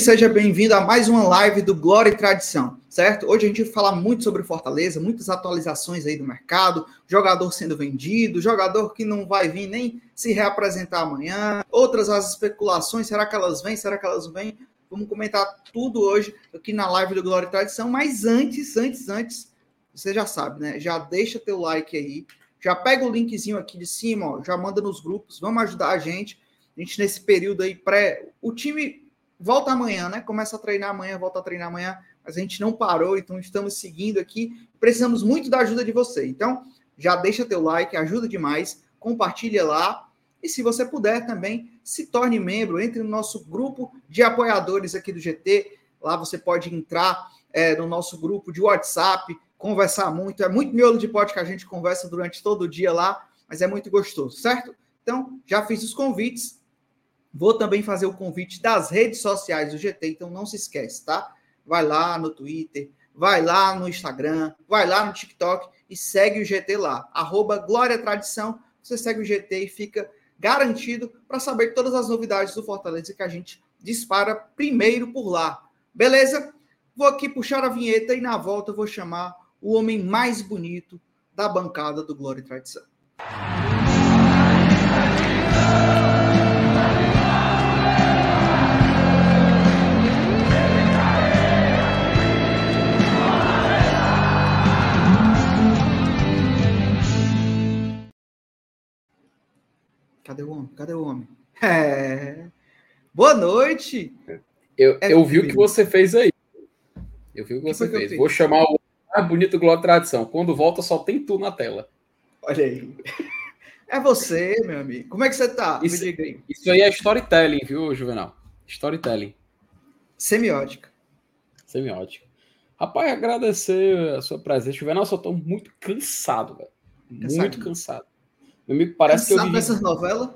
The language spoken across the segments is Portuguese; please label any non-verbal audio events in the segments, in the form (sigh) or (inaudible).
seja bem-vindo a mais uma live do Glória e Tradição, certo? Hoje a gente vai falar muito sobre Fortaleza, muitas atualizações aí do mercado, jogador sendo vendido, jogador que não vai vir nem se reapresentar amanhã, outras as especulações, será que elas vêm, será que elas vêm? Vamos comentar tudo hoje aqui na live do Glória e Tradição, mas antes, antes, antes, você já sabe, né? Já deixa teu like aí, já pega o linkzinho aqui de cima, ó, já manda nos grupos, vamos ajudar a gente. A gente nesse período aí pré, o time volta amanhã, né? Começa a treinar amanhã, volta a treinar amanhã, mas a gente não parou, então estamos seguindo aqui. Precisamos muito da ajuda de você. Então, já deixa teu like, ajuda demais, compartilha lá. E se você puder também, se torne membro, entre no nosso grupo de apoiadores aqui do GT. Lá você pode entrar é, no nosso grupo de WhatsApp, conversar muito. É muito miolo de pote que a gente conversa durante todo o dia lá, mas é muito gostoso, certo? Então, já fiz os convites. Vou também fazer o convite das redes sociais do GT, então não se esquece, tá? Vai lá no Twitter, vai lá no Instagram, vai lá no TikTok e segue o GT lá. Arroba Glória Tradição, você segue o GT e fica garantido para saber todas as novidades do Fortaleza que a gente dispara primeiro por lá. Beleza? Vou aqui puxar a vinheta e na volta vou chamar o homem mais bonito da bancada do Glória e Tradição. Cadê o homem? Cadê o homem? (laughs) É... Boa noite! Eu, é eu vi o que você fez aí. Eu vi o que, que você fez. Vou chamar o mais bonito Glória Tradição. Quando volta, só tem tu na tela. Olha aí. É você, meu amigo. Como é que você tá? Isso, aí. isso aí é storytelling, viu, Juvenal? Storytelling. Semiótica. Semiótica. Rapaz, agradecer a sua presença. Juvenal, só tô muito cansado, velho. Muito cansado. Meu amigo, parece que eu vivi... dessas novelas?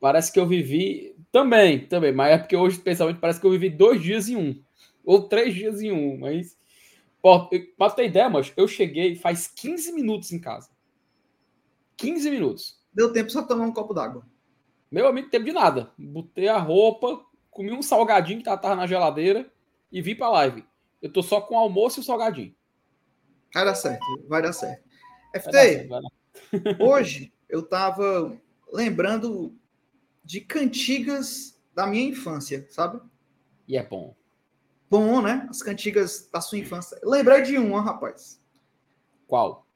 Parece que eu vivi... Também, também. Mas é porque hoje, especialmente, parece que eu vivi dois dias em um. Ou três dias em um. Mas Pô, pra ter ideia, mas eu cheguei faz 15 minutos em casa. 15 minutos. Deu tempo só tomar um copo d'água. Meu amigo, tempo de nada. Botei a roupa, comi um salgadinho que tava na geladeira e vim pra live. Eu tô só com o almoço e o salgadinho. Vai dar certo, vai dar certo. FT, vai dar certo, vai dar. Hoje eu tava lembrando de cantigas da minha infância, sabe? E é bom. Bom, né? As cantigas da sua infância. Lembrei de uma, rapaz. Qual?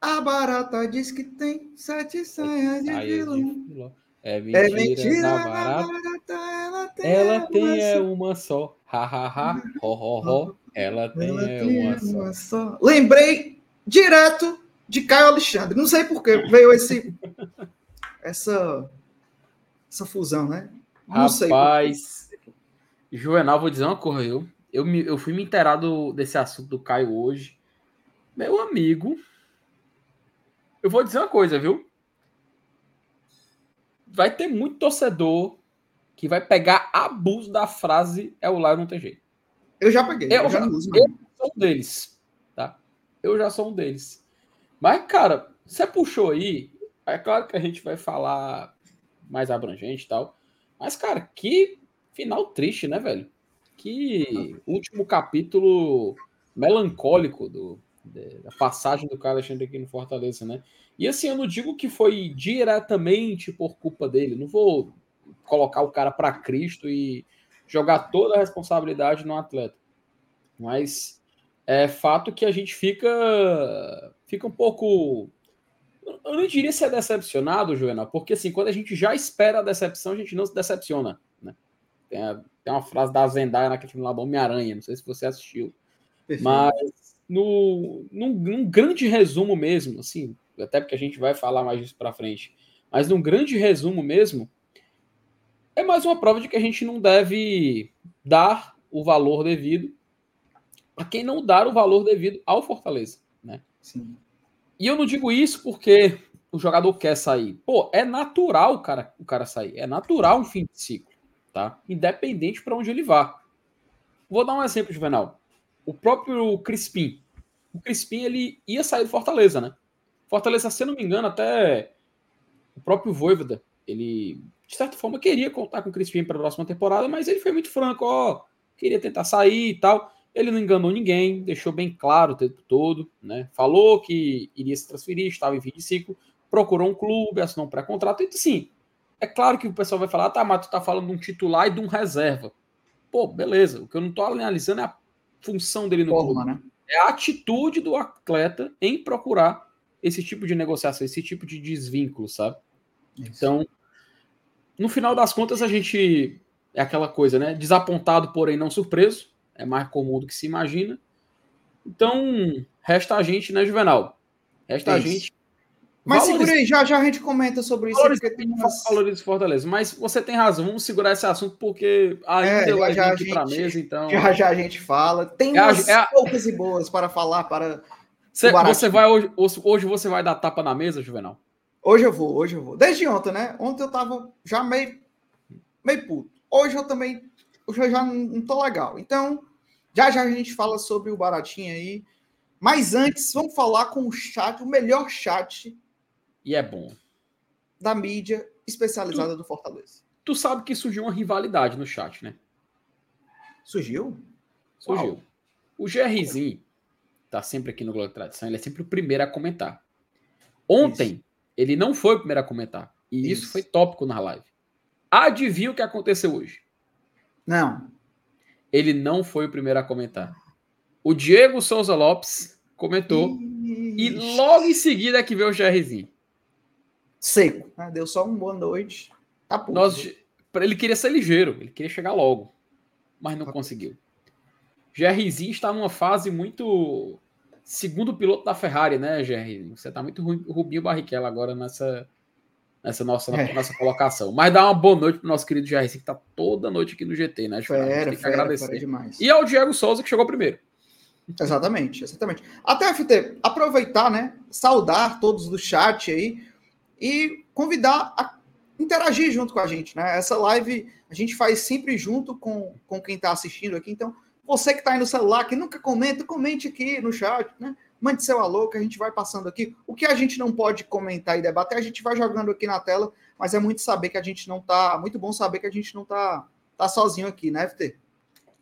A barata diz que tem sete saias de vilão. É mentira, é mentira da barata. barata. ela tem, ela tem é uma só. Ha, ha, ha. Ho, ho, ho. Ela tem, ela é tem uma, uma só. só. Lembrei direto de Caio Alexandre. Não sei por que veio esse essa essa fusão, né? Não Rapaz, Juvenal, vou dizer uma coisa, eu, eu, me, eu fui me inteirar do, desse assunto do Caio hoje. Meu amigo, eu vou dizer uma coisa, viu? Vai ter muito torcedor que vai pegar abuso da frase é o lá não tem jeito. Eu já peguei. Eu, eu já, uso, eu sou um deles, tá? Eu já sou um deles. Mas, cara, você puxou aí, é claro que a gente vai falar mais abrangente e tal. Mas, cara, que Final triste, né, velho? Que último capítulo melancólico do, da passagem do Carlos Alexandre aqui no Fortaleza, né? E assim, eu não digo que foi diretamente por culpa dele, não vou colocar o cara para Cristo e jogar toda a responsabilidade no atleta. Mas é fato que a gente fica fica um pouco eu não diria ser decepcionado, Joana, porque assim, quando a gente já espera a decepção, a gente não se decepciona. Tem, a, tem uma frase da Zendaya naquele filme lá do Homem-Aranha, não sei se você assistiu. Perfeito. Mas no, num, num, grande resumo mesmo, assim, até porque a gente vai falar mais disso para frente, mas num grande resumo mesmo, é mais uma prova de que a gente não deve dar o valor devido a quem não dar o valor devido ao Fortaleza, né? Sim. E eu não digo isso porque o jogador quer sair. Pô, é natural o cara, o cara sair. É natural um fim de ciclo tá? Independente para onde ele vá. Vou dar um exemplo, Juvenal. O próprio Crispim. O Crispim ele ia sair do Fortaleza, né? Fortaleza, se eu não me engano, até o próprio Voivoda, ele, de certa forma, queria contar com o Crispim para a próxima temporada, mas ele foi muito franco, ó, queria tentar sair e tal. Ele não enganou ninguém, deixou bem claro o tempo todo, né? Falou que iria se transferir, estava em fim de ciclo, procurou um clube, assinou um pré-contrato. Então, sim, é claro que o pessoal vai falar, tá, mas tu tá falando de um titular e de um reserva. Pô, beleza. O que eu não tô analisando é a função dele no Forma, clube. Né? É a atitude do atleta em procurar esse tipo de negociação, esse tipo de desvínculo, sabe? Isso. Então, no final das contas, a gente é aquela coisa, né? Desapontado, porém não surpreso. É mais comum do que se imagina. Então, resta a gente, né, Juvenal? Resta a gente. Mas valoriza... segura aí, já, já a gente comenta sobre isso. Valoriza, tem umas... valoriza Fortaleza. Mas você tem razão, vamos segurar esse assunto, porque ainda é, vai já aqui para mesa, então. Já já a gente fala. Tem é umas é poucas e boas para falar para. Cê, você vai hoje, hoje você vai dar tapa na mesa, Juvenal? Hoje eu vou, hoje eu vou. Desde ontem, né? Ontem eu tava já meio, meio puto. Hoje eu também hoje eu já não, não tô legal. Então, já já a gente fala sobre o baratinho aí. Mas antes, vamos falar com o chat, o melhor chat. E é bom. Da mídia especializada tu, do Fortaleza. Tu sabe que surgiu uma rivalidade no chat, né? Surgiu? Surgiu. Uau. O GRzinho tá sempre aqui no Globo Tradição, ele é sempre o primeiro a comentar. Ontem, isso. ele não foi o primeiro a comentar. E isso, isso foi tópico na live. Adivinha o que aconteceu hoje? Não. Ele não foi o primeiro a comentar. O Diego Souza Lopes comentou. Ixi. E logo em seguida é que veio o GRzinho. Seco. Ah, deu só uma boa noite. Tá puto. Nós, ele queria ser ligeiro, ele queria chegar logo. Mas não tá conseguiu. GRzinho está numa fase muito. Segundo piloto da Ferrari, né, GR? Você está muito Rubinho Barrichello agora nessa, nessa nossa, é. nossa colocação. Mas dá uma boa noite pro nosso querido GR, que tá toda noite aqui no GT, né? Fera, fera, agradecer. Fera demais. E ao Diego Souza, que chegou primeiro. Exatamente, exatamente. Até, FT, aproveitar, né? Saudar todos do chat aí e convidar a interagir junto com a gente, né? Essa live a gente faz sempre junto com, com quem está assistindo aqui. Então, você que está aí no celular, que nunca comenta, comente aqui no chat, né? Mande seu alô, que a gente vai passando aqui. O que a gente não pode comentar e debater, a gente vai jogando aqui na tela, mas é muito saber que a gente não tá. Muito bom saber que a gente não tá, tá sozinho aqui, né, FT?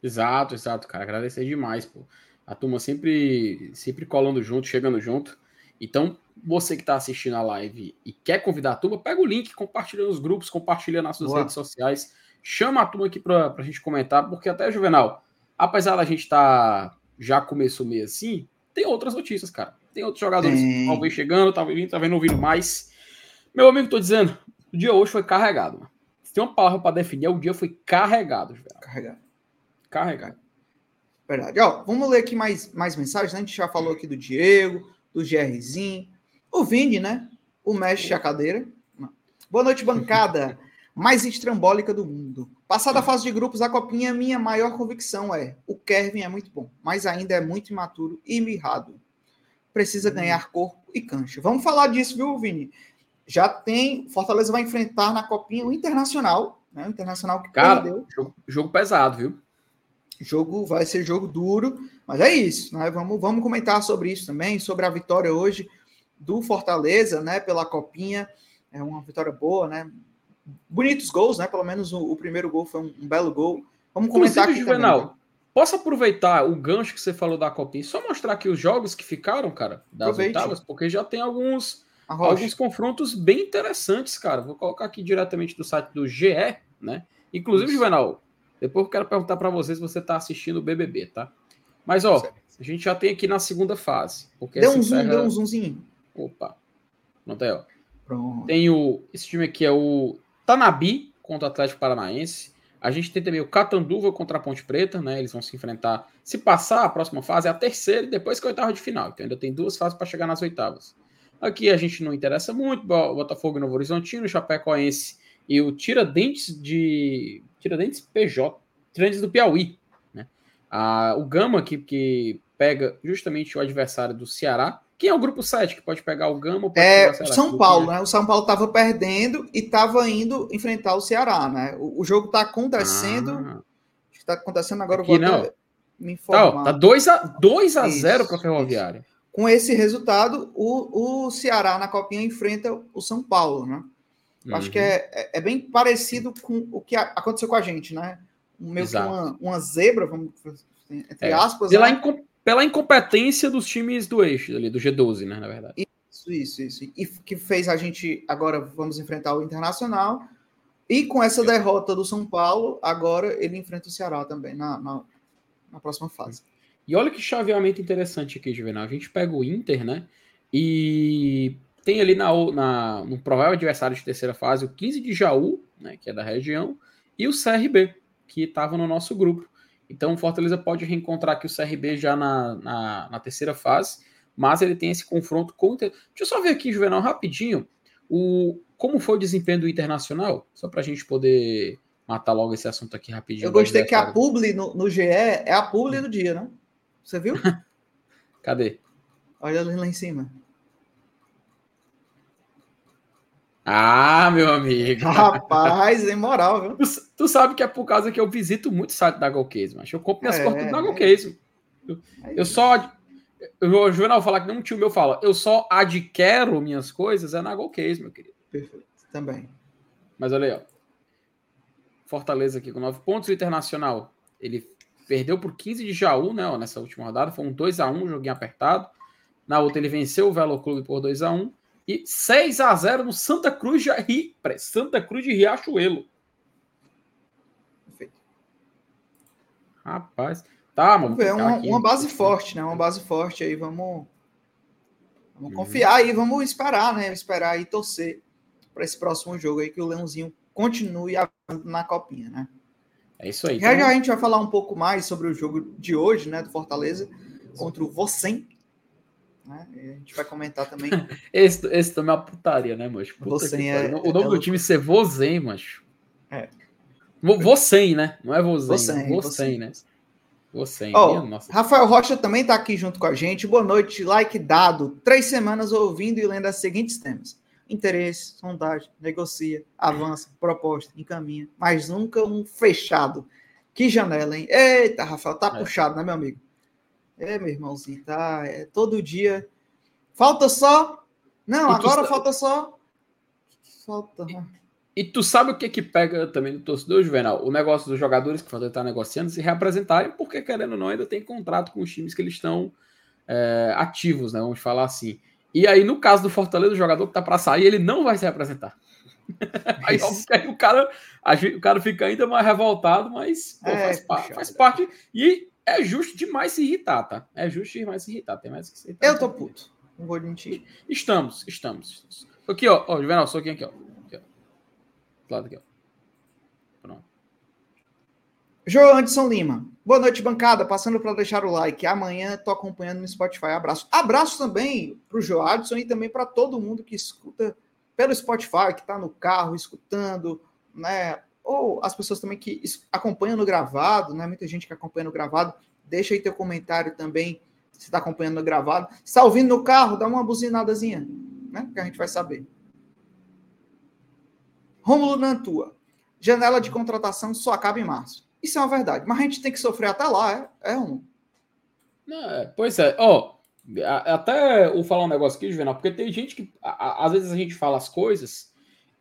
Exato, exato, cara. Agradecer demais, pô. A turma sempre, sempre colando junto, chegando junto. Então, você que está assistindo a live e quer convidar a turma, pega o link, compartilha nos grupos, compartilha nas suas Boa. redes sociais, chama a turma aqui para a gente comentar, porque até, Juvenal, apesar da gente estar tá, já começou meio assim, tem outras notícias, cara. Tem outros jogadores que talvez chegando, talvez vindo, talvez não ouvindo mais. Meu amigo, tô dizendo, o dia hoje foi carregado. Mano. Se tem uma palavra para definir, o dia foi carregado. Velho. Carregado. Carregado. Verdade. Ó, vamos ler aqui mais, mais mensagens. Né? A gente já falou aqui do Diego, do GRzinho, o Vini, né? O mestre a cadeira. Boa noite, bancada mais estrambólica do mundo. Passada a fase de grupos da Copinha, minha maior convicção é: o Kevin é muito bom, mas ainda é muito imaturo e mirrado. Precisa ganhar corpo e cancha. Vamos falar disso, viu, Vini? Já tem. Fortaleza vai enfrentar na Copinha o Internacional, né? O Internacional que Cara, perdeu. Jogo, jogo pesado, viu? Jogo vai ser jogo duro, mas é isso, né? Vamos, vamos comentar sobre isso também, sobre a vitória hoje do Fortaleza, né? Pela Copinha. É uma vitória boa, né? Bonitos gols, né? Pelo menos o, o primeiro gol foi um, um, belo gol. Vamos comentar aqui Juvenal, também. Posso aproveitar o gancho que você falou da Copinha só mostrar aqui os jogos que ficaram, cara, das Aproveite. oitavas, porque já tem alguns alguns confrontos bem interessantes, cara. Vou colocar aqui diretamente do site do GE, né? Inclusive, Isso. Juvenal, depois eu quero perguntar para você se você está assistindo o BBB, tá? Mas, ó, certo. a gente já tem aqui na segunda fase. Porque deu um zoom, deu um zoomzinho. Opa. Pronto aí, ó. Pronto. Tem o... Esse time aqui é o Tanabi contra o Atlético Paranaense. A gente tem também o Catanduva contra a Ponte Preta, né? Eles vão se enfrentar. Se passar, a próxima fase é a terceira e depois que a oitava de final. Então ainda tem duas fases para chegar nas oitavas. Aqui a gente não interessa muito. Botafogo e Novo Horizontino, Chapecoense e o Tiradentes de. Tiradentes PJ. Tiradentes do Piauí. Né? Ah, o Gama, que, que pega justamente o adversário do Ceará. Quem é o grupo 7 que pode pegar o Gama? é o São Paulo, né? O São Paulo estava perdendo e estava indo enfrentar o Ceará, né? O, o jogo está acontecendo. Ah. Está acontecendo agora. Aqui, não. me informar. Tá 2 a, 2 a 0 para a Ferroviária. Com esse resultado, o, o Ceará na Copinha enfrenta o São Paulo, né? Uhum. Acho que é, é, é, bem parecido com o que aconteceu com a gente, né? Meio que uma, uma zebra, vamos entre é. aspas. Pela, né? incom pela incompetência dos times do eixo, ali, do G12, né? Na verdade. Isso, isso, isso. E que fez a gente agora vamos enfrentar o Internacional. E com essa derrota do São Paulo, agora ele enfrenta o Ceará também na, na, na próxima fase. E olha que chaveamento interessante aqui, Juvenal. A gente pega o Inter, né? E tem ali na, na, no provável adversário de terceira fase o 15 de Jaú, né, que é da região, e o CRB, que estava no nosso grupo. Então o Fortaleza pode reencontrar aqui o CRB já na, na, na, terceira fase, mas ele tem esse confronto com o Inter. Deixa eu só ver aqui, Juvenal, rapidinho, o, como foi o desempenho do Internacional, só para a gente poder matar logo esse assunto aqui rapidinho. Eu gostei que a publi no, no GE é a publi do dia, né? Você viu? (laughs) Cadê? Olha ali lá em cima. Ah, meu amigo. Rapaz, (laughs) é moral, viu? Tu, tu, sabe que é por causa que eu visito muito o site da Golcase, mas eu compro minhas é, coisas da Golcase. Eu, eu só. O Juvenal falar que nem um tio meu fala, eu só adquiro minhas coisas é na Golcase, meu querido. Perfeito, também. Mas olha aí, ó. Fortaleza aqui com nove pontos, o Internacional. Ele perdeu por 15 de Jaú, né? Ó, nessa última rodada. Foi um 2x1, um joguinho apertado. Na outra, ele venceu o Velo Clube por 2x1. E 6 a 0 no Santa Cruz de, Ri... Santa Cruz de Riachuelo. Perfeito. Rapaz. Tá, mano. É uma, uma, base forte, né? Uma base forte aí. Vamos, vamos uhum. confiar aí, vamos esperar, né? Esperar e torcer para esse próximo jogo aí que o Leãozinho continue na copinha, né? É isso aí. Já, então... já a gente vai falar um pouco mais sobre o jogo de hoje, né, do Fortaleza contra o Vossen. Né? a gente vai comentar também. (laughs) esse, esse também é uma putaria, né, macho? Vossen é, o nome é do time ser Vozen, macho. É. Vossen, né? Não é Vozen. Vossen, né? Vossen. Oh, Rafael Rocha também está aqui junto com a gente. Boa noite, like dado. Três semanas ouvindo e lendo as seguintes temas interesse, sondagem, negocia, avança, proposta, encaminha, mas nunca um fechado. Que janela, hein? Eita, Rafael, tá é. puxado, né, meu amigo? É, meu irmãozinho, tá? É todo dia. Falta só. Não, agora falta só. Falta. E, e, tu sabe o que que pega também no torcedor, Juvenal? O negócio dos jogadores que estão negociando se reapresentarem, porque querendo ou não, ainda tem contrato com os times que eles estão é, ativos, né? Vamos falar assim. E aí, no caso do Fortaleza, o jogador que tá para sair, ele não vai se apresentar. (laughs) aí, óbvio, o cara, o cara fica ainda mais revoltado, mas pô, é, faz, faz, parte. E é justo demais se irritar, tá? É justo demais se irritar. Tem mais que se irritar. Eu tô puto. Não vou mentir. Estamos, estamos. Aqui, ó. Ó, Juvenal, sou aqui, aqui, ó. Aqui, ó. Do lado aqui, ó. João Anderson Lima. Boa noite, bancada. Passando para deixar o like. Amanhã estou acompanhando no Spotify. Abraço. Abraço também para o Joadson e também para todo mundo que escuta pelo Spotify, que está no carro escutando, né? Ou as pessoas também que acompanham no gravado, né? Muita gente que acompanha no gravado. Deixa aí teu comentário também se está acompanhando no gravado. Se está ouvindo no carro, dá uma buzinadazinha, né? Que a gente vai saber. Rômulo Nantua. Janela de contratação só acaba em março. Isso é uma verdade. Mas a gente tem que sofrer até lá, é, é um. É, pois é, ó. Oh, até eu falar um negócio aqui, Juvenal, porque tem gente que a, a, às vezes a gente fala as coisas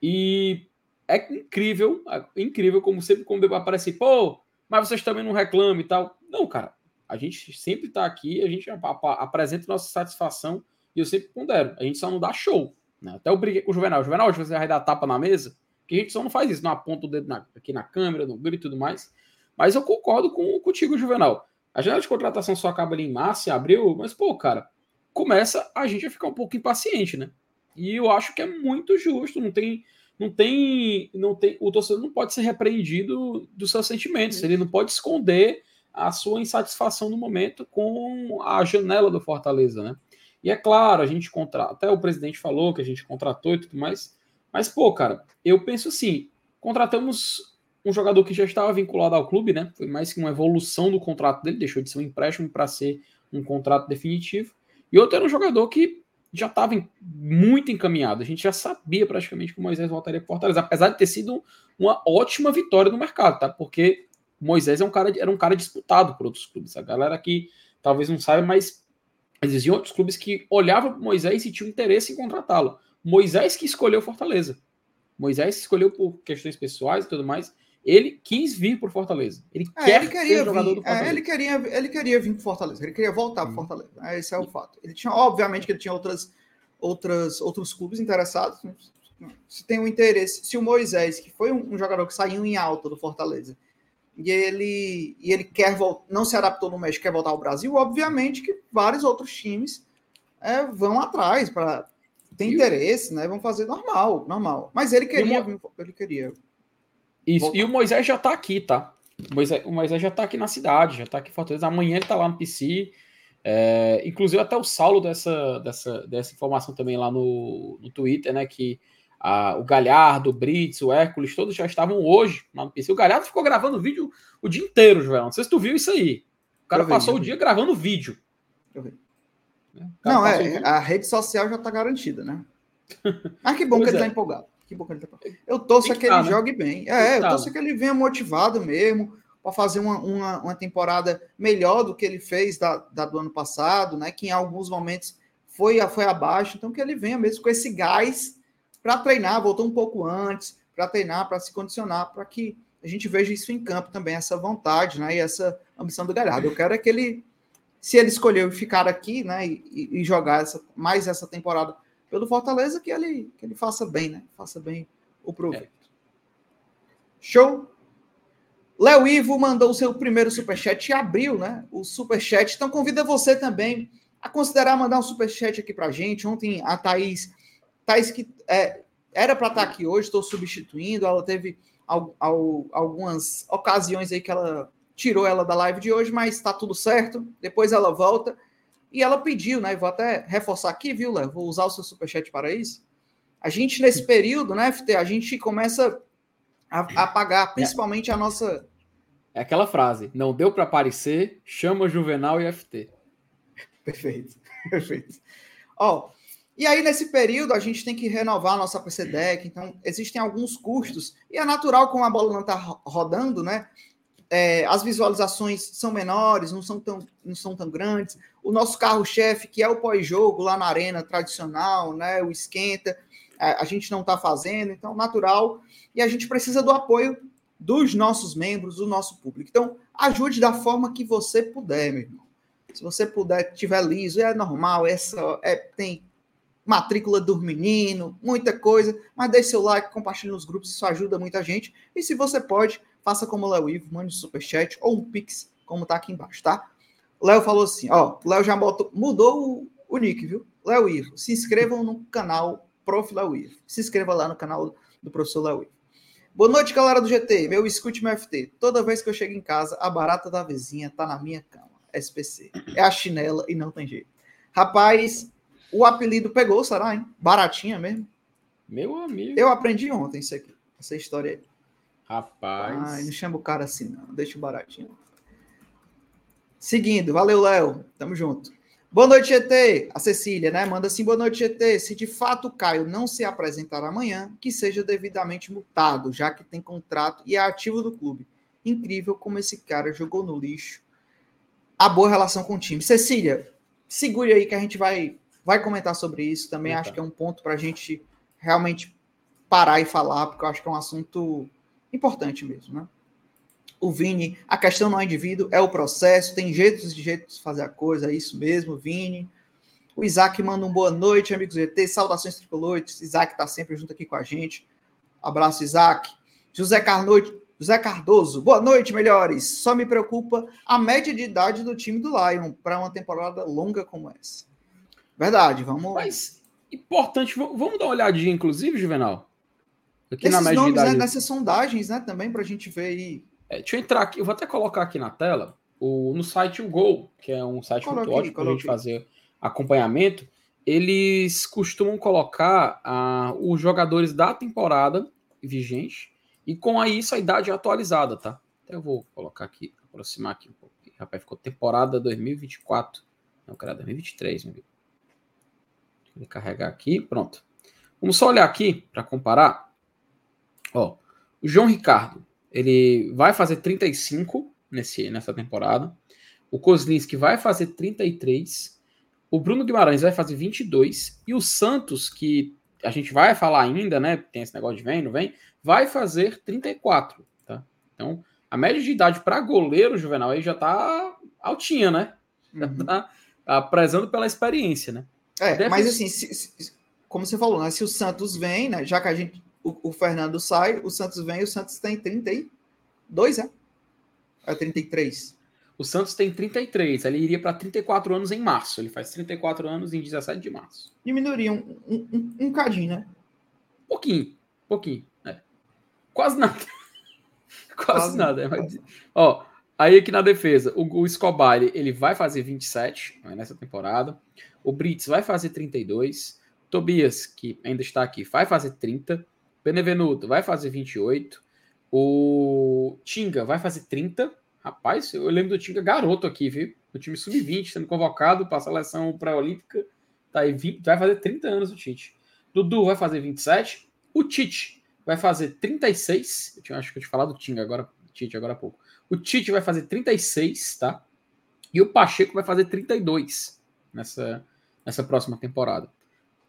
e é incrível, incrível como sempre quando aparece, pô, mas vocês também não reclamam e tal. Não, cara, a gente sempre tá aqui, a gente apresenta nossa satisfação e eu sempre pondero, a gente só não dá show. Né? Até eu briguei com o Juvenal. Juvenal, hoje você vai dar tapa na mesa, que a gente só não faz isso, não aponta o dedo na, aqui na câmera, no grito e tudo mais. Mas eu concordo com contigo, Juvenal. A janela de contratação só acaba ali em março, em abril, mas, pô, cara, começa a gente a ficar um pouco impaciente, né? E eu acho que é muito justo, não tem. Não tem, não tem, o torcedor não pode ser repreendido dos seus sentimentos, ele não pode esconder a sua insatisfação no momento com a janela do Fortaleza, né? E é claro, a gente contrata, até o presidente falou que a gente contratou e tudo mais, mas pô, cara, eu penso assim, contratamos um jogador que já estava vinculado ao clube, né? Foi mais que uma evolução do contrato dele, deixou de ser um empréstimo para ser um contrato definitivo. E outro era um jogador que já estava muito encaminhado. A gente já sabia praticamente que o Moisés voltaria para Fortaleza, apesar de ter sido uma ótima vitória no mercado, tá? Porque o Moisés é um cara, era um cara disputado por outros clubes. A galera aqui talvez não saiba, mas existiam outros clubes que olhavam para Moisés e tinham interesse em contratá-lo. Moisés que escolheu Fortaleza. Moisés escolheu por questões pessoais e tudo mais. Ele quis vir para Fortaleza. Ele É, quer ele queria ser jogador vir, do Fortaleza. é, ele queria, ele queria vir para Fortaleza, ele queria voltar para Hum. Fortaleza. É, Esse é o fato. Ele tinha, obviamente, que ele tinha outras, outras, outros clubes interessados. Se tem um interesse, se o Moisés, que foi um, um jogador que saiu em alta do Fortaleza, e ele, e ele quer voltar, não se adaptou no México, quer voltar ao Brasil, obviamente que vários outros times é, vão atrás para tem o- interesse, né? Vão fazer normal, normal. Mas ele queria, ele queria. Isso. E o Moisés já tá aqui, tá? O Moisés, o Moisés já tá aqui na cidade, já tá aqui em Fortaleza. Amanhã ele tá lá no PC. É, inclusive, até o Saulo dessa, dessa, dessa informação também lá no, no Twitter, né? Que a- o Galhardo, o Brits, o Hércules, todos já estavam hoje lá no PC. O Galhardo ficou gravando vídeo o dia inteiro, Joel. Não sei se tu viu isso aí. O cara vi, passou o dia gravando vídeo. Eu vi. Não, é, a rede social já tá garantida, né? (laughs) Mas que bom que ele é. tá empolgado. Que que ele tá. Eu torço que que ele né? jogue bem. que É, eu torço que ele venha motivado mesmo para fazer uma, uma, uma temporada melhor do que ele fez da, da do ano passado, né? Que em alguns momentos foi, foi abaixo. Então que ele venha mesmo com esse gás para treinar, voltou um pouco antes, para treinar, para se condicionar, para que a gente veja isso em campo também, essa vontade, né? E essa ambição do Galhardo. Eu quero é que ele, se ele escolheu ficar aqui, né? E, e- e jogar essa, mais essa temporada pelo Fortaleza, que ele, que ele faça bem, né? Faça bem o proveito. Show? Léo Ivo mandou o seu primeiro superchat e abriu, né? O superchat. Então convida você também a considerar mandar um superchat aqui pra gente. Ontem a Thaís, Thaís que é, era para estar aqui hoje, estou substituindo. Ela teve al- al- algumas ocasiões aí que ela tirou ela da live de hoje, mas está tudo certo. Depois ela volta. E ela pediu, né? Vou até reforçar aqui, viu, Léo? Vou usar o seu superchat para isso. A gente, nesse período, né, FT, a gente começa a, a pagar, principalmente a nossa. É aquela frase: não deu para aparecer, chama Juvenal e FT. (laughs) Perfeito, (laughs) perfeito. Ó, e aí, nesse período, a gente tem que renovar a nossa PC Deck, então existem alguns custos, e é natural, como a bola não está rodando, né? é, as visualizações são menores, não são tão, não são tão grandes. O nosso carro-chefe, que é o pós-jogo lá na arena tradicional, né? O esquenta, a, gente não está fazendo, então natural. E a gente precisa do apoio dos nossos membros, do nosso público. Então, ajude da forma que você puder, meu irmão. Se você puder, tiver liso, é normal, essa é, tem matrícula do menino, muita coisa, mas deixe seu like, compartilhe nos grupos, isso ajuda muita gente. E se você pode, faça como o Léo Ivo, mande um superchat ou um pix, como tá aqui embaixo, tá? O Léo falou assim, ó, o Léo já botou, mudou o, o nick, viu? Léo Ivo, se inscrevam no canal Prof. Léo Ivo. Se inscreva lá no canal do professor Léo Ivo. Boa noite, galera do GT. Meu escute meu FT. Toda vez que eu chego em casa, a barata da vizinha tá na minha cama. SPC. É a chinela e não tem jeito. Rapaz, o apelido pegou, será, hein? Baratinha mesmo. Meu amigo. Eu aprendi ontem isso aqui. Essa história aí. Rapaz. Ai, não chama o cara assim, não. Deixa o baratinho. Seguindo, valeu, Léo. Tamo junto. Boa noite, GT. A Cecília, né? Manda assim: boa noite, GT. Se de fato o Caio não se apresentar amanhã, que seja devidamente multado, já que tem contrato e é ativo do clube. Incrível como esse cara jogou no lixo a boa relação com o time. Cecília, segure aí que a gente vai, vai comentar sobre isso. Também Eita. acho que é um ponto para a gente realmente parar e falar, porque eu acho que é um assunto importante mesmo, né? O Vini, a questão não é indivíduo, é o processo, tem jeitos de jeitos de fazer a coisa, é isso mesmo, Vini. O Isaac manda um boa noite, amigos do ET, saudações tricolores. Isaac está sempre junto aqui com a gente. Abraço, Isaac. José Carnoite, José Cardoso, boa noite, melhores. Só me preocupa a média de idade do time do Lion para uma temporada longa como essa. Verdade, vamos. Mas, importante, vamos dar uma olhadinha, inclusive, Juvenal. Aqui na Esses média de nomes, né, idade. nessas sondagens, né, também, para a gente ver aí. É, deixa eu entrar aqui, eu vou até colocar aqui na tela o, no site o Gol, que é um site Coloque muito ótimo para a gente fazer acompanhamento. Eles costumam colocar ah, os jogadores da temporada vigente e com aí isso a idade atualizada, tá? Até eu vou colocar aqui, aproximar aqui um pouco. Rapaz, ficou temporada 2024. Não, cara, 2023, meu amigo. Deixa eu carregar aqui, pronto. Vamos só olhar aqui para comparar. Ó, o João Ricardo, ele vai fazer 35 nesse, nessa temporada. O Kozlinski vai fazer 33. O Bruno Guimarães vai fazer 22. E o Santos, que a gente vai falar ainda, né? Tem esse negócio de vem, não vem, vai fazer 34, tá? Então, a média de idade para goleiro juvenal aí já tá altinha, né? Já uhum. tá, prezando pela experiência, né? É, mas assim, se, se, como você falou, né? Se o Santos vem, né? Já que a gente. O, o Fernando sai, o Santos vem, o Santos tem 32, é? É 33. O Santos tem 33, ele iria para 34 anos em março. Ele faz 34 anos em 17 de março. Diminuiria um, um, um, um cadinho, né? Pouquinho, pouquinho. É. Quase nada. (laughs) Quase, Quase nada. Mas, ó, aí aqui na defesa, o, o Escobar ele vai fazer 27 né, nessa temporada. O Brits vai fazer 32. Tobias, que ainda está aqui, vai fazer 30. Benevenuto vai fazer 28. O Tinga vai fazer 30. Rapaz, eu lembro do Tinga garoto aqui, viu? O time sub-20 sendo convocado para a seleção pré-olímpica. Tá aí, 20, vai fazer 30 anos o Tite. Dudu vai fazer 27. O Tite vai fazer 36. Eu tinha, acho que eu te falar do Tinga agora, Tite agora há pouco. O Tite vai fazer 36, tá? E o Pacheco vai fazer 32 nessa, nessa próxima temporada.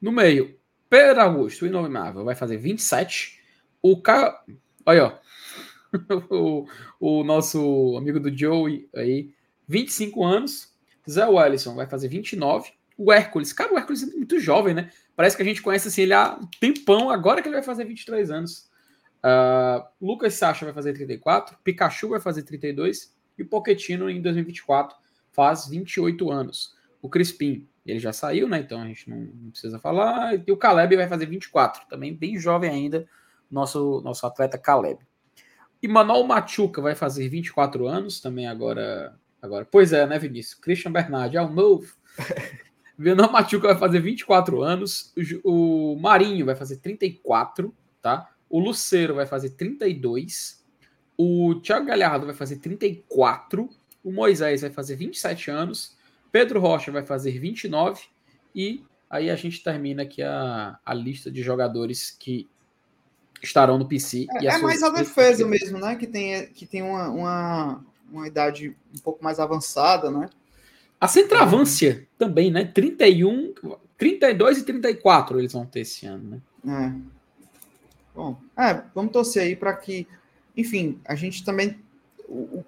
No meio, Pedro Augusto, o Inovimável, vai fazer 27. O Ca... Olha, (laughs) o, o nosso amigo do Joey aí, 25 anos. Zé Wellison vai fazer 29. O Hércules, cara, o Hércules é muito jovem, né? Parece que a gente conhece assim, ele há um tempão, agora que ele vai fazer 23 anos. Uh, Lucas Sacha vai fazer 34, Pikachu vai fazer 32 e o Pochettino em 2024 faz 28 anos. O Crispim, ele já saiu, né? Então a gente não, não precisa falar. E o Caleb vai fazer 24, também bem jovem ainda, nosso, nosso atleta Caleb. E Manuel Machuca vai fazer 24 anos também agora. agora. Pois é, né, Vinícius? Christian Bernardi é o novo. (laughs) Manuel Machuca vai fazer 24 anos. O, o Marinho vai fazer 34, tá? O Luceiro vai fazer 32. O Thiago Galhardo vai fazer 34. O Moisés vai fazer 27 anos. Pedro Rocha vai fazer 29. E aí a gente termina aqui a, a lista de jogadores que estarão no PC. É, é mais a defesa mesmo, né? Que tem, que tem uma, uma, uma idade um pouco mais avançada, né? A centroavância também, né? 31, 32 e 34 eles vão ter esse ano, né? É. Bom, é, vamos torcer aí para que, enfim, a gente também,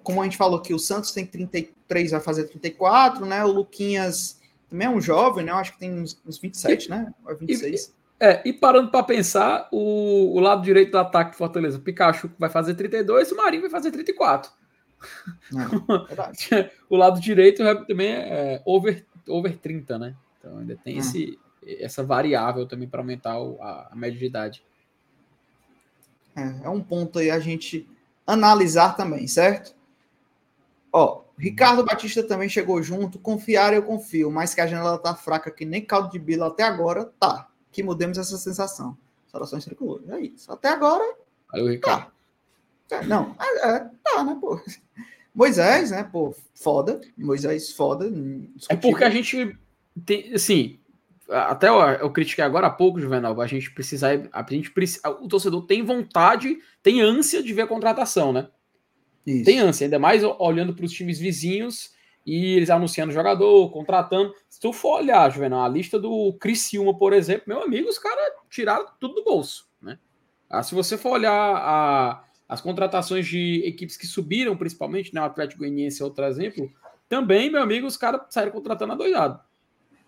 como a gente falou que o Santos tem 33, vai fazer 34, né? O Luquinhas também é um jovem, né? Eu acho que tem uns, uns 27, e, né? Ou 26. E, é, e parando para pensar, o, o, lado direito do ataque do Fortaleza, o Pikachu vai fazer 32 e o Marinho vai fazer 34. (laughs) É, o lado direito também é over, over 30, né? Então ainda tem hum. esse, essa variável também para aumentar a, a, média de idade. É, é um ponto aí a gente analisar também, certo? Ó, Ricardo Batista também chegou junto. Confiar eu confio, mas que a janela tá fraca que nem caldo de bila até agora, tá que mudemos essa sensação. Saudações tricolores. É isso. Até agora. O Ricardo. Tá. Não, é, é, tá, né, pô? Moisés, né, pô, foda. Moisés, foda. É porque a gente tem, assim, até eu, eu critiquei agora há pouco, Juvenal, a gente precisa, a gente precisa, o torcedor tem vontade, tem ânsia de ver a contratação, né? Isso. Tem ânsia, ainda mais olhando para os times vizinhos e eles anunciando jogador, contratando. Se tu for olhar, Juvenal, a lista do Criciúma, por exemplo, meu amigo, os caras tiraram tudo do bolso, né? Ah, se você for olhar a, as contratações de equipes que subiram, principalmente, né, o Atlético Goianiense é outro exemplo, também, meu amigo, os caras saíram contratando a doidado.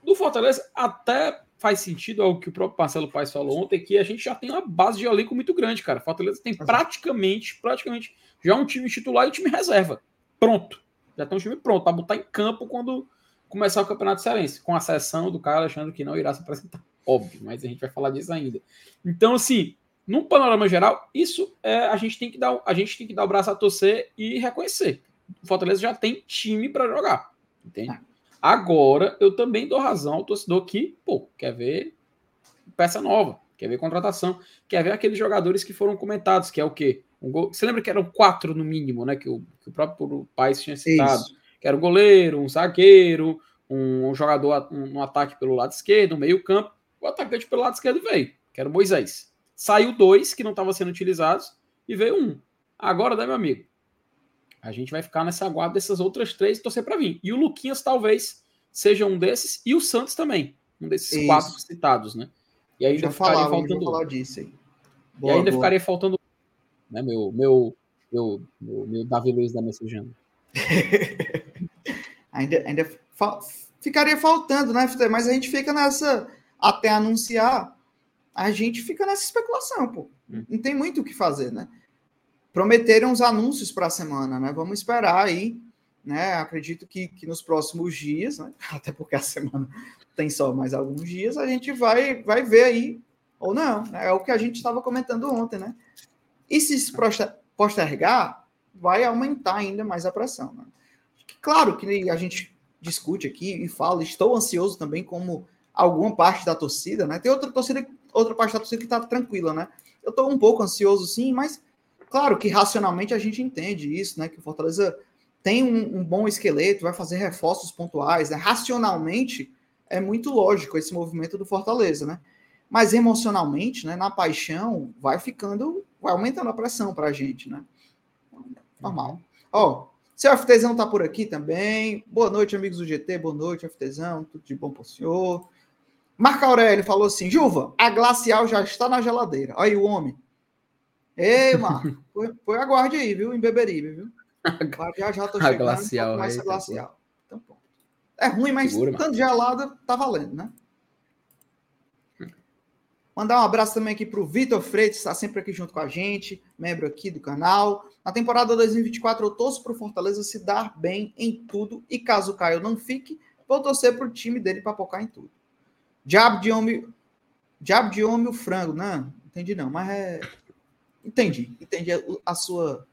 Do Fortaleza, até faz sentido ao que o próprio Marcelo Paes falou ontem, que a gente já tem uma base de elenco muito grande, cara. Fortaleza tem praticamente, praticamente, já um time titular e um time reserva. Pronto. Já tem um time pronto para botar em campo quando começar o Campeonato Cearense, com a sessão do Caio Alexandre que não irá se apresentar. (laughs) Óbvio, mas a gente vai falar disso ainda. Então, assim, no panorama geral, isso é, a gente tem que dar, a gente tem que dar o braço a torcer e reconhecer. O Fortaleza já tem time para jogar, entende? Agora, eu também dou razão ao torcedor que, pô, quer ver peça nova, quer ver contratação, quer ver aqueles jogadores que foram comentados, que é o quê? Um gol... Você lembra que eram quatro no mínimo, né? Que o, que o próprio País tinha citado. Isso. Que era o goleiro, um zagueiro, um, um jogador um, um, ataque pelo lado esquerdo, um meio-campo. O atacante pelo lado esquerdo veio, que era o Moisés. Saiu dois que não estavam sendo utilizados e veio um. Agora, né, meu amigo? A gente vai ficar nessa guarda dessas outras três e torcer para vir. E o Luquinhas talvez seja um desses, e o Santos também, um desses Isso. quatro citados, né? E ainda já ficaria falava, faltando. Falar disso aí. Boa, e ainda boa. ficaria faltando né, meu, meu, meu, meu, meu Davi Luiz da Messejana. (laughs) ainda ainda fa ficaria faltando, né, Mas a gente fica nessa. Até anunciar, a gente fica nessa especulação, pô. Hum. Não tem muito o que fazer, né? Prometeram os anúncios para a semana, né? Vamos esperar aí, né? Acredito que, que nos próximos dias, né? (laughs) até porque a semana tem só mais alguns dias, a gente vai, vai ver aí, ou não, né? é o que a gente estava comentando ontem, né? E se postergar, vai aumentar ainda mais a pressão. Né? Claro que a gente discute aqui e fala, estou ansioso também como alguma parte da torcida, né? Tem outra torcida, outra parte da torcida que está tranquila, né? Eu estou um pouco ansioso, sim, mas claro que racionalmente a gente entende isso, né? Que o Fortaleza tem um, um bom esqueleto, vai fazer reforços pontuais, né? Racionalmente é muito lógico esse movimento do Fortaleza, né? Mas emocionalmente, né? Na paixão, vai ficando, vai aumentando a pressão para a gente, né? Normal. Ó, oh, seu FTzão tá por aqui também. Boa noite, amigos do GT. Boa noite, FTzão. Tudo de bom pro senhor. Marco Aurélio falou assim: Juva, a glacial já está na geladeira. Olha aí o homem. Ei, Marco, foi, foi aguarde aí, viu? Em Beberibe, viu? (laughs) Já já tô chegando. A glacial. Mais a glacial. Então, pô. É ruim, mas Segura, tanto gelada tá valendo, né? Mandar um abraço também aqui para o Vitor Freitas, está sempre aqui junto com a gente, membro aqui do canal. Na temporada 2024, eu torço para o Fortaleza se dar bem em tudo. E caso o Caio não fique, vou torcer para o time dele para focar em tudo. Diabo de homem. Diabo de homem o frango. Não, entendi não, mas é. Entendi. Entendi a, sua,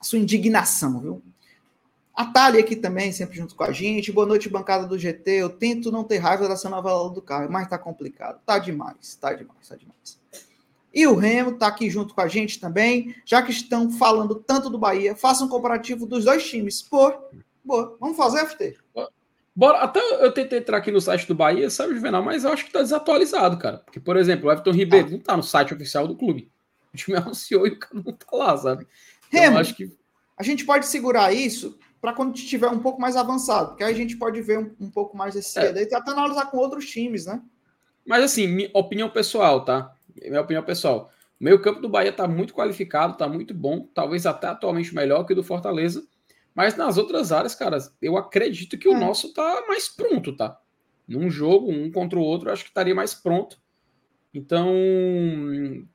a sua indignação, viu? A Thalia aqui também, sempre junto com a gente. Boa noite, bancada do GT. Eu tento não ter raiva dessa novela do carro, mas tá complicado. Tá demais, tá demais, tá demais. E o Remo tá aqui junto com a gente também. Já que estão falando tanto do Bahia, faça um comparativo dos dois times. Pô, boa. Vamos fazer, FT? Bora, até eu tentei entrar aqui no site do Bahia, sabe, Juvenal, mas eu acho que tá desatualizado, cara. Porque, por exemplo, o Everton Ribeiro ah. não tá no site oficial do clube. O time (laughs) anunciou e o cara não tá lá, sabe? Então, Remo, acho que... a gente pode segurar isso para quando estiver um pouco mais avançado, porque aí a gente pode ver um, um pouco mais esse é. e até analisar com outros times, né? Mas assim, minha opinião pessoal, tá? Minha opinião pessoal. O meio campo do Bahia tá muito qualificado, tá muito bom, talvez até atualmente melhor que o do Fortaleza. Mas nas outras áreas, cara, eu acredito que é. o nosso tá mais pronto, tá? Num jogo, um contra o outro, acho que estaria mais pronto. Então,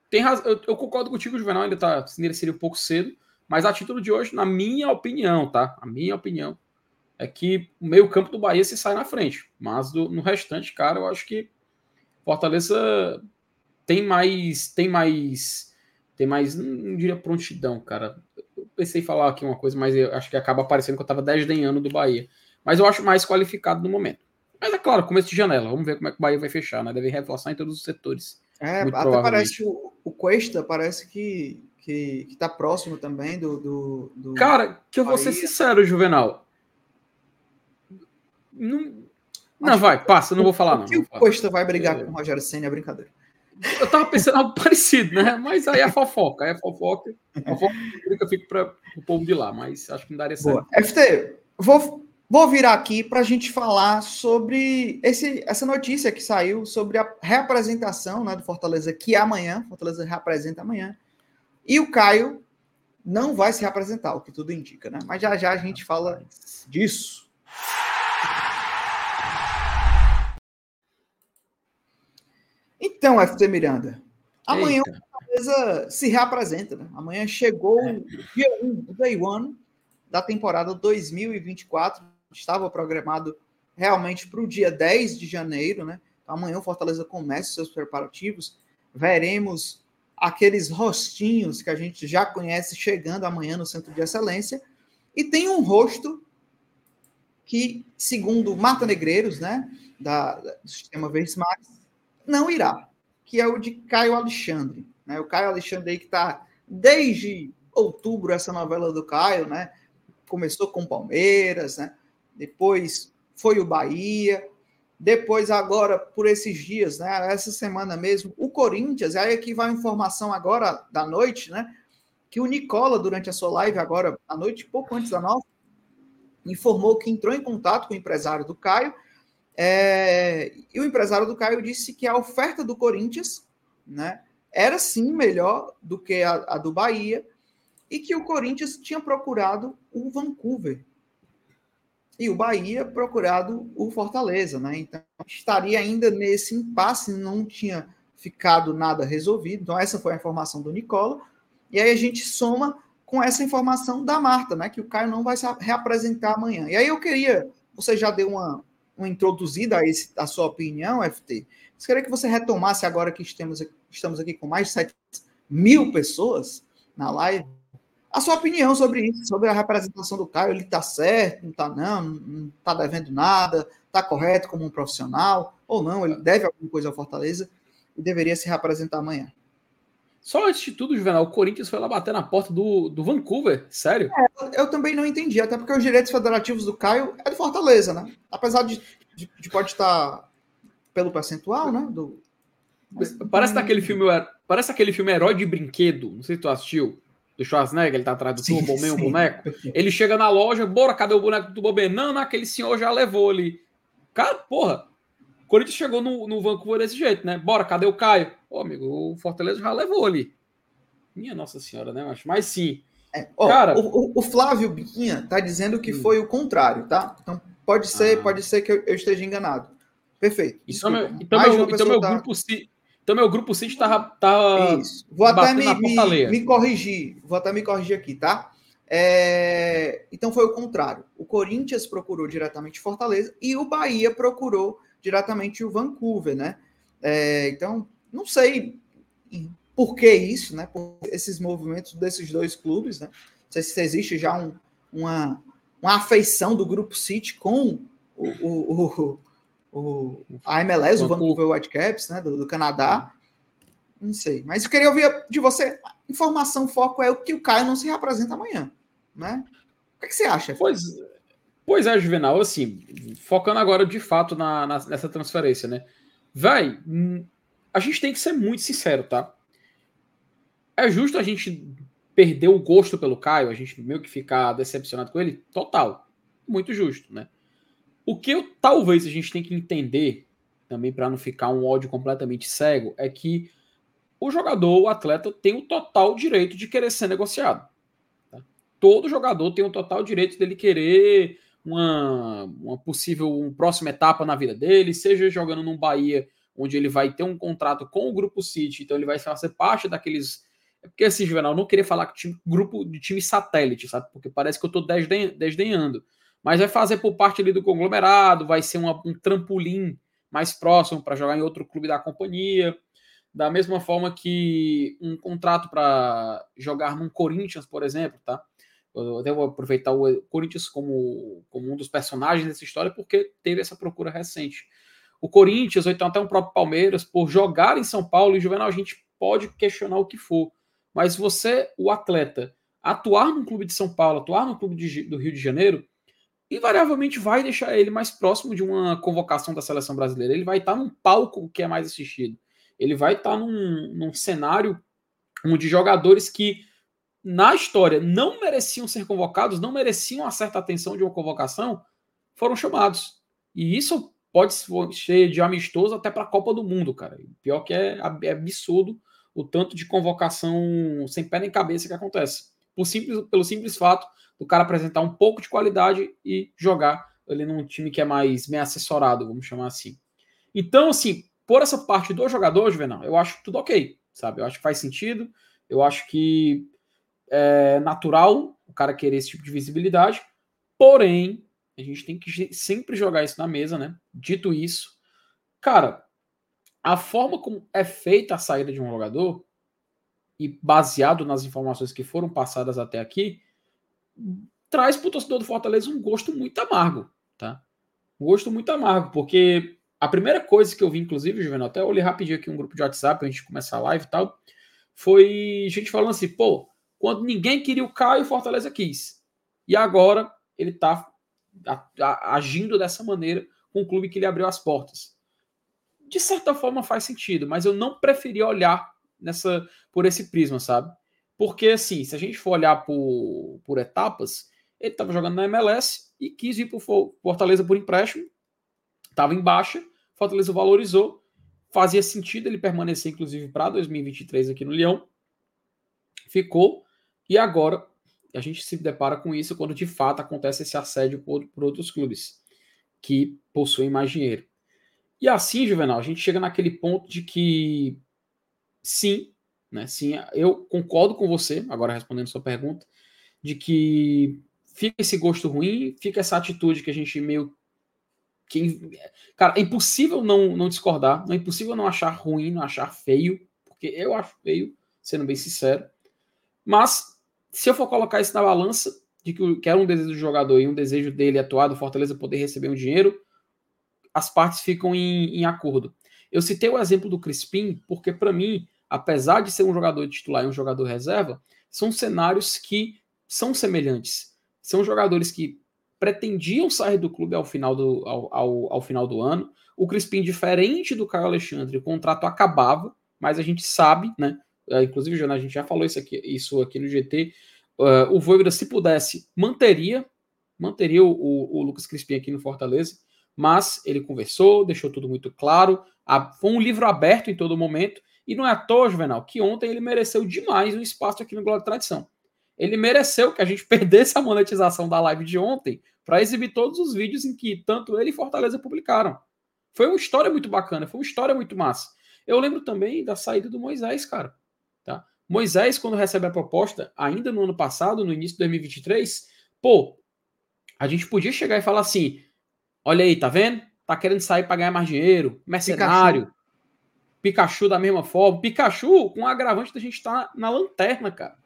tem razão. Eu, eu, concordo contigo, o Juvenal ainda tá. Seria um pouco cedo. Mas a título de hoje, na minha opinião, tá? A minha opinião é que o meio-campo do Bahia se sai na frente. Mas do, no restante, cara, eu acho que Fortaleza tem mais. Tem mais. Tem mais. Não diria prontidão, cara. Eu pensei em falar aqui uma coisa, mas acho que acaba aparecendo que eu tava desdenhando do Bahia. Mas eu acho mais qualificado no momento. Mas é claro, começo de janela. Vamos ver como é que o Bahia vai fechar, né? Deve reforçar em todos os setores. É, até parece o, o Cuesta parece que que está próximo também do, do, do, Cara, que eu vou ser sincero, Juvenal. Não, não vai, passa, não vou falar não. Que o Costa vai brigar é. com o Rogério Senna é brincadeira. Eu tava pensando algo (laughs) parecido, né? Mas aí é fofoca, aí é fofoca. A fofoca eu fico para o povo de lá, mas acho que não daria certo. Boa. FT, vou, vou virar aqui para a gente falar sobre esse, essa notícia que saiu sobre a reapresentação né, do Fortaleza, que é amanhã, Fortaleza reapresenta amanhã, e o Caio não vai se reapresentar, o que tudo indica, né? Mas já já a gente fala disso. Então, FT Miranda, amanhã Eita. a Fortaleza se reapresenta, né? Amanhã chegou é. o dia 1, o day one da temporada 2024. Estava programado realmente para o dia 10 de janeiro, né? Então, amanhã o Fortaleza começa seus preparativos. Veremos aqueles rostinhos que a gente já conhece chegando amanhã no Centro de Excelência, e tem um rosto que, segundo Marta Negreiros, né, da, do sistema Verdes não irá, que é o de Caio Alexandre. Né? O Caio Alexandre aí que está desde outubro, essa novela do Caio, né? Começou com Palmeiras, né? Depois foi o Bahia, depois, agora, por esses dias, né? Essa semana mesmo, o Corinthians, aí aqui vai a informação agora da noite, né? Que o Nicola, durante a sua live agora à noite, pouco antes da nossa, informou que entrou em contato com o empresário do Caio, É, e o empresário do Caio disse que a oferta do Corinthians né, era sim melhor do que a, a do Bahia e que o Corinthians tinha procurado o Vancouver e o Bahia procurado o Fortaleza, né? Então estaria ainda nesse impasse, não tinha ficado nada resolvido. Então essa foi a informação do Nicola. E aí a gente soma com essa informação da Marta, né? Que o Caio não vai se reapresentar amanhã. E aí eu queria, você já deu uma, uma introduzida a, esse, a sua opinião, FT. Eu queria que você retomasse agora que estamos, estamos aqui com mais de 7 mil pessoas na live a sua opinião sobre isso, sobre a representação do Caio, ele está certo, não está não, não está devendo nada, está correto como um profissional, ou não, ele deve alguma coisa ao Fortaleza e deveria se representar amanhã. Só antes de tudo, Juvenal, o Corinthians foi lá bater na porta do, do Vancouver, sério? É, eu também não entendi, até porque os direitos federativos do Caio é do Fortaleza, né? Apesar de, de, de pode estar pelo percentual, né? Do... Mas, parece aquele filme, parece aquele filme Herói de Brinquedo, não sei se tu assistiu do Schwarzenegger, ele tá atrás do sim, tubo, o boneco. Ele chega na loja, bora, cadê o boneco do tubo bem? Não, não, aquele senhor já levou ali. Cara, porra, o Corinthians chegou no, no Vancouver desse jeito, né? Bora, cadê o Caio? Ô, amigo, o Fortaleza já levou ali. Minha Nossa Senhora, né, macho? Mas sim. É, ó, cara, o, o, Flávio Biquinha tá dizendo que hum. foi o contrário, tá? Então pode ser, ah. pode ser que eu, eu, esteja enganado. Perfeito. Então, meu, então, meu, então meu tá... grupo se então, meu grupo City tá. tá Isso. Vou até me, me, me, corrigir. Vou até me corrigir aqui, tá? É... Então, foi o contrário. O Corinthians procurou diretamente Fortaleza e o Bahia procurou diretamente o Vancouver, né? É... Então, não sei por que isso, né? Por esses movimentos desses dois clubes, né? Não sei se existe já um, uma, uma afeição do grupo City com o, o, o o, a MLS, o Vancouver Whitecaps, né, do, do, Canadá. Não sei. Mas eu queria ouvir de você. Informação, foco é o que o Caio não se representa amanhã. Né? O que, é que você acha? Pois, pois é, Juvenal, assim, focando agora de fato na, na, nessa transferência, né? Vai, hum, a gente tem que ser muito sincero, tá? É justo a gente perder o gosto pelo Caio, a gente meio que ficar decepcionado com ele? Total. Muito justo, né? O que eu, talvez a gente tem que entender, também para não ficar um ódio completamente cego, é que o jogador, o atleta, tem o total direito de querer ser negociado. Tá? Todo jogador tem o total direito dele querer uma, uma possível uma próxima etapa na vida dele, seja jogando num Bahia, onde ele vai ter um contrato com o Grupo City, então ele vai fazer parte daqueles. É porque assim, Juvenal, eu não queria falar que time, grupo de time satélite, sabe? Porque parece que eu estou desdenhando mas vai fazer por parte ali do conglomerado, vai ser uma, um trampolim mais próximo para jogar em outro clube da companhia. Da mesma forma que um contrato para jogar num Corinthians, por exemplo, tá? Eu até vou aproveitar o Corinthians como, como um dos personagens dessa história, porque teve essa procura recente. O Corinthians, ou então até o próprio Palmeiras, por jogar em São Paulo e Juvenal, a gente pode questionar o que for. Mas você, o atleta, atuar num clube de São Paulo, atuar no clube de, do Rio de Janeiro, invariavelmente vai deixar ele mais próximo de uma convocação da seleção brasileira. Ele vai estar num palco que é mais assistido. Ele vai estar num, num cenário onde jogadores que na história não mereciam ser convocados, não mereciam a certa atenção de uma convocação, foram chamados. E isso pode ser de amistoso até para a Copa do Mundo, cara. pior que é, é absurdo o tanto de convocação sem pé nem cabeça que acontece. Por simples, pelo simples fato do cara apresentar um pouco de qualidade e jogar ali num time que é mais bem assessorado, vamos chamar assim. Então, assim, por essa parte do jogador, Juvenal, eu acho tudo ok, sabe? Eu acho que faz sentido, eu acho que é natural o cara querer esse tipo de visibilidade, porém, a gente tem que sempre jogar isso na mesa, né? Dito isso, cara, a forma como é feita a saída de um jogador, e baseado nas informações que foram passadas até aqui, traz para o torcedor do Fortaleza um gosto muito amargo, tá? Um gosto muito amargo, porque a primeira coisa que eu vi, inclusive, Juvenal, até olhei rapidinho aqui um grupo de WhatsApp, a gente começar a live e tal, foi gente falando assim, pô, quando ninguém queria o Caio, o Fortaleza quis. E agora ele tá agindo dessa maneira com o clube que lhe abriu as portas. De certa forma faz sentido, mas eu não preferi olhar nessa por esse prisma, sabe? Porque, assim, se a gente for olhar por, por etapas, ele estava jogando na MLS e quis ir para o Fortaleza por empréstimo. estava em baixa, Fortaleza valorizou, fazia sentido ele permanecer, inclusive, para 2023 aqui no Leão. Ficou, e agora a gente se depara com isso quando de fato acontece esse assédio por, por outros clubes que possuem mais dinheiro. E assim, Juvenal, a gente chega naquele ponto de que sim, né? Sim, eu concordo com você, agora respondendo sua pergunta, de que fica esse gosto ruim, fica essa atitude que a gente meio que cara, é impossível não não discordar, não é impossível não achar ruim, não achar feio, porque eu acho feio, sendo bem sincero. Mas se eu for colocar isso na balança, de que, que era um desejo do jogador e um desejo dele atuar do Fortaleza poder receber um dinheiro, as partes ficam em, em acordo. Eu citei o exemplo do Crispim, porque para mim, apesar de ser um jogador titular e um jogador reserva, são cenários que são semelhantes. São jogadores que pretendiam sair do clube ao final do, ao, ao, ao final do ano. O Crispim, diferente do Caio Alexandre, o contrato acabava, mas a gente sabe, né? Uh, inclusive, a gente já falou isso aqui, isso aqui no GT. Uh, é, o Voivoda, se pudesse, manteria manteria o, o, o, Lucas Crispim aqui no Fortaleza, mas ele conversou, deixou tudo muito claro. A, foi um livro aberto em todo momento. E não é à toa, Juvenal, que ontem ele mereceu demais um espaço aqui no Glória Tradição. Ele mereceu que a gente (laughs) perdesse a monetização da live de ontem para exibir todos os vídeos em que tanto ele e Fortaleza publicaram. Foi uma história muito bacana, foi uma história muito massa. Eu lembro também da saída do Moisés, cara. Tá? Moisés, quando recebe a proposta, ainda no ano passado, no início de 2023, pô, a gente podia chegar e falar assim: olha aí, tá vendo? Tá querendo sair para ganhar mais dinheiro, mercenário. Pikachu. Da mesma forma. Pikachu com o agravante da gente estar na lanterna, cara.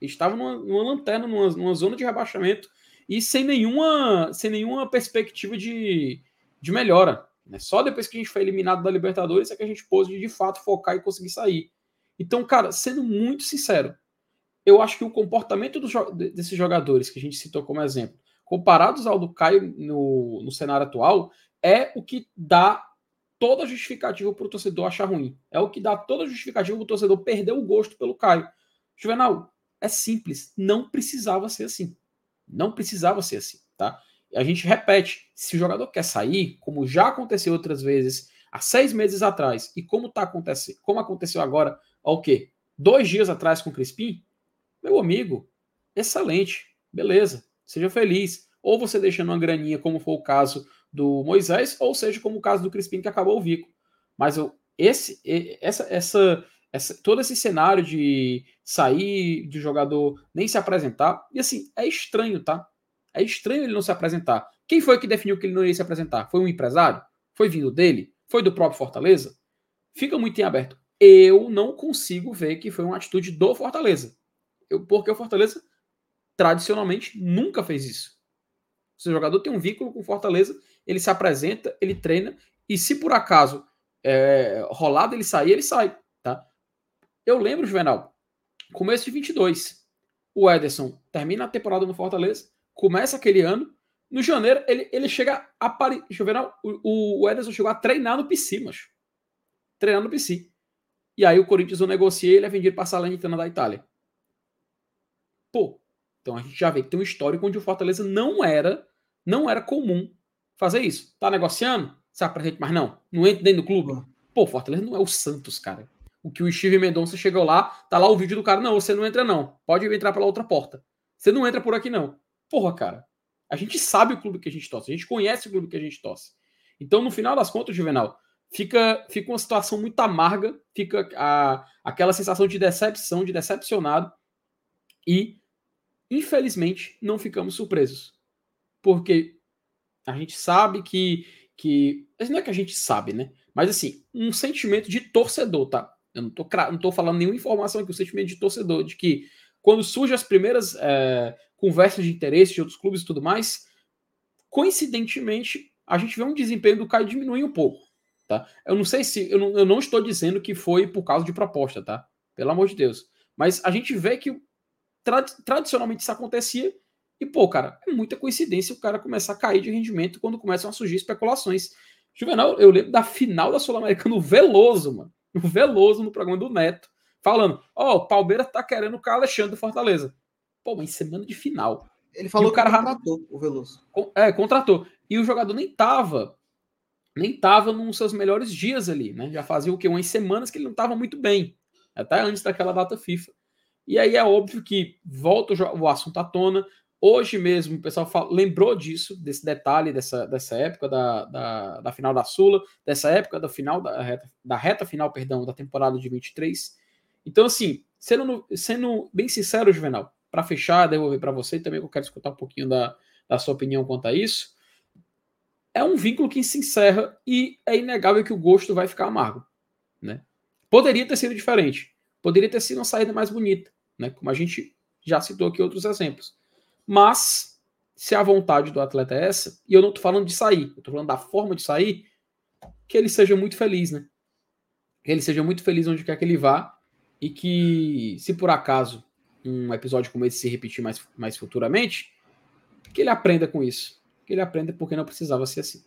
Estava numa, numa lanterna, numa, numa, zona de rebaixamento e sem nenhuma, sem nenhuma perspectiva de, de melhora. Né? Só depois que a gente foi eliminado da Libertadores é que a gente pôde de fato focar e conseguir sair. Então, cara, sendo muito sincero, eu acho que o comportamento desses jogadores que a gente citou como exemplo, comparados ao do Caio no, no cenário atual, é o que dá toda justificativa para o torcedor achar ruim. É o que dá toda justificativa para o torcedor perder o gosto pelo Caio. Juvenal, é simples. Não precisava ser assim. Não precisava ser assim, tá? A gente repete: se o jogador quer sair, como já aconteceu outras vezes, há seis meses atrás, e como tá acontecendo, como aconteceu agora, o quê? Dois dias atrás com o Crispim, meu amigo, excelente, beleza, seja feliz. Ou você deixando uma graninha, como foi o caso do Moisés, ou seja, como o caso do Crispim que acabou o Vico. Mas eu, esse, essa, essa essa, todo esse cenário de sair de jogador nem se apresentar. E assim, é estranho, tá? É estranho ele não se apresentar. Quem foi que definiu que ele não ia se apresentar? Foi um empresário? Foi vindo dele? Foi do próprio Fortaleza? Fica muito em aberto. Eu não consigo ver que foi uma atitude do Fortaleza. Eu, porque o Fortaleza, tradicionalmente, nunca fez isso. O jogador tem um vínculo com o Fortaleza, ele se apresenta, ele treina, e se por acaso é, rolado ele sair, ele sai. Eu lembro, Juvenal, começo de 22. O Ederson termina a temporada no Fortaleza, começa aquele ano. No janeiro, ele, ele chega a Paris. Juvenal, o, o Ederson chegou a treinar no PC, mas Treinar no PC. E aí o Corinthians o negocia ele é vendido para a Salernitana da Itália. Pô, então a gente já vê que tem um histórico onde o Fortaleza não era, não era comum fazer isso. Tá negociando? Sabe pra gente, mas não. Não entra dentro do clube. Pô, Fortaleza não é o Santos, cara o que o Steve Mendonça chegou lá, tá lá o vídeo do cara, não, você não entra não, pode entrar pela outra porta. Você não entra por aqui não. Porra, cara, a gente sabe o clube que a gente torce, a gente conhece o clube que a gente torce. Então, no final das contas, Juvenal, fica, fica uma situação muito amarga, fica a, aquela sensação de decepção, de decepcionado, e, infelizmente, não ficamos surpresos. Porque a gente sabe que, que. Não é que a gente sabe, né? Mas assim, um sentimento de torcedor, tá? Eu não tô, não tô falando nenhuma informação aqui, o sentimento de torcedor, de que quando surgem as primeiras é, conversas de interesse de outros clubes e tudo mais, coincidentemente, a gente vê um desempenho do Caio diminuir um pouco. Tá? Eu não sei se. Eu não, eu não estou dizendo que foi por causa de proposta, tá? Pelo amor de Deus. Mas a gente vê que tradicionalmente isso acontecia. E, pô, cara, é muita coincidência o cara começar a cair de rendimento quando começam a surgir especulações. Juvenal, eu lembro da final da Sul-Americana, o Veloso, mano o Veloso no programa do Neto, falando: Ó, oh, o Palmeiras tá querendo o Carlos Alexandre do Fortaleza. Pô, mas semana de final. Ele falou o cara que contratou o Veloso. É, contratou. E o jogador nem tava nem estava nos seus melhores dias ali, né? Já fazia o que? Umas semanas que ele não estava muito bem, até antes daquela data FIFA. E aí é óbvio que volta o assunto à tona. Hoje mesmo o pessoal fala, lembrou disso, desse detalhe, dessa, dessa época da, da, da, final da Sula, dessa época da final da reta, da reta final, perdão, da temporada de 23. Então, assim, sendo, sendo bem sincero, Juvenal, para fechar, devolver para você também, eu quero escutar um pouquinho da, da sua opinião quanto a isso. É um vínculo que se encerra e é inegável que o gosto vai ficar amargo. Né? Poderia ter sido diferente, poderia ter sido uma saída mais bonita né? Como a gente já citou aqui outros exemplos. Mas, se a vontade do atleta é essa, e eu não estou falando de sair, eu estou falando da forma de sair, que ele seja muito feliz, né? Que ele seja muito feliz onde quer que ele vá e que, se por acaso um episódio como esse se repetir mais, mais futuramente, que ele aprenda com isso. Que ele aprenda porque não precisava ser assim.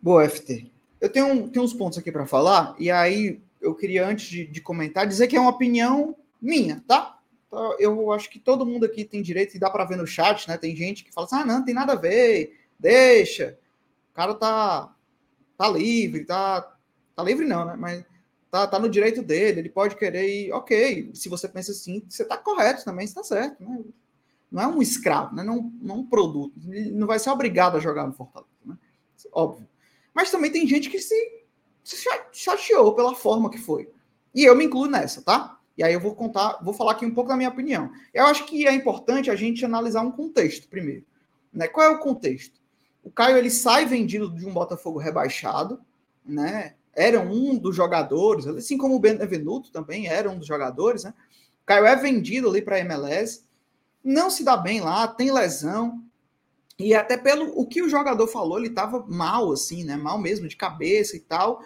Boa, FT. Eu tenho, tenho uns pontos aqui para falar, e aí eu queria, antes de, de comentar, dizer que é uma opinião minha, tá? Então, eu acho que todo mundo aqui tem direito, e dá para ver no chat, né? Tem gente que fala assim: ah, não, tem nada a ver, deixa. O cara tá, tá livre, tá, tá livre não, né? Mas tá, tá no direito dele, ele pode querer ir, ok. Se você pensa assim, você tá correto também, está certo, né? Não é um escravo, né? Não, não um produto. Ele não vai ser obrigado a jogar no Fortaleza, né? Óbvio. Mas também tem gente que se, se chateou pela forma que foi. E eu me incluo nessa, tá? E aí eu vou contar, vou falar aqui um pouco da minha opinião. Eu acho que é importante a gente analisar um contexto primeiro. Né? Qual é o contexto? O Caio ele sai vendido de um Botafogo rebaixado, né? Era um dos jogadores, assim como o Benevenuto também era um dos jogadores, né? O Caio é vendido ali para a MLS, não se dá bem lá, tem lesão. E até pelo o que o jogador falou, ele estava mal assim, né? Mal mesmo de cabeça e tal.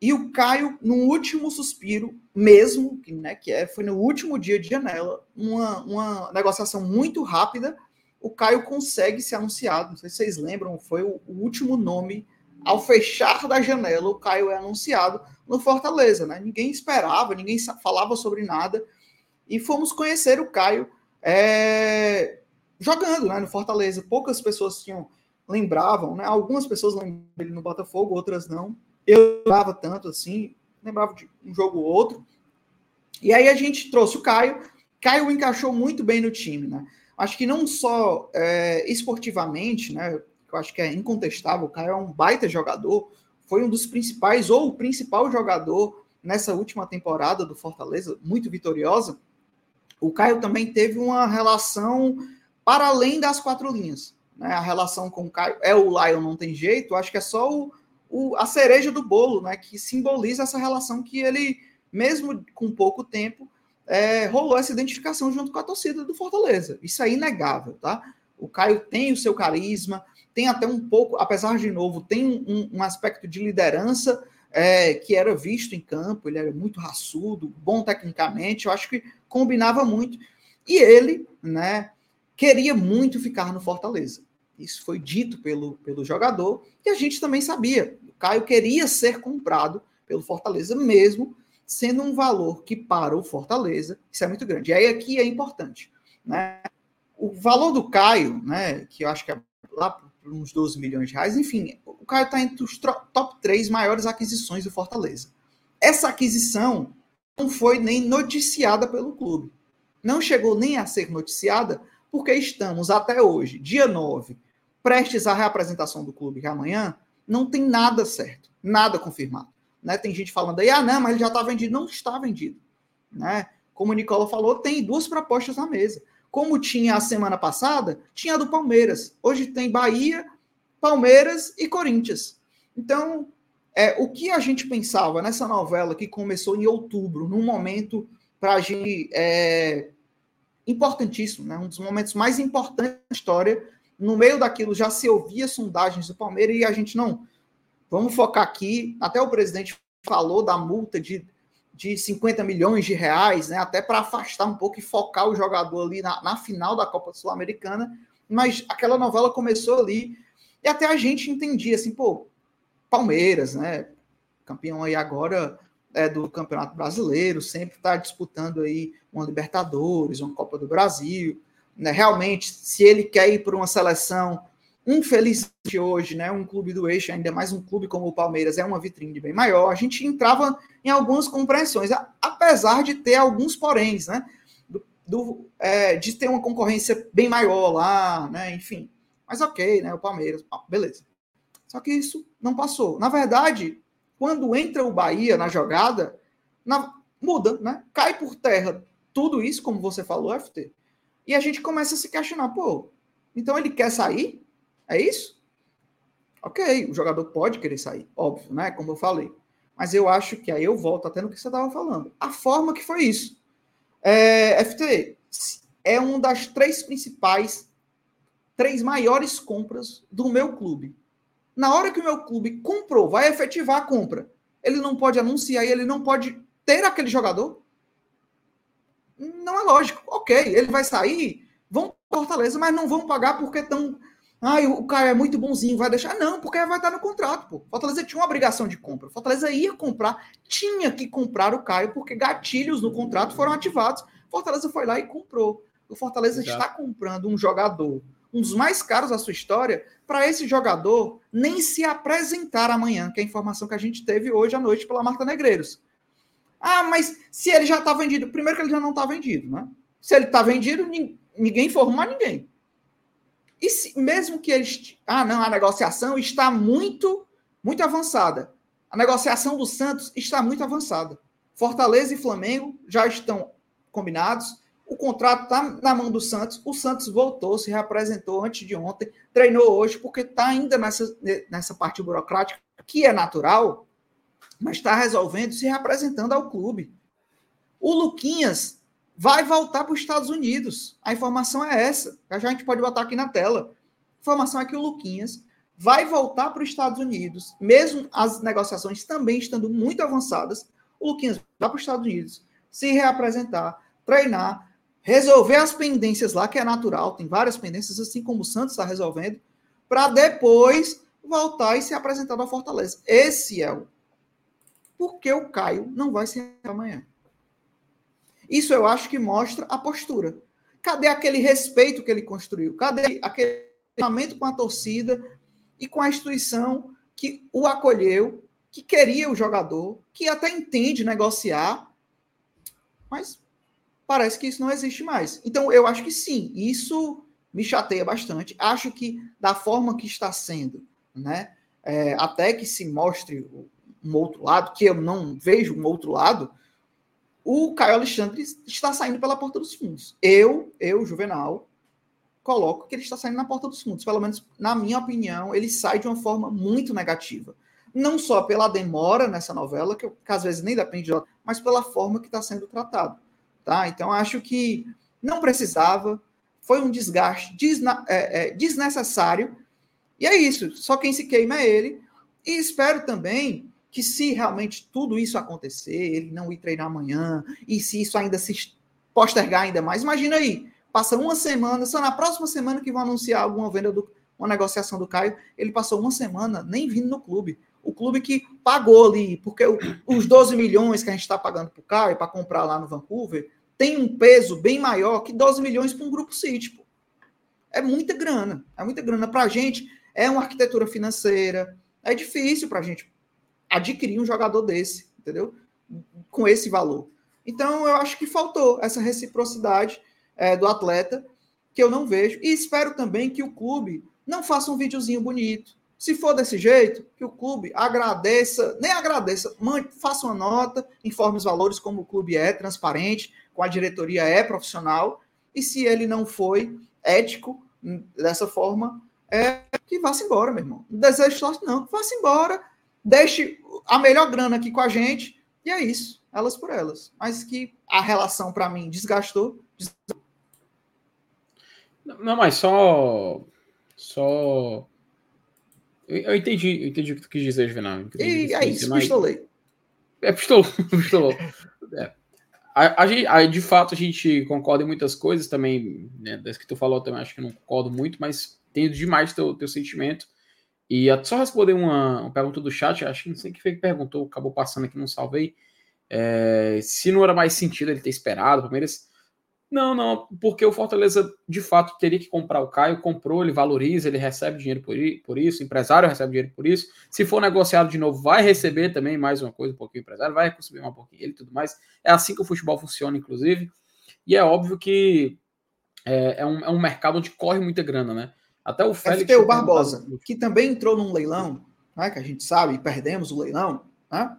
E o Caio, no último suspiro, mesmo, que, né, que é, foi no último dia de janela, uma, uma negociação muito rápida, o Caio consegue ser anunciado. Não sei se vocês lembram, foi o, o último nome. Ao fechar da janela, o Caio é anunciado no Fortaleza. Né? Ninguém esperava, ninguém falava sobre nada. E fomos conhecer o Caio é, jogando né, no Fortaleza. Poucas pessoas tinham lembravam, né? Algumas pessoas lembram ele no Botafogo, outras não. Eu lembrava tanto assim, lembrava de um jogo ou outro. E aí a gente trouxe o Caio. Caio encaixou muito bem no time, né? Acho que não só é, esportivamente, né? Eu acho que é incontestável. O Caio é um baita jogador. Foi um dos principais, ou o principal jogador nessa última temporada do Fortaleza, muito vitoriosa. O Caio também teve uma relação para além das quatro linhas. Né? A relação com o Caio é o Lion, não tem jeito. Acho que é só o, o, a cereja do bolo, né, que simboliza essa relação que ele, mesmo com pouco tempo, é, rolou essa identificação junto com a torcida do Fortaleza. Isso é inegável, tá? O Caio tem o seu carisma, tem até um pouco, apesar de novo, tem um, um aspecto de liderança é, que era visto em campo, ele era muito raçudo, bom tecnicamente, eu acho que combinava muito. E ele, né, queria muito ficar no Fortaleza. Isso foi dito pelo, pelo jogador e a gente também sabia. Caio queria ser comprado pelo Fortaleza mesmo, sendo um valor que para o Fortaleza, isso é muito grande. E aí aqui é importante, né? O valor do Caio, né, que eu acho que é lá por uns 12 milhões de reais, enfim, o Caio está entre os top 3 maiores aquisições do Fortaleza. Essa aquisição não foi nem noticiada pelo clube. Não chegou nem a ser noticiada porque estamos até hoje, dia 9, prestes à reapresentação do clube, que é amanhã, não tem nada certo, nada confirmado. Né? Tem gente falando aí, ah, não, mas ele já está vendido. Não está vendido. Né? Como o Nicola falou, tem duas propostas na mesa. Como tinha a semana passada, tinha a do Palmeiras. Hoje tem Bahia, Palmeiras e Corinthians. Então, é, o que a gente pensava nessa novela que começou em outubro, num momento para a gente é, importantíssimo, né? um dos momentos mais importantes da história no meio daquilo já se ouvia sondagens do Palmeiras e a gente não. Vamos focar aqui. Até o presidente falou da multa de, de 50 milhões de reais, né? Até para afastar um pouco e focar o jogador ali na, na final da Copa Sul-Americana. Mas aquela novela começou ali e até a gente entendia assim, pô, Palmeiras, né? Campeão aí agora é, do Campeonato Brasileiro, sempre está disputando aí uma Libertadores, uma Copa do Brasil né, realmente, se ele quer ir para uma seleção infelizmente hoje, né, um clube do eixo, ainda mais um clube como o Palmeiras, é uma vitrine bem maior, a gente entrava em algumas compreensões, apesar de ter alguns poréns, né, do, do é, de ter uma concorrência bem maior lá, né, enfim. Mas ok, né, o Palmeiras, beleza. Só que isso não passou. Na verdade, quando entra o Bahia na jogada, na, muda, né, cai por terra tudo isso, como você falou, FT, e a gente começa a se questionar, pô, então ele quer sair? É isso? Ok, o jogador pode querer sair, óbvio, né? Como eu falei. Mas eu acho que aí eu volto até no que você estava falando. A forma que foi isso. É, FT é uma das três principais, três maiores compras do meu clube. Na hora que o meu clube comprou, vai efetivar a compra, ele não pode anunciar e ele não pode ter aquele jogador? Não é lógico. Ok, ele vai sair, vão Fortaleza, mas não vão pagar porque estão Ai, o cara é muito bonzinho, vai deixar. Não, porque vai estar no contrato, pô. Fortaleza tinha uma obrigação de compra. Fortaleza ia comprar, tinha que comprar o Caio, porque gatilhos no contrato foram ativados. Fortaleza foi lá e comprou. O Fortaleza Exato. está comprando um jogador, um dos mais caros da sua história, para esse jogador nem se apresentar amanhã, que é a informação que a gente teve hoje à noite pela Marta Negreiros. Ah, mas se ele já está vendido, primeiro que ele já não está vendido, né? Se ele está vendido, ninguém informa ninguém. E se, mesmo que eles. Ah, não, a negociação está muito, muito avançada. A negociação do Santos está muito avançada. Fortaleza e Flamengo já estão combinados. O contrato está na mão do Santos. O Santos voltou, se reapresentou antes de ontem, treinou hoje, porque está ainda nessa, nessa parte burocrática, que é natural, mas está resolvendo, se reapresentando ao clube. O Luquinhas vai voltar para os Estados Unidos. A informação é essa. Já, a gente pode botar aqui na tela. A informação é que o Luquinhas vai voltar para os Estados Unidos, mesmo as negociações também estando muito avançadas. O Luquinhas vai para os Estados Unidos, se reapresentar, treinar, resolver as pendências lá, que é natural, tem várias pendências, assim como o Santos está resolvendo, para depois voltar e se apresentar na Fortaleza. Esse é o. Porque o Caio não vai ser amanhã. Isso eu acho que mostra a postura. Cadê aquele respeito que ele construiu? Cadê aquele relacionamento com a torcida e com a instituição que o acolheu, que queria o jogador, que até entende negociar, mas parece que isso não existe mais. Então eu acho que sim, isso me chateia bastante. Acho que da forma que está sendo, né, é, até que se mostre um outro lado, que eu não vejo um outro lado, o Caio Alexandre está saindo pela porta dos fundos. Eu, eu, Juvenal, coloco que ele está saindo na porta dos fundos. Pelo menos, na minha opinião, ele sai de uma forma muito negativa. Não só pela demora nessa novela, que, que às vezes nem depende de mas pela forma que está sendo tratado. Tá? Então, acho que não precisava, foi um desgaste desna é, é, desnecessário. E é isso, só quem se queima é ele. E espero também que se realmente tudo isso acontecer, ele não ir treinar amanhã, e se isso ainda se postergar ainda mais, imagina aí, passa uma semana, só na próxima semana que vão anunciar alguma venda do uma negociação do Caio, ele passou uma semana nem vindo no clube. O clube que pagou ali, porque os 12 milhões que a gente está pagando para o Caio para comprar lá no Vancouver tem um peso bem maior que 12 milhões para um grupo City. Pô. É muita grana, é muita grana para a gente. É uma arquitetura financeira, é difícil para a gente adquirir um jogador desse, entendeu? Com esse valor. Então, eu acho que faltou essa reciprocidade é, do atleta, que eu não vejo. E espero também que o clube não faça um videozinho bonito. Se for desse jeito, que o clube agradeça, nem agradeça, faça uma nota, informe os valores, como o clube é transparente, com a diretoria é profissional, e se ele não foi ético hum, dessa forma, é que vá-se embora, meu irmão. Não desejo sorte, não. Vá-se embora, deixe a melhor grana aqui com a gente, e é isso, elas por elas. Mas que a relação, para mim, desgastou, desgastou. Não, mas só. Só. Eu, entendi, eu entendi o que tu quis dizer, Juvenal. E é isso, mas... pistolei. É, pistolou, (laughs) pistolou. é. A, a, a, de fato, a gente concorda em muitas coisas também, né, das que tu falou também, acho que não concordo muito, mas entendo demais teu, teu sentimento. E só responder uma, uma pergunta do chat, acho que não sei quem foi que perguntou, acabou passando aqui, não salvei. É, se não era mais sentido ele ter esperado, o Palmeiras. Não, não, porque o Fortaleza de fato teria que comprar o Caio, comprou, ele valoriza, ele recebe dinheiro por, por isso, o empresário recebe dinheiro por isso. Se for negociado de novo, vai receber também mais uma coisa, um pouquinho o empresário, vai receber um pouquinho ele e tudo mais. É assim que o futebol funciona, inclusive. E é óbvio que é, é, um, é um mercado onde corre muita grana, né? Até o Félix. FTU Barbosa, que também entrou num leilão, né, que a gente sabe, perdemos o leilão, né?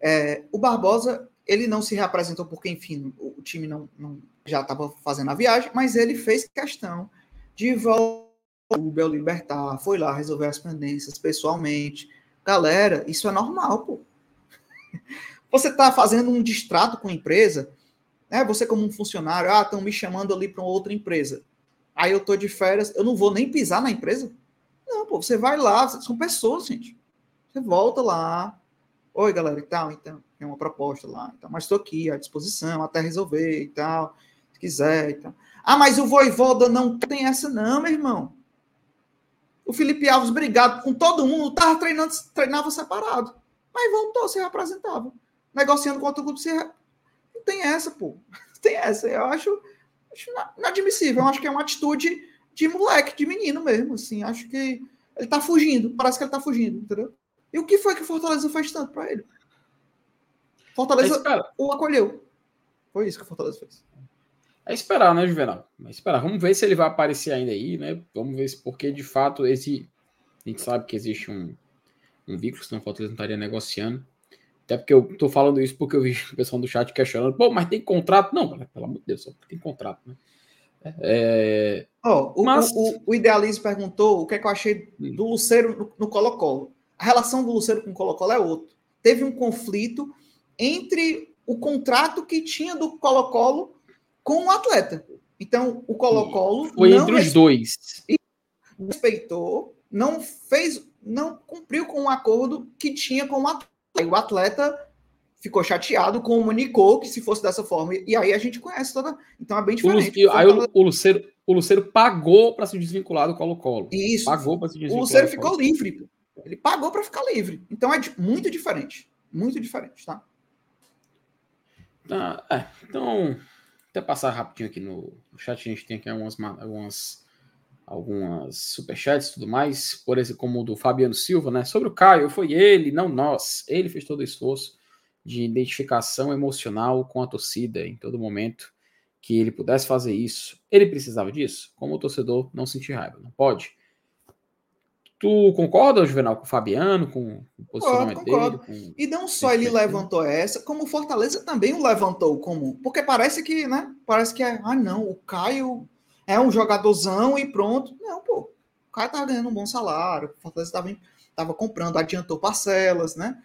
É, o Barbosa, ele não se reapresentou porque, enfim, o, time não, não já estava fazendo a viagem, mas ele fez questão de voltar o Bel Libertar, foi lá resolver as pendências pessoalmente. Galera, isso é normal, pô. (laughs) Você está fazendo um distrato com a empresa, né? Você como um funcionário, ah, estão me chamando ali para outra empresa. Aí eu tô de férias, eu não vou nem pisar na empresa? Não, pô, você vai lá, são pessoas, gente. Você volta lá. Oi, galera, e tal, então, tem uma proposta lá, então, mas estou aqui à disposição até resolver e tal quiser. Então. Ah, mas o Voivoda não tem essa não, meu irmão. O Felipe Alves, brigado com todo mundo, estava treinando, treinava separado. Mas voltou, se representava. Negociando com outro grupo, se re... não tem essa, pô. (laughs) Tem essa. Eu acho, acho inadmissível. Eu acho que é uma atitude de moleque, de menino mesmo. Assim, acho que ele tá fugindo. Parece que ele tá fugindo, entendeu? E o que foi que o Fortaleza fez tanto para ele? Fortaleza o acolheu. Foi isso que o Fortaleza fez. É esperar, né, Juvenal? É esperar. Vamos ver se ele vai aparecer ainda aí, né? Vamos ver se, porque de fato esse. A gente sabe que existe um, um vínculo, senão o Fortaleza não estaria negociando. Até porque eu tô falando isso porque eu vi (laughs) o pessoal do chat questionando. Pô, mas tem contrato? Não, pelo amor de Deus, só tem contrato, né? É... Oh, o, mas... o, o, Idealismo perguntou o que é que eu achei hum. do Luceiro no Colo-Colo. A relação do Luceiro com o Colo-Colo é outro. Teve um conflito entre o contrato que tinha do Colo-Colo com o atleta. Então, o Colo-Colo. Foi entre os dois. Respeitou, não fez, não cumpriu com o acordo que tinha com o atleta. Aí o atleta ficou chateado, comunicou que se fosse dessa forma. E aí a gente conhece toda. Então é bem diferente. O, aí o, o, Luceiro, o Luceiro pagou para se desvincular do Colo-Colo. Isso. Pagou para se desvincular. O Luceiro ficou livre. Ele pagou para ficar livre. Então é muito diferente. Muito diferente, tá? Ah, é. Então, até passar rapidinho aqui no, no chat, a gente tem aqui algumas, algumas, algumas superchats e tudo mais, por exemplo, como o do Fabiano Silva, né? Sobre o Caio, foi ele, não nós. Ele fez todo o esforço de identificação emocional com a torcida em todo momento que ele pudesse fazer isso. Ele precisava disso? Como o torcedor não sentir raiva, não pode. Tu concorda, Juvenal, com o Fabiano, com o posicionamento concordo, concordo. dele? Com... E não só ele levantou essa, como o Fortaleza também o levantou como. Porque parece que, né? Parece que é. Ah, não, o Caio é um jogadorzão e pronto. Não, pô. O Caio tava ganhando um bom salário. O Fortaleza tava, tava comprando, adiantou parcelas, né?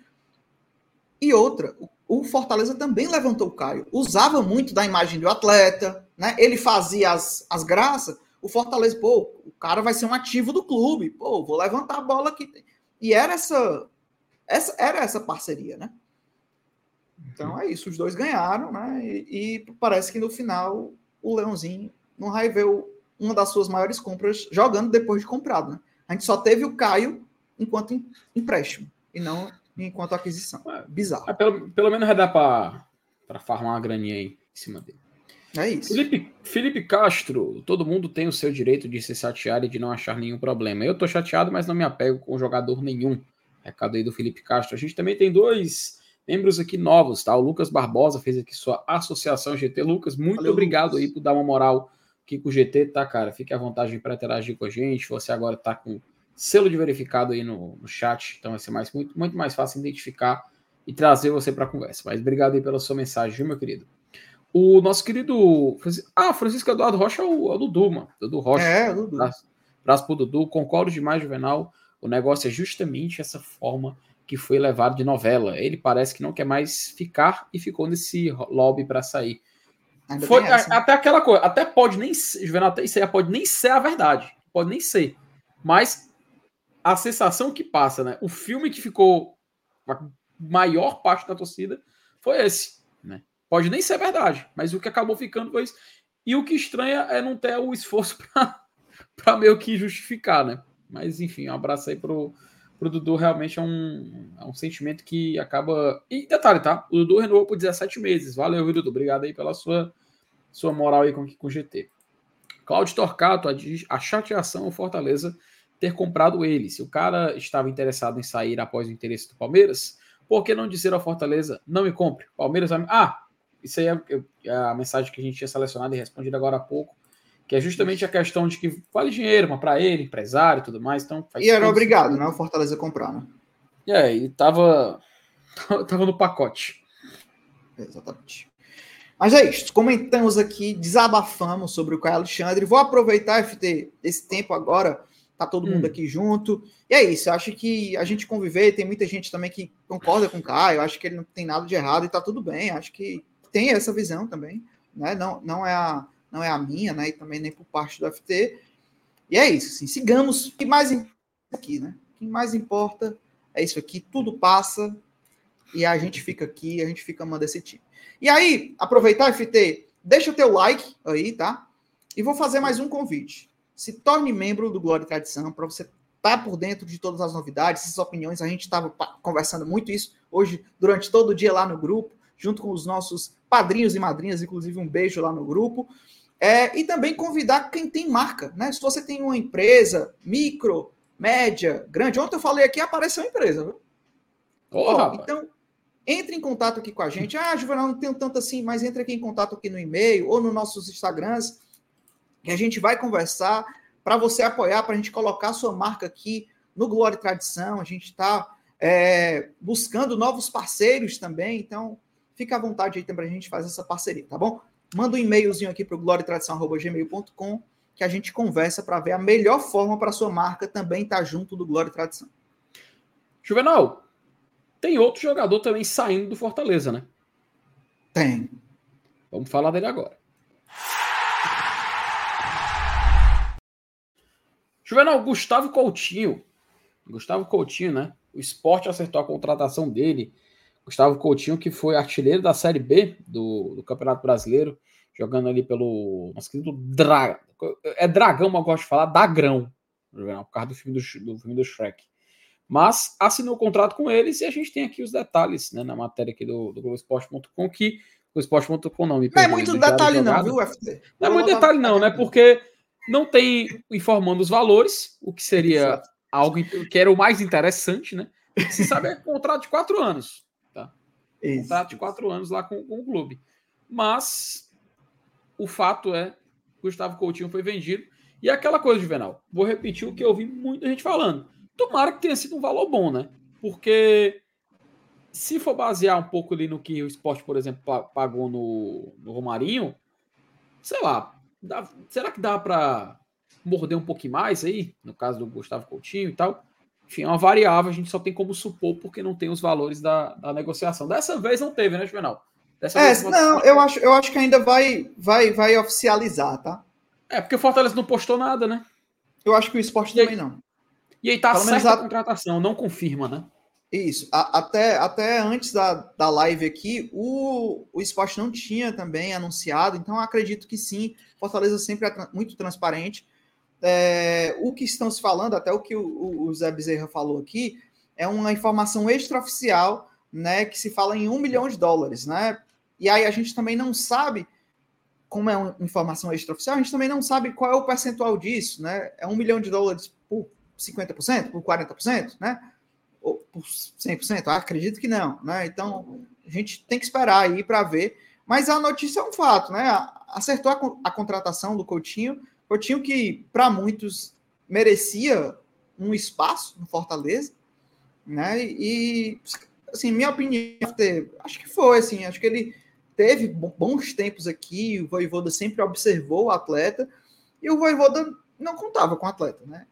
E outra, o Fortaleza também levantou o Caio. Usava muito da imagem do atleta, né? Ele fazia as, as graças o Fortaleza, pô, o cara vai ser um ativo do clube, pô, vou levantar a bola aqui. E era essa, essa era essa parceria, né? Então é isso, os dois ganharam, né? E, e parece que no final o Leãozinho não raiveu uma das suas maiores compras jogando depois de comprado, né? A gente só teve o Caio enquanto empréstimo e não enquanto aquisição. É, Bizarro. É, pelo, pelo menos vai dar para farmar uma graninha aí em cima dele. É isso. Felipe, Felipe Castro, todo mundo tem o seu direito de se chatear e de não achar nenhum problema. Eu tô chateado, mas não me apego com jogador nenhum. Recado aí do Felipe Castro. A gente também tem dois membros aqui novos, tá? O Lucas Barbosa fez aqui sua associação GT. Lucas, muito Valeu, obrigado Lucas. aí por dar uma moral aqui com o GT, tá, cara? Fique à vontade para interagir com a gente. Você agora tá com selo de verificado aí no, no chat, então vai ser mais, muito, muito mais fácil identificar e trazer você para a conversa. Mas obrigado aí pela sua mensagem, viu, meu querido? O nosso querido. Ah, Francisco Eduardo Rocha é o, é o Dudu, mano. Dudu Rocha. É, o Dudu. Abraço, pro Dudu. Concordo demais, Juvenal. O negócio é justamente essa forma que foi levado de novela. Ele parece que não quer mais ficar e ficou nesse lobby para sair. Foi até aquela coisa, até pode nem ser, Juvenal, até isso aí pode nem ser a verdade, pode nem ser, mas a sensação que passa, né? O filme que ficou a maior parte da torcida foi esse, né? Pode nem ser verdade, mas o que acabou ficando foi isso. E o que estranha é não ter o esforço (laughs) para meio que justificar, né? Mas enfim, um abraço aí pro, pro Dudu. Realmente é um, é um sentimento que acaba. E detalhe, tá? O Dudu renovou por 17 meses. Valeu, Dudu. Obrigado aí pela sua sua moral aí com, com o GT. Claudio Torcato, a chateação o Fortaleza ter comprado ele. Se o cara estava interessado em sair após o interesse do Palmeiras, por que não dizer ao Fortaleza, não me compre? Palmeiras vai... Ah, isso aí é, é a mensagem que a gente tinha selecionado e respondido agora há pouco, que é justamente a questão de que vale dinheiro, mas para ele, empresário e tudo mais, então... e era obrigado, né, o Fortaleza comprar, né? É, ele tava, (laughs) tava no pacote. Exatamente. Mas é isso. Comentamos aqui, desabafamos sobre o Caio Alexandre. Vou aproveitar, FT, esse tempo agora. Tá todo hum. mundo aqui junto. E é isso. Eu acho que a gente conviver, tem muita gente também que concorda com o Caio. Acho que ele não tem nada de errado e tá tudo bem. Acho que tem essa visão também. Né? Não, não, é a, não é a minha, né? E também nem por parte do FT. E é isso. Assim, sigamos. O que mais aqui, né? O que mais importa é isso aqui. Tudo passa e a gente fica aqui, a gente fica amando esse time. E aí, aproveitar, FT, deixa o teu like aí, tá? E vou fazer mais um convite. Se torne membro do Glória e Tradição para você estar tá por dentro de todas as novidades, essas opiniões. A gente estava conversando muito isso hoje, durante todo o dia lá no grupo, junto com os nossos padrinhos e madrinhas, inclusive um beijo lá no grupo. É, e também convidar quem tem marca, né? Se você tem uma empresa micro, média, grande. Ontem eu falei aqui, apareceu a empresa, viu? Porra, então, entre em contato aqui com a gente. Ah, Juvenal, não tenho tanto assim, mas entre aqui em contato aqui no e-mail ou nos nossos Instagrams, que a gente vai conversar para você apoiar, para a gente colocar a sua marca aqui no Glória e Tradição. A gente está é, buscando novos parceiros também, então fica à vontade aí também para a gente fazer essa parceria, tá bom? Manda um e-mailzinho aqui para o gloriatradição.gmail.com que a gente conversa para ver a melhor forma para a sua marca também estar tá junto do Glória e Tradição. Juvenal, tem outro jogador também saindo do Fortaleza, né? Tem. Vamos falar dele agora. Juvenal, Gustavo Coutinho. Gustavo Coutinho, né? O esporte acertou a contratação dele. Gustavo Coutinho, que foi artilheiro da Série B do, do Campeonato Brasileiro, jogando ali pelo nosso querido Dra... É Dragão, mas eu gosto de falar Dagrão, por causa do filme do, do filme do Shrek mas assinou o contrato com eles e a gente tem aqui os detalhes né, na matéria aqui do, do Globoesporte.com que o esporte.com não me Não é muito detalhe não, viu, FT? Não é muito detalhe não, né? Porque não tem informando os valores, o que seria Exato. algo que era o mais interessante, né? Se sabe é contrato de quatro anos? Contrato de quatro anos lá com, com o clube. Mas o fato é Gustavo Coutinho foi vendido. E aquela coisa, Juvenal, vou repetir o que eu ouvi muita gente falando Tomara que tenha sido um valor bom, né? Porque se for basear um pouco ali no que o esporte, por exemplo, pagou no, no Romarinho, sei lá, dá, será que dá para morder um pouquinho mais aí, no caso do Gustavo Coutinho e tal? Enfim, é uma variável, a gente só tem como supor porque não tem os valores da, da negociação. Dessa vez não teve, né, Juvenal? Dessa é, não, eu acho, eu acho que ainda vai, vai, vai oficializar, tá? É, porque o Fortaleza não postou nada, né? Eu acho que o esporte e também aí, não. E aí tá Pelo certa a... contratação, não confirma, né? Isso. A, até, até antes da, da live aqui, o, o esporte não tinha também anunciado, então acredito que sim. Fortaleza sempre é muito transparente. É, o que estão se falando, até o que o, o Zé Bezerra falou aqui, é uma informação extraoficial, né? Que se fala em um milhão de dólares, né? E aí a gente também não sabe, como é uma informação extraoficial, a gente também não sabe qual é o percentual disso, né? É um milhão de dólares por 50%, por 40%, né? Ou por 100%? Ah, acredito que não, né? Então, a gente tem que esperar aí para ver. Mas a notícia é um fato, né? Acertou a, a contratação do Coutinho. Coutinho que, para muitos, merecia um espaço no Fortaleza, né? E, assim, minha opinião, acho que foi, assim, acho que ele teve bons tempos aqui, o Voivoda sempre observou o atleta, e o Voivoda não contava com o atleta, né?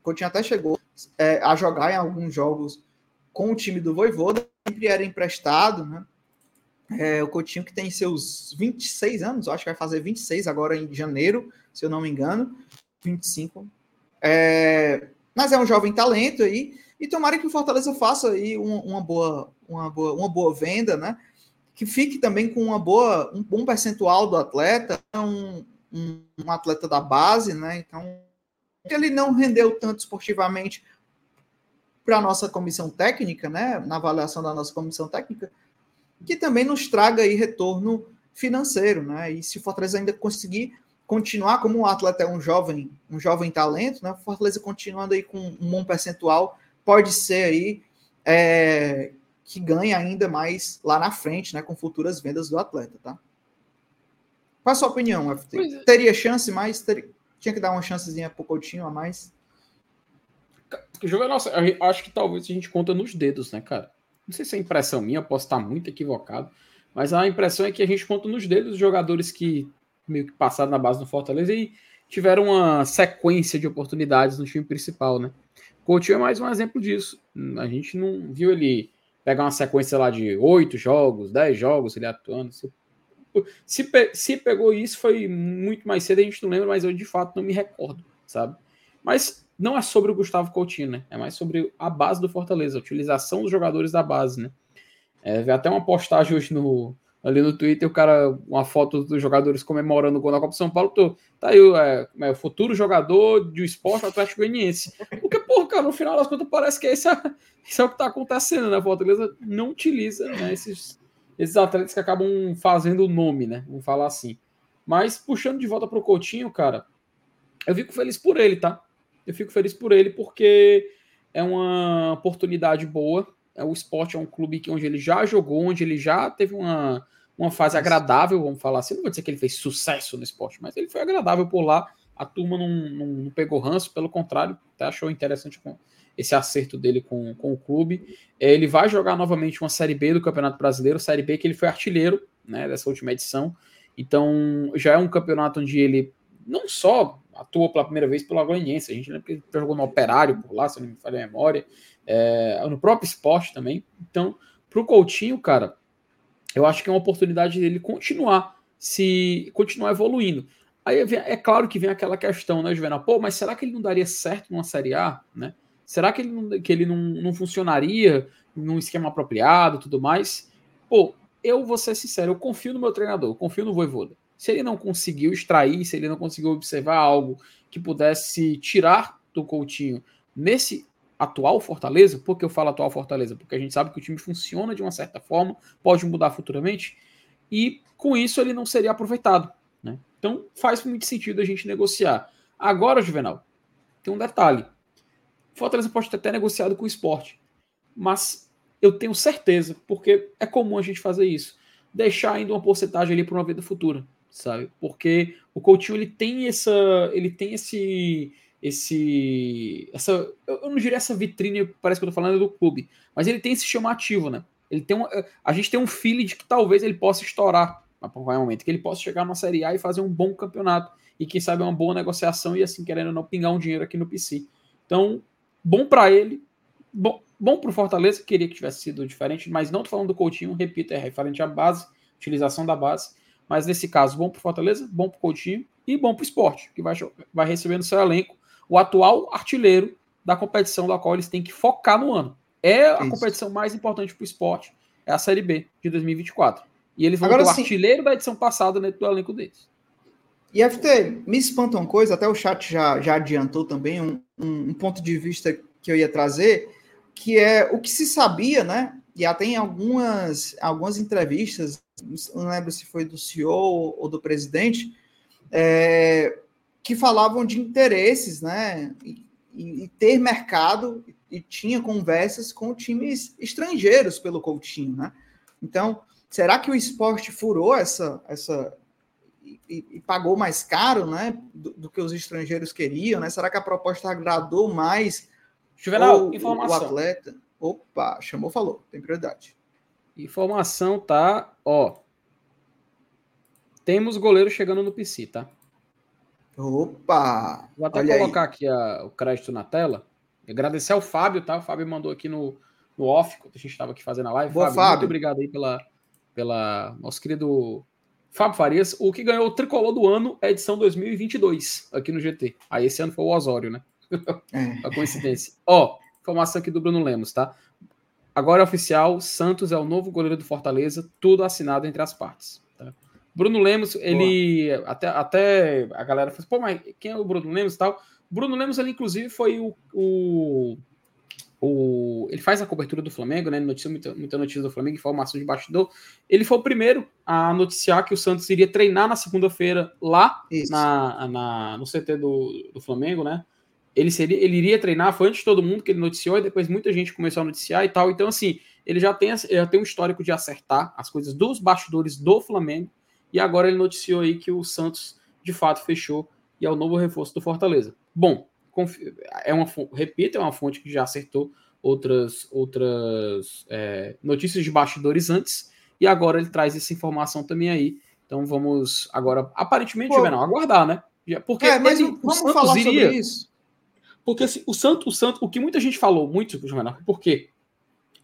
Coutinho até chegou é, a jogar em alguns jogos com o time do Voivoda, sempre era emprestado, né? É, o Coutinho que tem seus 26 anos, acho que vai fazer 26 agora em janeiro, se eu não me engano, 25. É, mas é um jovem talento aí, e tomara que o Fortaleza faça aí uma, uma, boa, uma, boa, uma boa venda, né? Que fique também com uma boa, um bom percentual do atleta, um, um, um atleta da base, né? Então ele não rendeu tanto esportivamente para a nossa comissão técnica, né, na avaliação da nossa comissão técnica, que também nos traga aí retorno financeiro, né? E se o Fortaleza ainda conseguir continuar como um atleta é um jovem, um jovem talento, né? O Fortaleza continuando aí com um bom percentual, pode ser aí é, que ganhe ainda mais lá na frente, né? Com futuras vendas do atleta, tá? Qual a sua opinião, FT? É. Teria chance mais? Teria, tinha que dar uma chancezinha pro Coutinho a mais? É nossa? Acho que talvez a gente conta nos dedos, né, cara? Não sei se é impressão minha, posso estar muito equivocado, mas a impressão é que a gente conta nos dedos os jogadores que meio que passaram na base do Fortaleza e tiveram uma sequência de oportunidades no time principal, né? Coutinho é mais um exemplo disso. A gente não viu ele pegar uma sequência lá de oito jogos, dez jogos, ele atuando. Se, se, se pegou isso, foi muito mais cedo, a gente não lembra, mas eu de fato não me recordo, sabe? Mas não é sobre o Gustavo Coutinho, né? É mais sobre a base do Fortaleza, a utilização dos jogadores da base, né? É, até uma postagem hoje no, ali no Twitter, o cara, uma foto dos jogadores comemorando o gol na Copa São Paulo, tô, tá aí é, é, o futuro jogador do esporte Atlético Goianiense. Porque, porra, cara, no final das contas parece que é, esse é o que tá acontecendo, né? O Fortaleza não utiliza né, esses, esses atletas que acabam fazendo o nome, né? Vamos falar assim. Mas, puxando de volta pro Coutinho, cara, eu fico feliz por ele, tá? Eu fico feliz por ele porque é uma oportunidade boa. É, o esporte é um clube onde ele já jogou, onde ele já teve uma, uma fase agradável, vamos falar assim. Não vou dizer que ele fez sucesso no esporte, mas ele foi agradável por lá. A turma não, não, não pegou ranço, pelo contrário, até achou interessante esse acerto dele com, com o clube. É, ele vai jogar novamente uma Série B do Campeonato Brasileiro, Série B que ele foi artilheiro né, dessa última edição. Então já é um campeonato onde ele não só atuou pela primeira vez pelo Goianiense. A gente lembra que ele jogou no Operário por lá, se não me falha a memória, é, no próprio esporte também. Então, para o Coutinho, cara, eu acho que é uma oportunidade dele continuar se continuar evoluindo. Aí é claro que vem aquela questão, né, Juvenal? Pô, mas será que ele não daria certo numa Série A, né? Será que ele não, que ele não, não funcionaria num esquema apropriado tudo mais? Pô, eu vou ser sincero, eu confio no meu treinador, confio no Voivoda. Se ele não conseguiu extrair, se ele não conseguiu observar algo que pudesse tirar do Coutinho nesse atual Fortaleza, por que eu falo atual Fortaleza? Porque a gente sabe que o time funciona de uma certa forma, pode mudar futuramente, e com isso ele não seria aproveitado. Né? Então faz muito sentido a gente negociar. Agora, Juvenal, tem um detalhe. Fortaleza pode ter até negociado com o esporte, mas eu tenho certeza, porque é comum a gente fazer isso, deixar ainda uma porcentagem ali para uma vida futura sabe? Porque o Coutinho ele tem essa, ele tem esse esse essa eu não diria essa vitrine, parece que eu tô falando do clube, mas ele tem esse chamativo, né? Ele tem uma, a gente tem um feeling de que talvez ele possa estourar a qualquer momento, que ele possa chegar na Série A e fazer um bom campeonato e quem sabe uma boa negociação e assim querendo não pingar um dinheiro aqui no PC. Então, bom para ele, bom, bom pro Fortaleza, queria que tivesse sido diferente, mas não tô falando do Coutinho, repito, é referente à base, utilização da base. Mas nesse caso, bom para o Fortaleza, bom para o Coutinho e bom para o esporte, que vai, vai receber no seu elenco o atual artilheiro da competição da qual eles têm que focar no ano. É a Isso. competição mais importante para o esporte, é a Série B de 2024. E eles vão Agora, ter o artilheiro da edição passada dentro do elenco deles. E FT, me espanta uma coisa, até o chat já, já adiantou também um, um, um ponto de vista que eu ia trazer, que é o que se sabia, né? E até em algumas, algumas entrevistas não lembro se foi do CEO ou do presidente, é, que falavam de interesses, né? E, e, ter mercado e tinha conversas com times estrangeiros pelo Coutinho, né? Então, será que o esporte furou essa, essa e, e pagou mais caro, né? Do, do, que os estrangeiros queriam, né? Será que a proposta agradou mais Juvenal, o, informação. o atleta? Opa, chamou, falou, tem prioridade. Informação tá, ó. Temos goleiro chegando no PC, tá? Opa! Vou até colocar aí. aqui a, o crédito na tela. Agradecer ao Fábio, tá? O Fábio mandou aqui no, no off, quando a gente estava aqui fazendo a live. Boa, Fábio, Fábio, muito obrigado aí pela, pela nosso querido Fábio Farias. O que ganhou o tricolor do ano é a edição 2022 aqui no GT. Aí esse ano foi o Osório, né? É. (laughs) a coincidência. Ó, informação aqui do Bruno Lemos, tá? Agora é oficial, Santos é o novo goleiro do Fortaleza, tudo assinado entre as partes. Tá? Bruno Lemos, ele. Até, até a galera falou, pô, mas quem é o Bruno Lemos e tal? Bruno Lemos, ele inclusive foi o, o, o, ele faz a cobertura do Flamengo, né? Notícia, muita, muita notícia do Flamengo, informação de bastidor. Ele foi o primeiro a noticiar que o Santos iria treinar na segunda-feira lá na, na, no CT do, do Flamengo, né? Ele, seria, ele iria treinar, foi antes de todo mundo que ele noticiou, e depois muita gente começou a noticiar e tal. Então, assim, ele já tem, já tem um histórico de acertar as coisas dos bastidores do Flamengo, e agora ele noticiou aí que o Santos de fato fechou e é o novo reforço do Fortaleza. Bom, é uma repito, é uma fonte que já acertou outras outras é, notícias de bastidores antes e agora ele traz essa informação também aí. Então vamos agora aparentemente Pô, não aguardar, né? Porque é, mas ele, vamos falar iria, sobre isso. Porque assim, o Santos, o Santos, o que muita gente falou muito, Juvenal, porque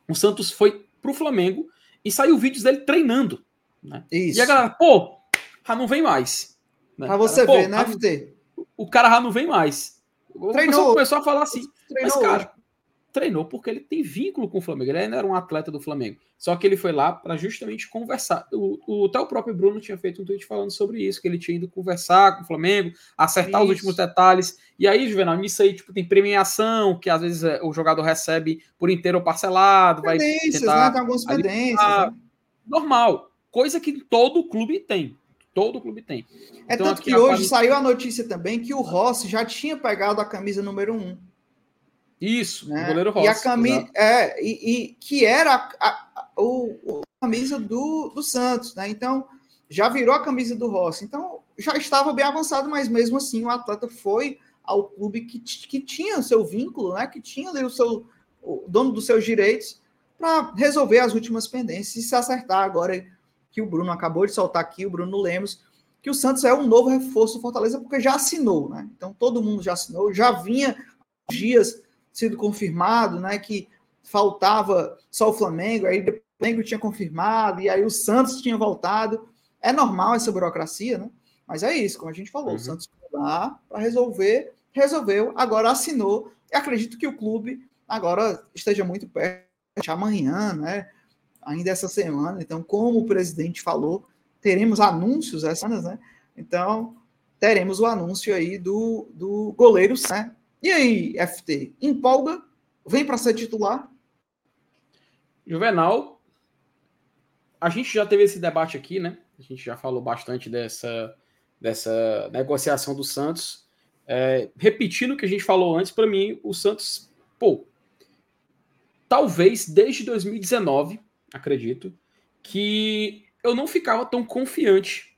o Santos foi pro Flamengo e saiu vídeos dele treinando, né? Isso. E a galera, pô, já não vem mais. Né? Pra você ver, né, FT? O cara já não vem mais. O treinou, começou a falar assim. Treinou mas, cara. Treinou porque ele tem vínculo com o Flamengo. Ele ainda era um atleta do Flamengo. Só que ele foi lá para justamente conversar. O, o, até o próprio Bruno tinha feito um tweet falando sobre isso, que ele tinha ido conversar com o Flamengo, acertar isso. os últimos detalhes. E aí, Juvenal, nisso aí, tipo, tem premiação, que às vezes é, o jogador recebe por inteiro ou parcelado. Vai tentar, né? Tem algumas pendências. né? Normal. Coisa que todo clube tem. Todo clube tem. É então, tanto que hoje saiu a notícia também que o Rossi já tinha pegado a camisa número 1. Um. Isso, né? o goleiro Rossi. E a camisa, é, e, e, que era a, a, o, a camisa do, do Santos, né? Então, já virou a camisa do Rossi. Então, já estava bem avançado, mas mesmo assim o atleta foi ao clube que, que tinha o seu vínculo, né? Que tinha ali o seu o dono dos seus direitos para resolver as últimas pendências e se acertar agora que o Bruno acabou de soltar aqui, o Bruno Lemos, que o Santos é um novo reforço do Fortaleza, porque já assinou, né? Então todo mundo já assinou, já vinha dias sido confirmado, né? Que faltava só o Flamengo, aí o Flamengo tinha confirmado, e aí o Santos tinha voltado. É normal essa burocracia, né? Mas é isso, como a gente falou, uhum. o Santos foi lá para resolver, resolveu, agora assinou, e acredito que o clube agora esteja muito perto, amanhã, né? ainda essa semana. Então, como o presidente falou, teremos anúncios essas semanas, né? Então, teremos o anúncio aí do, do goleiro, né? E aí, FT, empolga? Vem para ser titular? Juvenal, a gente já teve esse debate aqui, né? A gente já falou bastante dessa, dessa negociação do Santos. É, repetindo o que a gente falou antes, para mim, o Santos, pô, talvez desde 2019 acredito, que eu não ficava tão confiante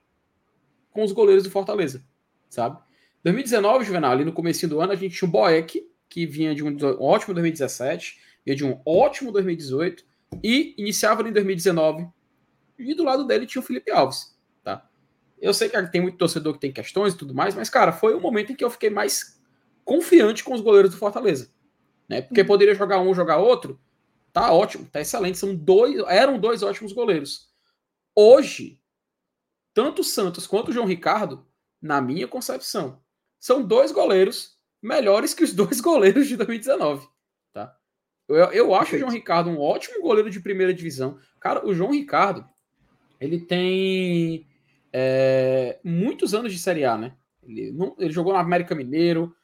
com os goleiros do Fortaleza, sabe? 2019, Juvenal, ali no começo do ano, a gente tinha o Boeck, que vinha de um ótimo 2017, vinha de um ótimo 2018, e iniciava ali em 2019, e do lado dele tinha o Felipe Alves, tá? Eu sei que tem muito torcedor que tem questões e tudo mais, mas, cara, foi o momento em que eu fiquei mais confiante com os goleiros do Fortaleza, né? Porque uhum. poderia jogar um, jogar outro, Tá ótimo, tá excelente. São dois, eram dois ótimos goleiros. Hoje, tanto o Santos quanto o João Ricardo, na minha concepção, são dois goleiros melhores que os dois (laughs) goleiros de 2019, tá? Eu, eu acho Perfeito. o João Ricardo um ótimo goleiro de primeira divisão. Cara, o João Ricardo, ele tem é, muitos anos de Série A, né? Ele, não, ele jogou no América Mineiro,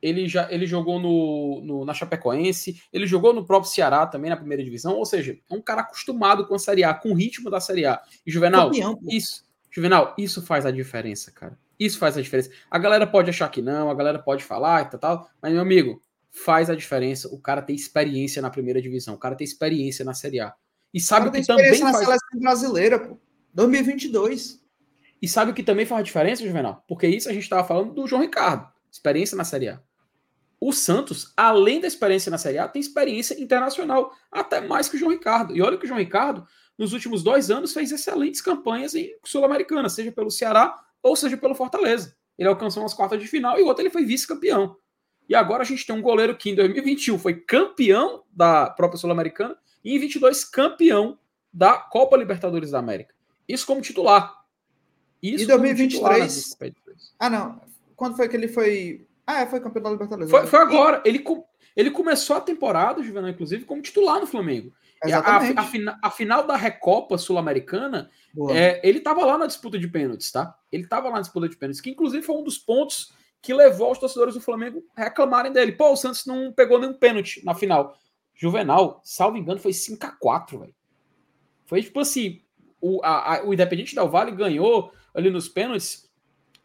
ele já ele jogou no, no, na Chapecoense, ele jogou no próprio Ceará também na primeira divisão, ou seja, é um cara acostumado com a Série A, com o ritmo da Série A. E Juvenal, Campeão, isso, Juvenal, isso faz a diferença, cara. Isso faz a diferença. A galera pode achar que não, a galera pode falar e tal, tal mas meu amigo, faz a diferença. O cara tem experiência na primeira divisão, o cara tem experiência na Série A. E sabe o que também na faz... seleção brasileira, pô. 2022. E sabe o que também faz a diferença, Juvenal? Porque isso a gente estava falando do João Ricardo, experiência na Série A o Santos, além da experiência na Série A, tem experiência internacional, até mais que o João Ricardo. E olha que o João Ricardo, nos últimos dois anos, fez excelentes campanhas em Sul-Americana, seja pelo Ceará ou seja pelo Fortaleza. Ele alcançou umas quartas de final e o outro ele foi vice-campeão. E agora a gente tem um goleiro que em 2021 foi campeão da própria Sul-Americana e em 22 campeão da Copa Libertadores da América. Isso como titular. Isso e 2023. Ah, não. Quando foi que ele foi ah, é, foi campeão da Libertadores. Foi, foi agora. Ele, ele começou a temporada, Juvenal, inclusive, como titular no Flamengo. Exatamente. A, a, a, final da Recopa Sul-Americana, é, ele estava lá na disputa de pênaltis, tá? Ele estava lá na disputa de pênaltis, que inclusive foi um dos pontos que levou os torcedores do Flamengo a reclamarem dele. Pô, o Santos não pegou nenhum pênalti na final. Juvenal, salvo engano, foi 5x4, velho. Foi tipo assim, o, a, a, o Independente Del Vale ganhou ali nos pênaltis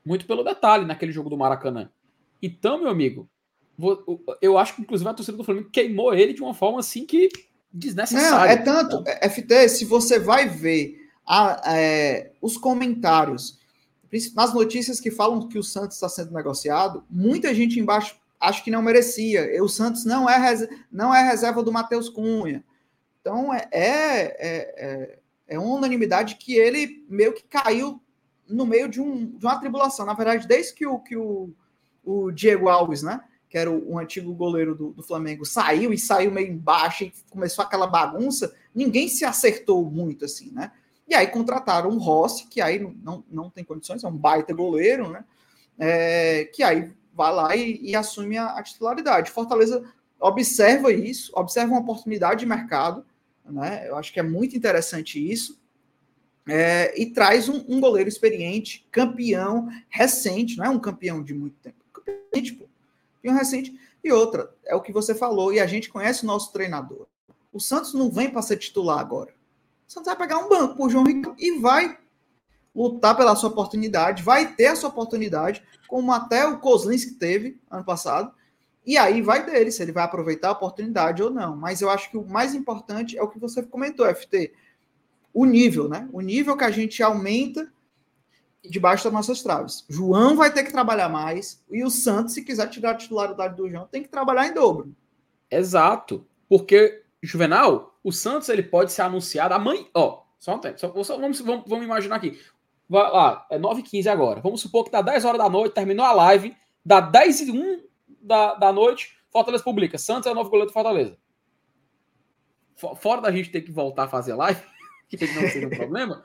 muito pelo detalhe naquele jogo do Maracanã. Então, meu amigo, eu acho que inclusive a torcida do Flamengo queimou ele de uma forma assim que desnecessária. Não, é tanto, então, FT, se você vai ver a, é, os comentários, nas notícias que falam que o Santos está sendo negociado, muita gente embaixo acha que não merecia. O Santos não é, não é reserva do Matheus Cunha. Então é, é, é, é uma unanimidade que ele meio que caiu no meio de, um, de uma tribulação. Na verdade, desde que o, que o, o Diego Alves, né? Que era o, o antigo goleiro do, do, Flamengo, saiu e saiu meio embaixo e começou aquela bagunça, ninguém se acertou muito assim, né? E aí contrataram um Rossi, que aí não, não tem condições, é um baita goleiro, né? É, que aí vai lá e, e assume a, a, titularidade. Fortaleza observa isso, observa uma oportunidade de mercado, né? Eu acho que é muito interessante isso. É, e traz um, um, goleiro experiente, campeão, recente, não é um campeão de muito tempo, campeão recente, Campeão recente. E outra, é o que você falou, e a gente conhece o nosso treinador. O Santos não vem para ser titular agora. Santos vai pegar um banco por João Ricardo e vai lutar pela sua oportunidade, vai ter a sua oportunidade, como até o Kozlinski teve ano passado, e aí vai dele, se ele vai aproveitar a oportunidade ou não. Mas eu acho que o mais importante é o que você comentou, FT. O nível, né? O nível que a gente aumenta debaixo das nossas traves. João vai ter que trabalhar mais, e o Santos, se quiser tirar a titularidade do João, tem que trabalhar em dobro. Exato. Porque, Juvenal, o Santos ele pode ser anunciado amanhã. Ó, só um tempo. Só, só, vamos, vamos, vamos imaginar aqui. Vai lá, é 9h15 agora. Vamos supor que dá 10 horas da noite, terminou a live, dá 10 e 1 da, da noite, Fortaleza publica. Santos é o novo goleiro do Fortaleza. Fora da gente ter que voltar a fazer live, (laughs) que não seja um problema,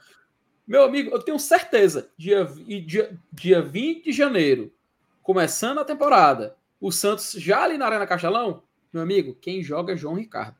meu amigo, eu tenho certeza, dia, dia, dia 20 de janeiro, começando a temporada, o Santos já ali na Arena Castelão, meu amigo, quem joga é João Ricardo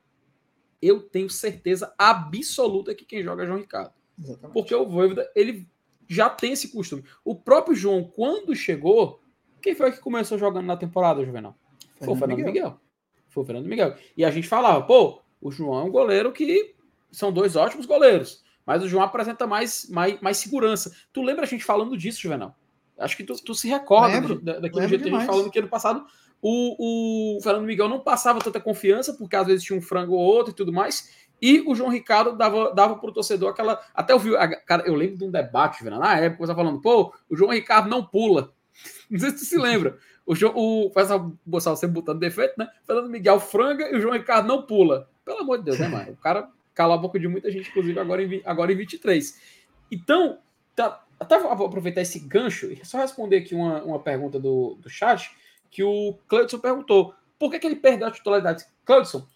eu tenho certeza absoluta que quem joga é João Ricardo. Exatamente. Porque o Voivoda, ele já tem esse costume. O próprio João, quando chegou, quem foi que começou jogando na temporada, Juvenal? Fernando foi o Fernando Miguel. Miguel. Foi o Fernando Miguel. E a gente falava, pô, o João é um goleiro que são dois ótimos goleiros. Mas o João apresenta mais, mais, mais segurança. Tu lembra a gente falando disso, Juvenal? Acho que tu, tu se recorda lembro, daquele jeito que a gente falando que ano passado o, o Fernando Miguel não passava tanta confiança, porque às vezes tinha um frango ou outro e tudo mais. E o João Ricardo dava, dava para o torcedor aquela. Até eu vi. Cara, eu lembro de um debate, velho, na época, você falando, pô, o João Ricardo não pula. (laughs) Não sei se tu se lembra. O, João, o faz você botando defeito, né? Fernando Miguel franga e o João Ricardo não pula. Pelo amor de Deus, né, mano? O cara cala a boca de muita gente, inclusive agora em, agora em 23. Então, tá, até vou aproveitar esse gancho e só responder aqui uma, uma pergunta do, do chat que o Cleudson perguntou. Por que, que ele perdeu a titularidade? Cleudson,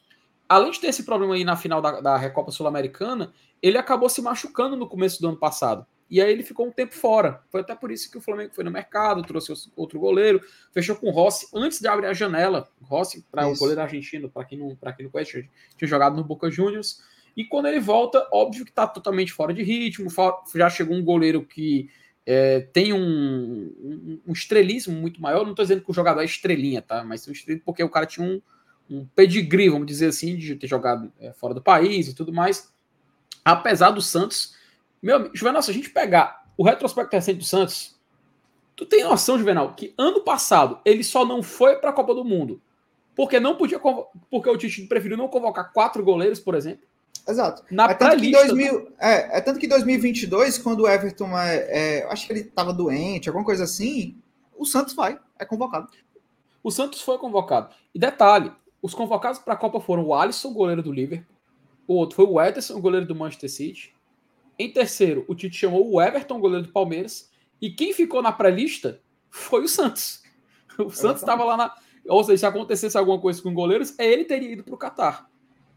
além de ter esse problema aí na final da, da Recopa Sul-Americana, ele acabou se machucando no começo do ano passado. E aí ele ficou um tempo fora. Foi até por isso que o Flamengo foi no mercado, trouxe outro goleiro, fechou com o Rossi antes de abrir a janela. Rossi, para o goleiro argentino, para quem, não, quem não conhece, tinha jogado no Boca Juniors. E quando ele volta, óbvio que está totalmente fora de ritmo. Já chegou um goleiro que é, tem um, um, estrelismo muito maior. Não estou dizendo que o jogador é estrelinha, tá? Mas um estrelismo porque o cara tinha um, um pedigree, vamos dizer assim, de ter jogado é, fora do país e tudo mais. Apesar do Santos, meu amigo, Juvenal, se a gente pegar o retrospecto recente do Santos, tu tem noção, Juvenal, que ano passado ele só não foi para a Copa do Mundo porque não podia porque o Tite preferiu não convocar quatro goleiros, por exemplo. Exato. Na é tanto, que 2000, é, é tanto que 2022, quando o Everton é, é acho que ele estava doente, alguma coisa assim, o Santos vai, é convocado. O Santos foi convocado. E detalhe, os convocados para a Copa foram o Alisson, goleiro do Liverpool, o outro foi o Ederson, goleiro do Manchester City. Em terceiro, o Tite chamou o Everton, goleiro do Palmeiras, e quem ficou na pré-lista foi o Santos. (laughs) O Santos estava lá na. Ou seja, se acontecesse alguma coisa com goleiros, ele teria ido para o Catar.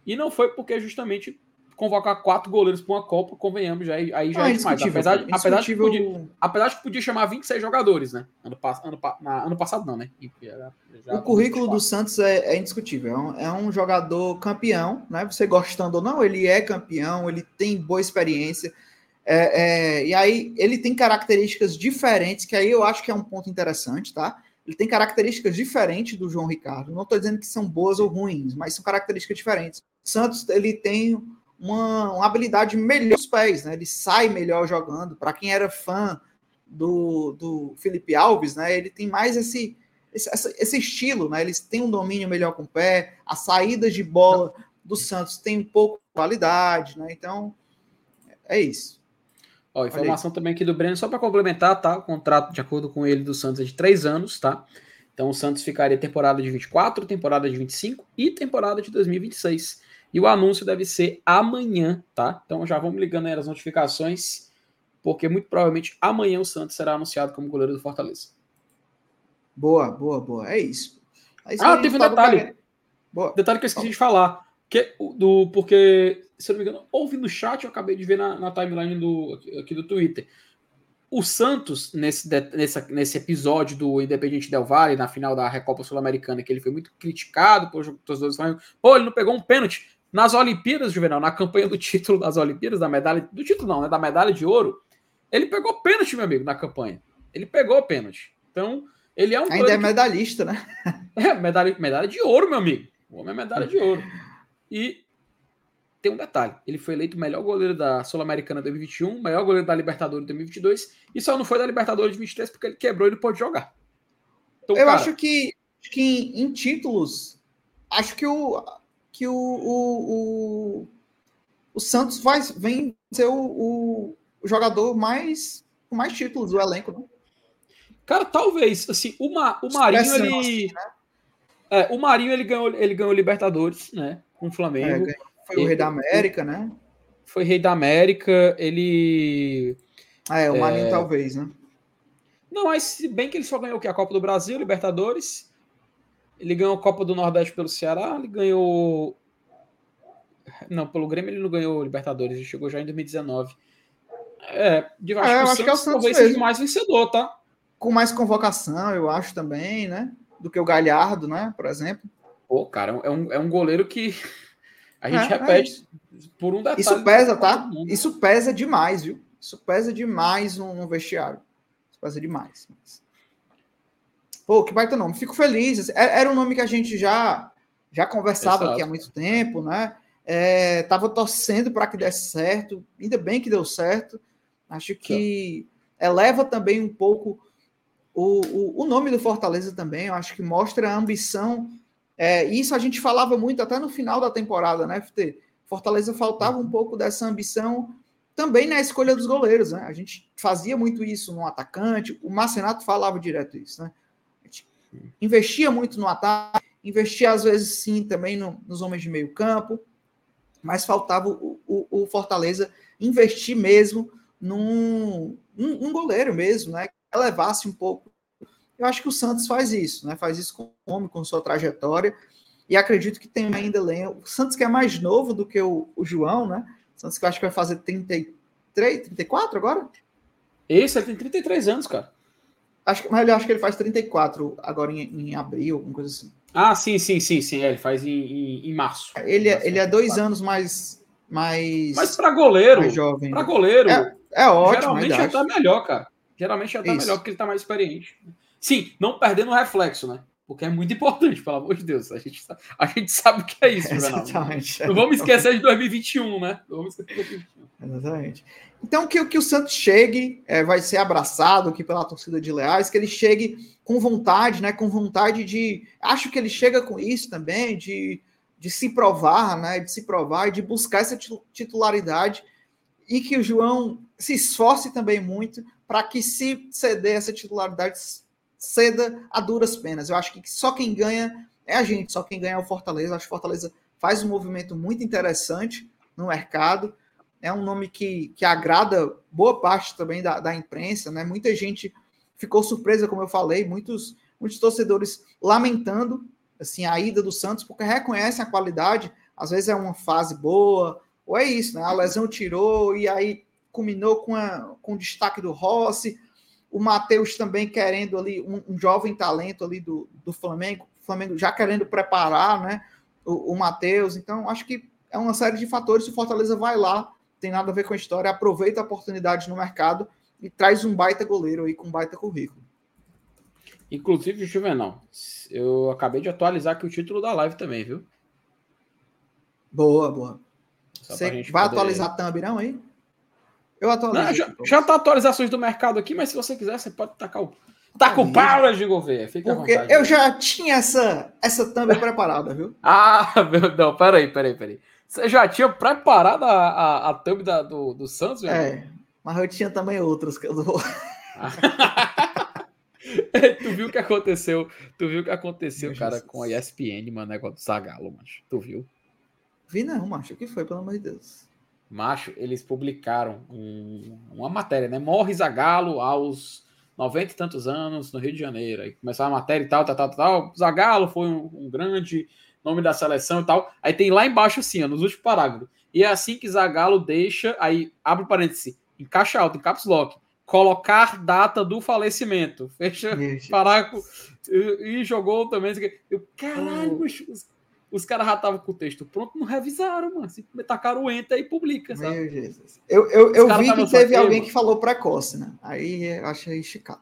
E não foi porque justamente convocar quatro goleiros para uma Copa, convenhamos, já, aí já ah, é demais. Apesar, de, apesar, de que podia, apesar de que podia chamar 26 jogadores, né? Ano, ano, na, ano passado não, né? o currículo do Santos é, é indiscutível. É um, é um, jogador campeão, né? Você gostando ou não, ele é campeão, ele tem boa experiência. É, é, e aí ele tem características diferentes, que aí eu acho que é um ponto interessante, tá? Ele tem características diferentes do João Ricardo. Não estou dizendo que são boas ou ruins, mas são características diferentes. O Santos ele tem uma, uma habilidade melhor nos pés, né? Ele sai melhor jogando. Para quem era fã do, do Felipe Alves, né? Ele tem mais esse, esse, esse estilo, né? Eles têm um domínio melhor com o pé, as saídas de bola do Santos tem um pouco de qualidade, né? Então, é isso. Ó, informação também aqui do Breno, só para complementar, tá? O contrato, de acordo com ele, do Santos é de três anos, tá? Então o Santos ficaria temporada de 24, temporada de 25 e temporada de 2026. E o anúncio deve ser amanhã, tá? Então já vamos ligando aí as notificações, porque muito provavelmente amanhã o Santos será anunciado como goleiro do Fortaleza. Boa, boa, boa. É isso. É ah, teve um detalhe. Boa. Detalhe que eu esqueci de falar. Que, do, porque, se eu não me engano, houve no chat, eu acabei de ver na, na timeline do, aqui do Twitter. O Santos, nesse, nesse, nesse episódio do Independente Del Valle, na final da Recopa Sul-Americana, que ele foi muito criticado por torcedores falando, pô, ele não pegou um pênalti. Nas Olimpíadas, Juvenal, na campanha do título das Olimpíadas, da medalha, do título não, né, da medalha de ouro, ele pegou pênalti, meu amigo, na campanha. Ele pegou pênalti. Então, ele é um. Ainda é medalhista, que... né? (laughs) É, medalha, medalha de ouro, meu amigo. O homem é medalha de ouro. E tem um detalhe: ele foi eleito o melhor goleiro da Sul-Americana 2021, melhor goleiro da Libertadores 2022, e só não foi da Libertadores 2023 porque ele quebrou e não pôde jogar. Então, Eu cara, acho que, que em, em, títulos, acho que o, que o, o, o, o Santos vai, vem ser o, o, jogador mais com mais títulos do elenco, né? Cara, talvez, assim, o, Ma, o Marinho, ele... Assim, né? É, o Marinho ele ganhou, ele ganhou Libertadores, né? Com o Flamengo. É, foi o Rei da América, né? Foi Rei da América, ele. Ah, é, o Marinho é... talvez, né? Não, mas se bem que ele só ganhou o quê? A Copa do Brasil, Libertadores. Ele ganhou a Copa do Nordeste pelo Ceará, ele ganhou. Não, pelo Grêmio ele não ganhou Libertadores, ele chegou já em 2019. É, é, eu acho que é o Santos talvez seja mais vencedor, tá? Com mais convocação, eu acho também, né? do que o Galhardo, né? Por exemplo. Pô, cara, é um, é um goleiro que (laughs) a gente é, repete é por um detalhe. Isso pesa, tá? Isso pesa demais, viu? Isso pesa demais no, no vestiário. Isso pesa demais. Pô, que baita nome. Fico feliz. É, era um nome que a gente já já conversava Exato. aqui há muito tempo, né? É, tava torcendo para que desse certo. Ainda bem que deu certo. Acho que eleva também um pouco o, o, o, nome do Fortaleza também, eu acho que mostra a ambição. É, isso a gente falava muito até no final da temporada, né, FT? Fortaleza faltava um pouco dessa ambição também na escolha dos goleiros, né? A gente fazia muito isso no atacante, o Marcenato falava direto isso, né? A gente investia muito no ataque, investia às vezes sim também no, nos homens de meio campo, mas faltava o, o, o Fortaleza investir mesmo num, num, num goleiro mesmo, né? elevasse um pouco. Eu acho que o Santos faz isso, né? Faz isso com o homem, com sua trajetória. E acredito que tem ainda lenha. O Santos que é mais novo do que o, o João, né? O Santos que eu acho que vai fazer 33, 34 agora? Esse, ele tem 33 anos, cara. Acho, mas eu acho que ele faz 34 agora em, em abril, alguma coisa assim. Ah, sim, sim, sim, sim. É, ele faz em, em, em março. Ele, é, ele é dois anos mais. mais mas para goleiro. Mais jovem. Para goleiro. É, é ótimo. Geralmente já tá melhor, cara. Geralmente já tá Isso. melhor porque ele tá mais experiente. Sim, não perdendo o reflexo, né? Porque é muito importante, pelo amor de Deus. A gente, a gente sabe o que é isso, (laughs) Exatamente. Não vamos esquecer de 2021, né? Não vamos esquecer de 2021. Exatamente. Então, que, que o Santos chegue, é, vai ser abraçado aqui pela torcida de Leais, que ele chegue com vontade, né? Com vontade de. Acho que ele chega com isso também, de, de se provar, né? De se provar e de buscar essa titularidade. E que o João se esforce também muito para que, se ceder essa titularidade, ceda a duras penas. Eu acho que só quem ganha é a gente, só quem ganha é o Fortaleza. Acho que o Fortaleza faz um movimento muito interessante no mercado. É um nome que, que agrada boa parte também da, da imprensa, né? Muita gente ficou surpresa, como eu falei, muitos, muitos torcedores lamentando assim a ida do Santos, porque reconhecem a qualidade. Às vezes é uma fase boa, ou é isso, né? A lesão tirou e aí culminou com, a, com o destaque do Rossi, o Matheus também querendo ali, um, um, jovem talento ali do, do Flamengo, o Flamengo já querendo preparar né, o, o Matheus. Então, acho que é uma série de fatores. O Fortaleza vai lá, tem nada a ver com a história, aproveita a oportunidade no mercado e traz um baita goleiro aí com um baita currículo. Inclusive, Juvenal, eu acabei de atualizar aqui o título da live também, viu? Boa, boa. Você vai poder... atualizar a thumb, não, aí? Eu atualizo. Não, já, já tá atualizações do mercado aqui, mas se você quiser, você pode tacar o. Tá com para de governo. Fica Porque vontade, eu já tinha essa, essa thumb (laughs) preparada, viu? Ah, (laughs) meu, não, peraí, peraí, peraí. Você já tinha preparado a, a, a thumb da, do, do Santos? É, mas eu tinha também outras que eu dou. (laughs) tu viu o que aconteceu? Tu viu o que aconteceu, meu cara, Jesus. com a ESPN, mano, negócio do Zagalo, mano. Tu viu? Vi não, macho. O que foi, pelo amor de Deus? Macho, eles publicaram um, uma matéria, né? Morre Zagalo aos 90 e tantos anos no Rio de Janeiro. Aí começou a matéria e tal, tal, tal, tal. Zagalo foi um, um grande nome da seleção e tal. Aí tem lá embaixo assim, ó, nos últimos parágrafos. E é assim que Zagalo deixa, aí abre parênteses, em caixa alta, em caps lock, colocar data do falecimento. Fecha parágrafo e, e, jogou também. Eu, caralho, oh. os, os caras já estavam com o texto pronto, não revisaram, mano. Se tacaram o enter e publica, sabe? Meu Jesus. Eu, eu, eu vi que teve alguém que falou precoce, né? Aí eu achei esticado.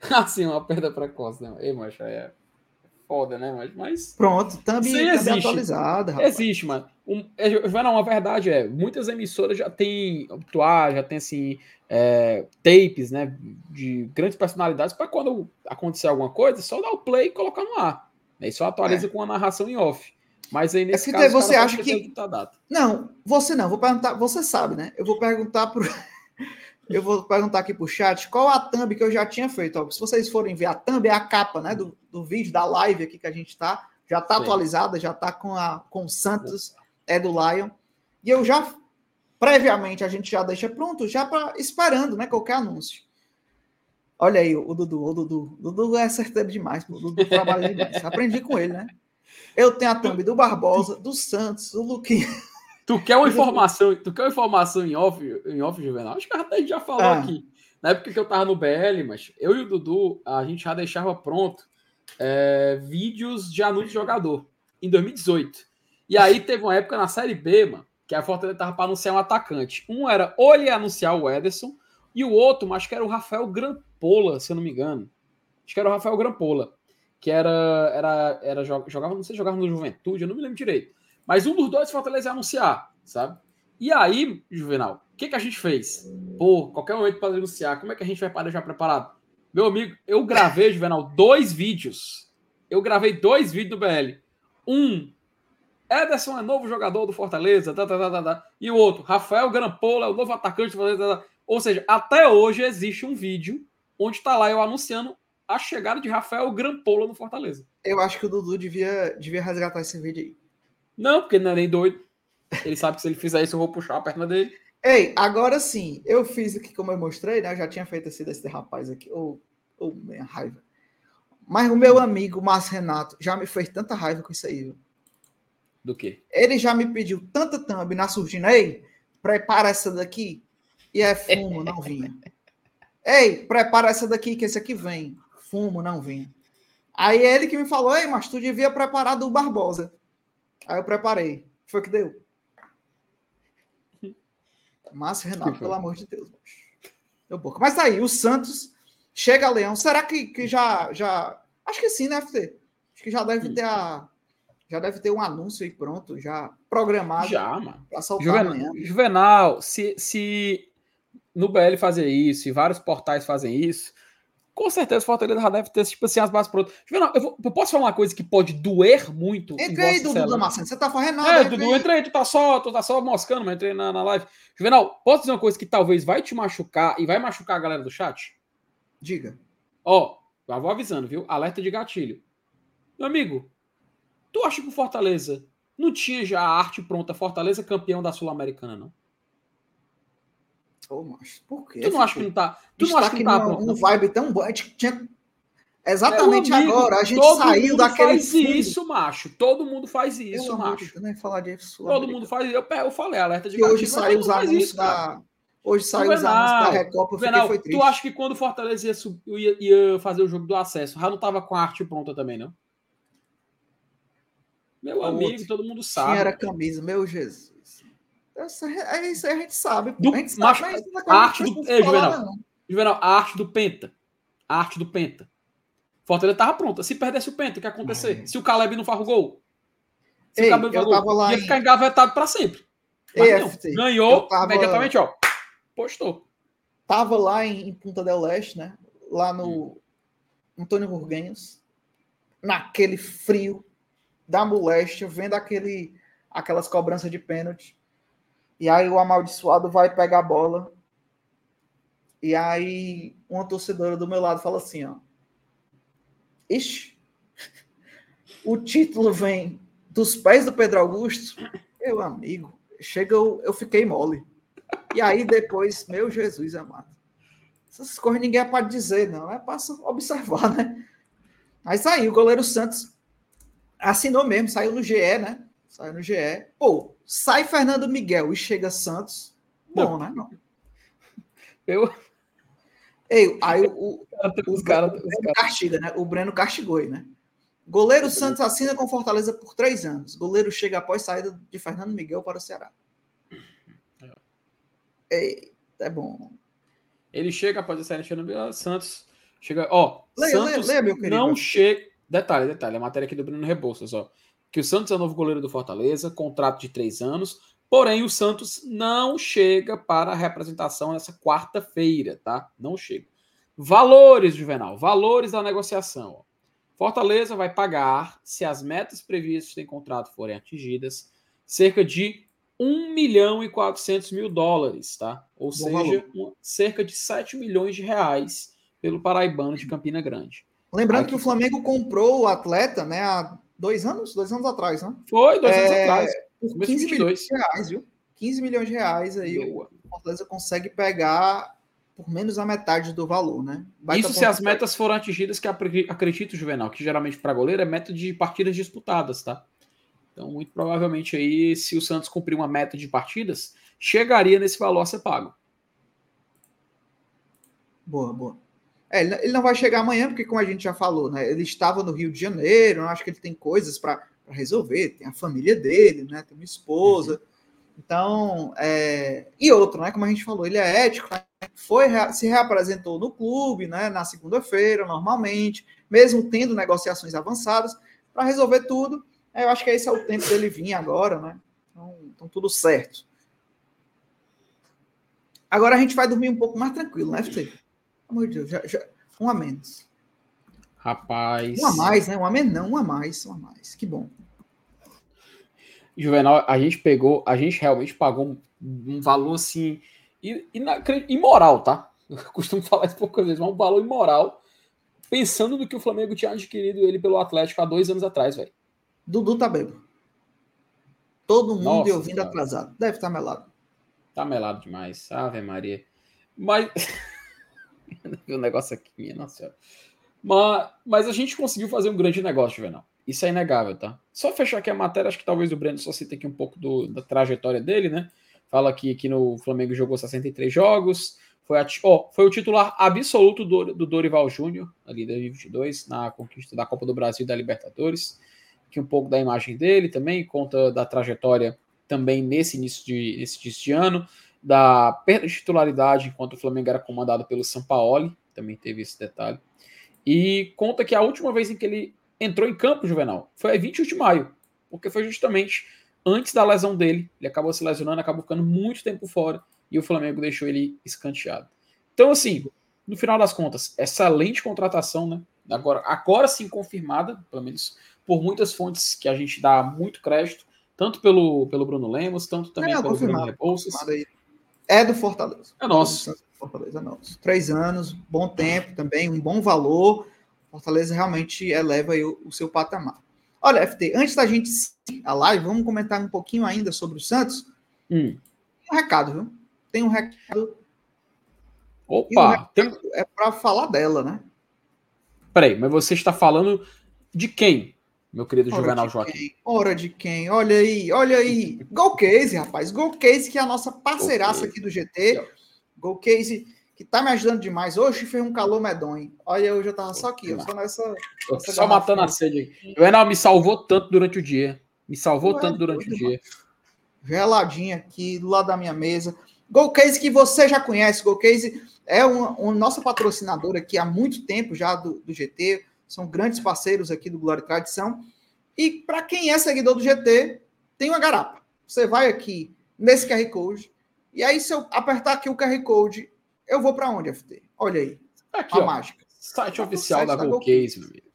(laughs) assim, uma perda precoce, né? Ei, macho, é foda, né? Mas, mas... Pronto, também, também atualizada, rapaz. Existe, mano. Um, é, não, a verdade é, muitas emissoras já têm atuar, já tem assim, é, tapes, né? De grandes personalidades, para quando acontecer alguma coisa, só dar o play e colocar no ar. Aí só atualiza é. com a narração em off. Mas aí nesse é caso, você acha que Não, você não, vou perguntar, você sabe, né? Eu vou perguntar pro (laughs) Eu vou perguntar aqui pro chat qual a thumb que eu já tinha feito. Ó, se vocês forem ver a thumb é a capa, né, do, do vídeo da live aqui que a gente tá, já tá Sim. atualizada, já tá com a com o Santos é do Lion. E eu já previamente a gente já deixa pronto, já para esperando, né, qualquer anúncio. Olha aí, o Dudu, o Dudu. O Dudu é certeiro demais, o Dudu trabalha demais. Aprendi com ele, né? Eu tenho a thumb do Barbosa, do Santos, do Luquinha. Tu quer uma informação, tu quer uma informação em off, em off Juvenal? Acho que a gente já falou ah. aqui. Na época que eu tava no BL, mas eu e o Dudu, a gente já deixava pronto é, vídeos de anúncio de jogador em 2018. E aí teve uma época na Série B, mano, que a Fortaleza tava para anunciar um atacante. Um era ou ele ia anunciar o Ederson, e o outro, acho que era o Rafael Grampola, se eu não me engano. Acho que era o Rafael Grampola. Que era. era, era jogava, não sei se jogava no Juventude, eu não me lembro direito. Mas um dos dois Fortaleza ia anunciar, sabe? E aí, Juvenal, o que, que a gente fez? Pô, qualquer momento para anunciar, como é que a gente vai para já preparado? Meu amigo, eu gravei, Juvenal, dois vídeos. Eu gravei dois vídeos do BL. Um, Ederson é novo jogador do Fortaleza, tá, tá, tá, tá, tá. e o outro, Rafael Grampola é o novo atacante do Fortaleza. Tá, tá. Ou seja, até hoje existe um vídeo onde está lá eu anunciando a chegada de Rafael Grampola no Fortaleza. Eu acho que o Dudu devia, devia resgatar esse vídeo aí. Não, porque ele não é nem doido. Ele sabe que se ele fizer isso, eu vou puxar a perna dele. Ei, agora sim, eu fiz aqui como eu mostrei, né? Eu já tinha feito esse desse rapaz aqui. Ô, oh, oh, minha raiva. Mas o meu amigo, Márcio Renato, já me fez tanta raiva com isso aí, viu? Do quê? Ele já me pediu tanta thumb na surgindo. Ei, prepara essa daqui e é fumo, não vinha. Ei, prepara essa daqui, que esse aqui vem. Fumo, não vinha. Aí é ele que me falou, ei, mas tu devia preparar do Barbosa. Aí eu preparei. Foi o que deu. Márcio Renato, pelo amor de Deus. Deu boca. Mas tá aí, o Santos chega a Leão. Será que, que já, já. Acho que sim, né, FT? Acho que já deve ter a. Já deve ter um anúncio aí pronto, já programado. Já, mano. Pra soltar Juvenal, amanhã. Juvenal, se, se no BL fazer isso e vários portais fazem isso, com certeza o Fortaleza já deve ter tipo assim, as bases prontas. Juvenal, eu, vou, eu, posso falar uma coisa que pode doer muito? Entrei aí, Dudu Damasceno. Você tá fazendo nada. É, Dudu, entrei, tu tá só, tu tá só moscando, mas entrei na, na live. Juvenal, posso dizer uma coisa que talvez vai te machucar e vai machucar a galera do chat? Diga. Ó, já vou avisando, viu? Alerta de gatilho. Meu amigo, tu acha que o Fortaleza não tinha já a arte pronta, Fortaleza campeão da Sul-Americana, não? Ô, macho, por quê? Tu não acha que não tá. Tu não acha que não tá pronto? Um vibe tão bom. A gente tinha. Exatamente amigo, agora, a gente saiu daquele. faz fundo. isso, macho. Todo mundo faz isso, eu macho. Eu nem falar disso. Todo mundo faz isso. Eu, eu falei, alerta de hoje saiu os anúncios da. Hoje saiu os anúncios da Recopa. Venal, foi triste. Tu acha que quando o Fortaleza ia, ia, ia, fazer o jogo do acesso, já não tava com a arte pronta também, não? Meu amigo, outro. todo mundo sabe. Quem era camisa, meu Jesus. Essa, é isso aí a gente sabe. Do, a gente sabe, a arte do. É, Juvenal, Juvenal, a arte do Penta. a arte do Penta. Fortaleza tava pronta. Se perdesse o Penta, o que ia acontecer? Ai. Se o Caleb não faz o gol? Se Ei, o Caleb não faz o gol, ia ficar engavetado para sempre. Mas não, ganhou tava... imediatamente, ó. Postou. Tava lá em, em Punta del Leste, né? Lá no hum. Antônio Burguenhos, naquele frio da moléstia, vendo aquele, aquelas cobranças de pênalti. E aí o amaldiçoado vai pegar a bola. E aí uma torcedora do meu lado fala assim, ó. Ixi, o título vem dos pés do Pedro Augusto. Meu amigo, chega eu, eu fiquei mole. E aí depois, meu Jesus amado. Essas coisas ninguém é pode dizer, não. É para observar, né? Aí saiu, o goleiro Santos assinou mesmo, saiu no GE, né? Saiu no GE. Pô, sai Fernando Miguel e chega Santos. Bom, não. né? Não. Eu. Ei, aí o, o, os (laughs) cara, o, Breno Castiga, né? O Breno castigou, né? Goleiro Santos assina com Fortaleza por três anos. Goleiro chega após saída de Fernando Miguel para o Ceará. É, é bom. Ele chega após a saída de Fernando Miguel. Santos chega. Ó, leia, Santos leia, leia, meu querido. não chega. Detalhe, detalhe, a matéria aqui do Bruno Rebouças, ó. Que o Santos é o novo goleiro do Fortaleza, contrato de três anos. Porém, o Santos não chega para a representação nessa quarta-feira, tá? Não chega. Valores, Juvenal, valores da negociação. Fortaleza vai pagar, se as metas previstas em contrato forem atingidas, cerca de 1 milhão e 400 mil dólares, tá? Ou Bom seja, um, cerca de 7 milhões de reais pelo paraibano de Campina Grande. Lembrando Aqui. que o Flamengo comprou o atleta, né, há dois anos, dois anos atrás, né? Foi, dois é, anos atrás. Por 15 milhões de reais, viu? 15 milhões de reais aí Boa. o Fortaleza consegue pegar por menos a metade do valor, né? Isso se as metas foram atingidas, que acredito, Juvenal, que geralmente para goleiro é meta de partidas disputadas, tá? Então, muito provavelmente aí, se o Santos cumprir uma meta de partidas, chegaria nesse valor a ser pago. Boa, boa. É, ele não vai chegar amanhã, porque, como a gente já falou, né? Ele estava no Rio de Janeiro, eu acho que ele tem coisas para resolver, tem a família dele, né? Tem uma esposa. Uhum. Então, é... e outro, né? Como a gente falou, ele é ético, né? foi se reapresentou no clube, né? Na segunda-feira, normalmente, mesmo tendo negociações avançadas para resolver tudo. É, eu acho que esse é o tempo dele vir agora, né? Então, então, tudo certo. Agora a gente vai dormir um pouco mais tranquilo, né, FT? Amor de Deus, já, já, um a menos. Rapaz. Um a mais, né? Um a menos, não, um a mais, um a mais. Que bom. Juvenal, a gente pegou, a gente realmente pagou um, um valor assim imoral, tá? Eu costumo falar isso poucas vezes, mas um valor imoral, pensando no que o Flamengo tinha adquirido ele pelo Atlético há dois anos atrás, velho. Dudu tá bebo. Todo mundo Nossa, ouvindo cara. atrasado. Deve estar tá melado. Tá melado demais. Ave Maria. Mas. (laughs) (laughs) o negócio aqui, minha nossa senhora. Mas, mas a gente conseguiu fazer um grande negócio, Juvenal. Isso é inegável, tá? Só fechar aqui a matéria, acho que talvez o Breno só cite aqui um pouco do, da trajetória dele, né? Fala aqui que no Flamengo jogou 63 jogos, foi, a, oh, foi o titular absoluto do, do Dorival Júnior, ali em 2022, na conquista da Copa do Brasil e da Libertadores. Aqui um pouco da imagem dele também, conta da trajetória também nesse início de, nesse início de ano da perda de titularidade enquanto o Flamengo era comandado pelo Sampaoli, também teve esse detalhe. E conta que a última vez em que ele entrou em campo, Juvenal, foi 21 de maio, porque foi justamente antes da lesão dele. Ele acabou se lesionando, acabou ficando muito tempo fora e o Flamengo deixou ele escanteado. Então, assim, no final das contas, excelente contratação, né? Agora, agora sim confirmada, pelo menos por muitas fontes que a gente dá muito crédito, tanto pelo, pelo Bruno Lemos, tanto também é, pelo Bruno Rebouças. É do Fortaleza. É nosso. Fortaleza é nosso. Três anos, bom tempo também, um bom valor. Fortaleza realmente eleva o, o, seu patamar. Olha, FT, antes da gente a live, vamos comentar um pouquinho ainda sobre o Santos. Hum. Um recado, viu? Tem um recado. Opa! recado tem... É para falar dela, né? Peraí, mas você está falando de quem? Meu querido Hora Juvenal Joaquim. Quem? Hora de quem? Olha aí, olha aí. (laughs) Golcase, rapaz. Golcase, que é a nossa parceiraça aqui do GT. Golcase, que tá me ajudando demais. Hoje fez um calor medonho. Olha, hoje eu tava só aqui, eu só nessa. nessa só matando a sede aí. Juvenal me salvou tanto durante o dia. Me salvou Ué, tanto durante o dia. Geladinha aqui do lado da minha mesa. Golcase que você já conhece, Golcase é um, um nosso patrocinador aqui há muito tempo já do, do GT, são grandes parceiros aqui do Glória e Tradição. E para quem é seguidor do GT, tem uma garapa. Você vai aqui nesse QR Code, e aí se eu apertar aqui o QR Code, eu vou para onde, FT? Olha aí, aqui, a ó, mágica. Site oficial site da, da Golcase, meu amigo.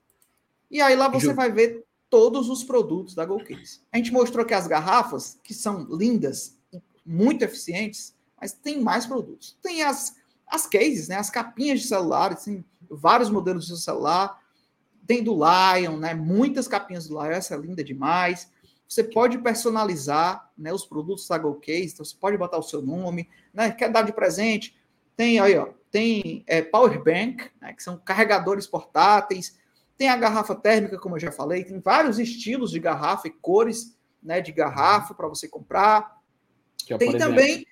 E aí lá você vai ver todos os produtos da Golcase. A gente mostrou que as garrafas, que são lindas, muito eficientes, mas tem mais produtos. Tem as, as cases, né? As capinhas de celular, tem vários modelos de celular. Tem do Lion, né? Muitas capinhas do Lion, essa é linda demais. Você pode personalizar né, os produtos da GoCase, então você pode botar o seu nome, né? Quer dar de presente? Tem aí, ó, tem é, Power Bank, né, que são carregadores portáteis, tem a garrafa térmica, como eu já falei, tem vários estilos de garrafa e cores né, de garrafa para você comprar. É, tem também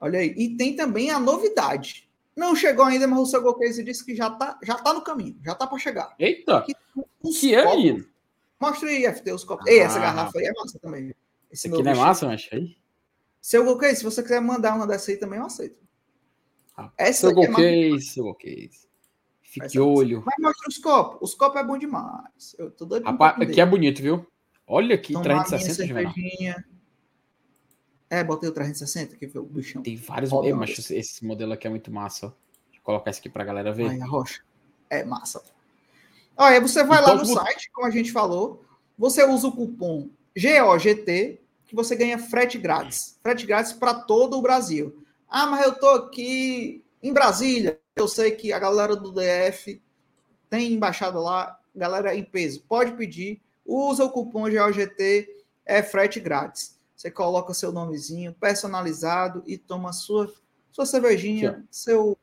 Olha aí. E tem também a novidade. Não chegou ainda, mas o seu Golcase disse que já está já tá no caminho, já está para chegar. Eita! Que, que é, menino? Mostra aí, FT, os copos. Ah, Ei, essa garrafa aí é massa também. Esse aqui não é massa, mas aí? Seu Golcase, se você quiser mandar uma dessa aí também, eu aceito. Ah, essa seu Golcase, é seu Golcase. Fique essa olho. Mas mostra os copos. Os copos é bom demais. Eu tô doido Rapaz, aqui é bonito, viu? Olha aqui, 360 de é, botei o 360 aqui, foi o bichão. Tem vários. Oh, mas esse modelo aqui é muito massa. Vou colocar esse aqui pra galera ver. Ai, a rocha. É massa. Olha, você vai lá no site, como a gente falou, você usa o cupom GOGT, que você ganha frete grátis. Frete grátis para todo o Brasil. Ah, mas eu tô aqui em Brasília. Eu sei que a galera do DF tem embaixada lá, galera em peso. Pode pedir, usa o cupom GOGT, é frete grátis. Você coloca seu nomezinho personalizado e toma sua, sua cervejinha, Sim. seu,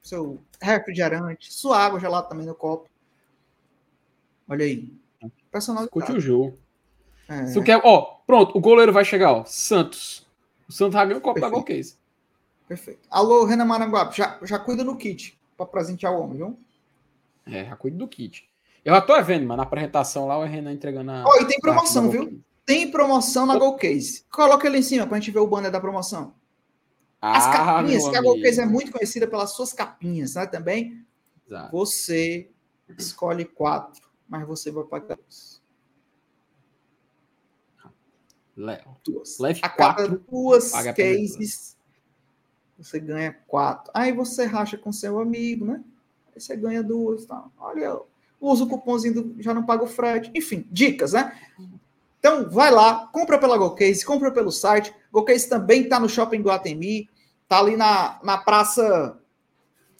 seu refrigerante, sua água gelada também no copo. Olha aí. Personalizado. Curte o jogo. É. Se quer, ó, pronto, o goleiro vai chegar, ó. Santos. O Santos vai ganhar o copo Perfeito. da Golcase. Perfeito. Alô, Renan Maranguape, já, já cuida no kit para presentear o homem, viu? É, já cuida do kit. Eu já tô vendo, mas na apresentação lá o Renan entregando a. Ó, e tem promoção, viu? Tem promoção na Golcase. Coloca ele em cima para a gente ver o banner da promoção. As ah, capinhas, que a Golcase é muito conhecida pelas suas capinhas, né? Também. Exato. Você escolhe quatro, mas você vai pagar duas. Léo. Duas. Leve a cada quatro, duas cases, você ganha quatro. Aí você racha com seu amigo, né? Aí você ganha duas. Tá? Olha, usa o cupomzinho, do, já não paga o frete. Enfim, dicas, né? Então, vai lá, compra pela GoCase, compra pelo site. GoCase também está no Shopping Guatemi, está ali na, na praça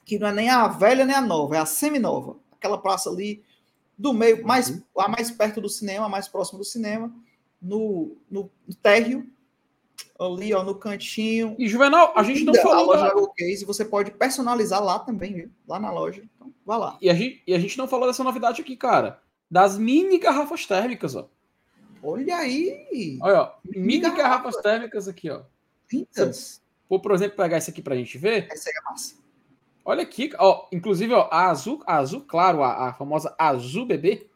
que não é nem a velha nem a nova, é a semi-nova. Aquela praça ali do meio, mais, uhum. a mais perto do cinema, mais próximo do cinema, no, no, no térreo, ali ó, no cantinho. E Juvenal, a gente não falou. A loja da GoCase, você pode personalizar lá também, viu? Lá na loja. Então, vá lá. E a, gente, e a gente não falou dessa novidade aqui, cara. Das mini garrafas térmicas, ó. Olha aí! Olha, ó, mini garrafa. garrafas térmicas aqui, ó. Pintas. Vou, por exemplo, pegar esse aqui pra gente ver. Essa aí é massa. Olha aqui, ó. Inclusive, ó, a azul, a azul, claro, a, a famosa azul bebê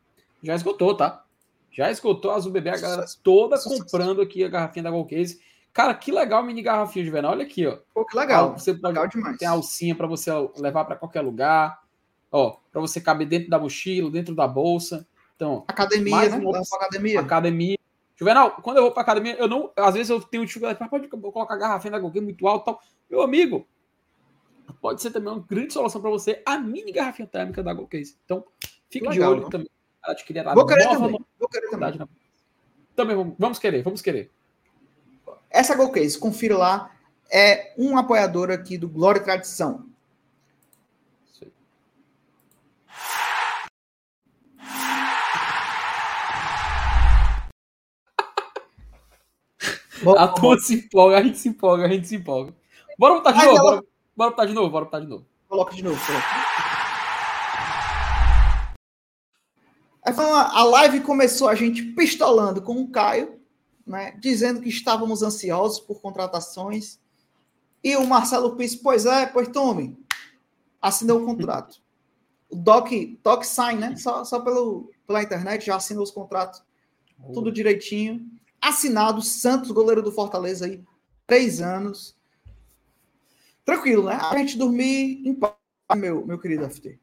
já esgotou, tá? Já esgotou a azul bebê, a galera toda comprando aqui a garrafinha da Golcase. Cara, que legal mini garrafinha de verão. Olha aqui, ó. Pô, que legal. Você legal demais. Tem alcinha para você levar para qualquer lugar. Ó, para você caber dentro da mochila, dentro da bolsa. Então, academia, né? Uma... academia. Academia. Juvenal, quando eu vou para academia, eu não, às vezes eu tenho dificuldade, mas pode colocar a garrafinha da Golguei muito alto, tal. Meu amigo, pode ser também uma grande solução para você a mini garrafinha térmica da Golcase. Então, fique de olho não? também. Ela te queria Vou querer também. Vou querer também. Na... Também vamos, vamos querer, vamos querer. Essa Golcase, confira lá, é um apoiador aqui do Glória e Tradição. Bom, a turma se empolga, a gente se empolga, a gente se empolga. Bora botar de Ai, novo, ela... bora, bora botar de novo, bora botar de novo. Coloca de novo, coloca. A live começou a gente pistolando com o Caio, né, dizendo que estávamos ansiosos por contratações. E o Marcelo Pisse, pois é, pois tome, assinou o contrato. O Doc, Doc Sign, né? Só, só pelo, pela internet já assinou os contratos. Oh. Tudo direitinho assinado Santos, goleiro do Fortaleza aí, três anos. tranquilo, né? A gente dormir em paz, meu, meu querido FT.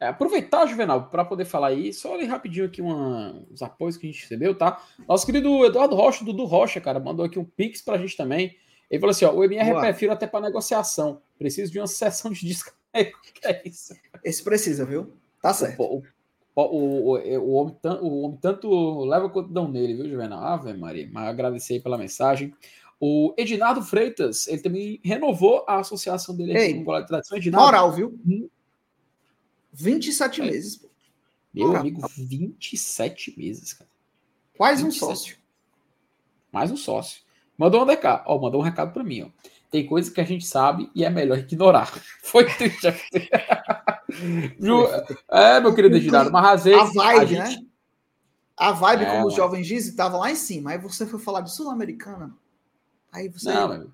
É, aproveitar, Juvenal, para poder falar aí, só ler rapidinho aqui uma, os apoios que a gente recebeu, tá? Nosso querido Eduardo Rocha, Dudu Rocha, cara, mandou aqui um pix pra gente também. Ele falou assim: ó, o MR Boa. prefiro até para negociação. Preciso de uma sessão de disco. (laughs) que é isso? Esse precisa, viu? Tá certo. O, o, o, o, homem, o homem tanto leva quanto dão nele, viu, Juvenal? Ave Maria. Mas agradecer aí pela mensagem. O Edinardo Freitas, ele também renovou a associação dele Ei, com o Tradição. Edinardo, moral, viu? 27 é. meses. Pô. Meu moral. amigo, 27 meses, cara. Quase 27. um sócio. Mais um sócio. Mandou um recado. Ó, mandou um recado para mim, ó. Tem coisas que a gente sabe e é melhor ignorar. (laughs) Foi triste. é, meu querido Edinardo, mas às vezes. A vibe, a gente... né? A vibe, é, como os jovens dizem, estava lá em cima. Aí você foi falar de Sul-Americana. Aí você. Não,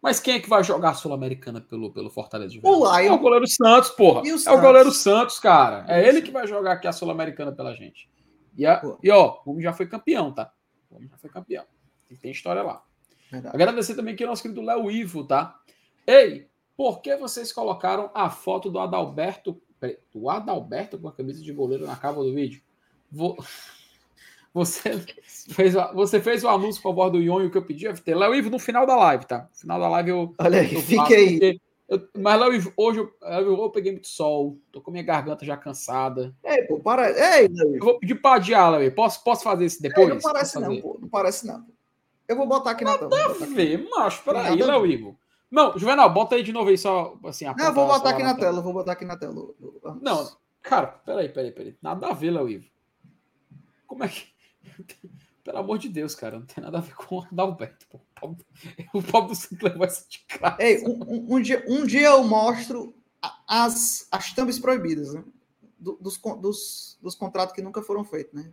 mas quem é que vai jogar a Sul-Americana pelo, pelo Fortaleza de O Lion. É o goleiro Santos, porra. O é Santos? o goleiro Santos, cara. É ele que vai jogar aqui a Sul-Americana pela gente. E, a, e ó, o homem já foi campeão, tá? O homem já foi campeão. E tem história lá. Verdade. Agradecer também aqui ao nosso querido Léo Ivo, tá? Ei, por que vocês colocaram a foto do Adalberto, do Adalberto com a camisa de goleiro na capa do vídeo? Vou... (laughs) Você fez, você fez o anúncio com a voz do Ionho que eu pedi, FT. Léo Ivo, no final da live, tá? No final da live eu. Olha aí, fique aí. Eu, mas, Léo Ivo, hoje eu, eu, eu, peguei muito sol, tô com minha garganta já cansada. Ei, pô, para. Ei, Léo Eu vou pedir pra adiar, Léo Ivo. Posso, posso fazer isso depois? Ei, não parece não, pô. Não parece não. Eu vou botar aqui na tela. Nada a ver, macho. Peraí, Léo Ivo. Não, Juvenal, bota aí de novo aí só, assim, Não, eu vou botar aqui na tela. tela, vou botar aqui na tela. Não, cara, peraí, peraí, peraí. Nada a ver, Léo Ivo. Como é que... (laughs) Pelo amor de Deus, cara, não tem nada a ver com o Adalberto. (laughs) O pobre do Santos levou essa de. Ei, um, um, dia, um dia eu mostro as, as thumbs proibidas, né? dos, dos, dos contratos que nunca foram feitos, né?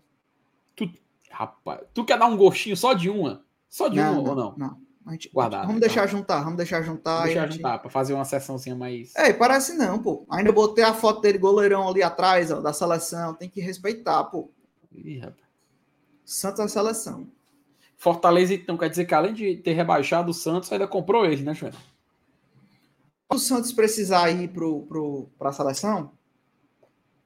Tu, rapaz, tu quer dar um gostinho só de uma? Só de não, uma não, ou não? Não. A gente, Guardar, vamos deixar tá. juntar, vamos deixar juntar. Vamos deixar gente... juntar, para fazer uma sessãozinha mais. É, parece não, pô. Ainda botei a foto dele goleirão ali atrás, ó, da seleção. Tem que respeitar, pô. Ih, rapaz. Santos é seleção. Fortaleza, então, quer dizer que além de ter rebaixado o Santos, ainda comprou ele, né, João? o Santos precisar ir para a seleção,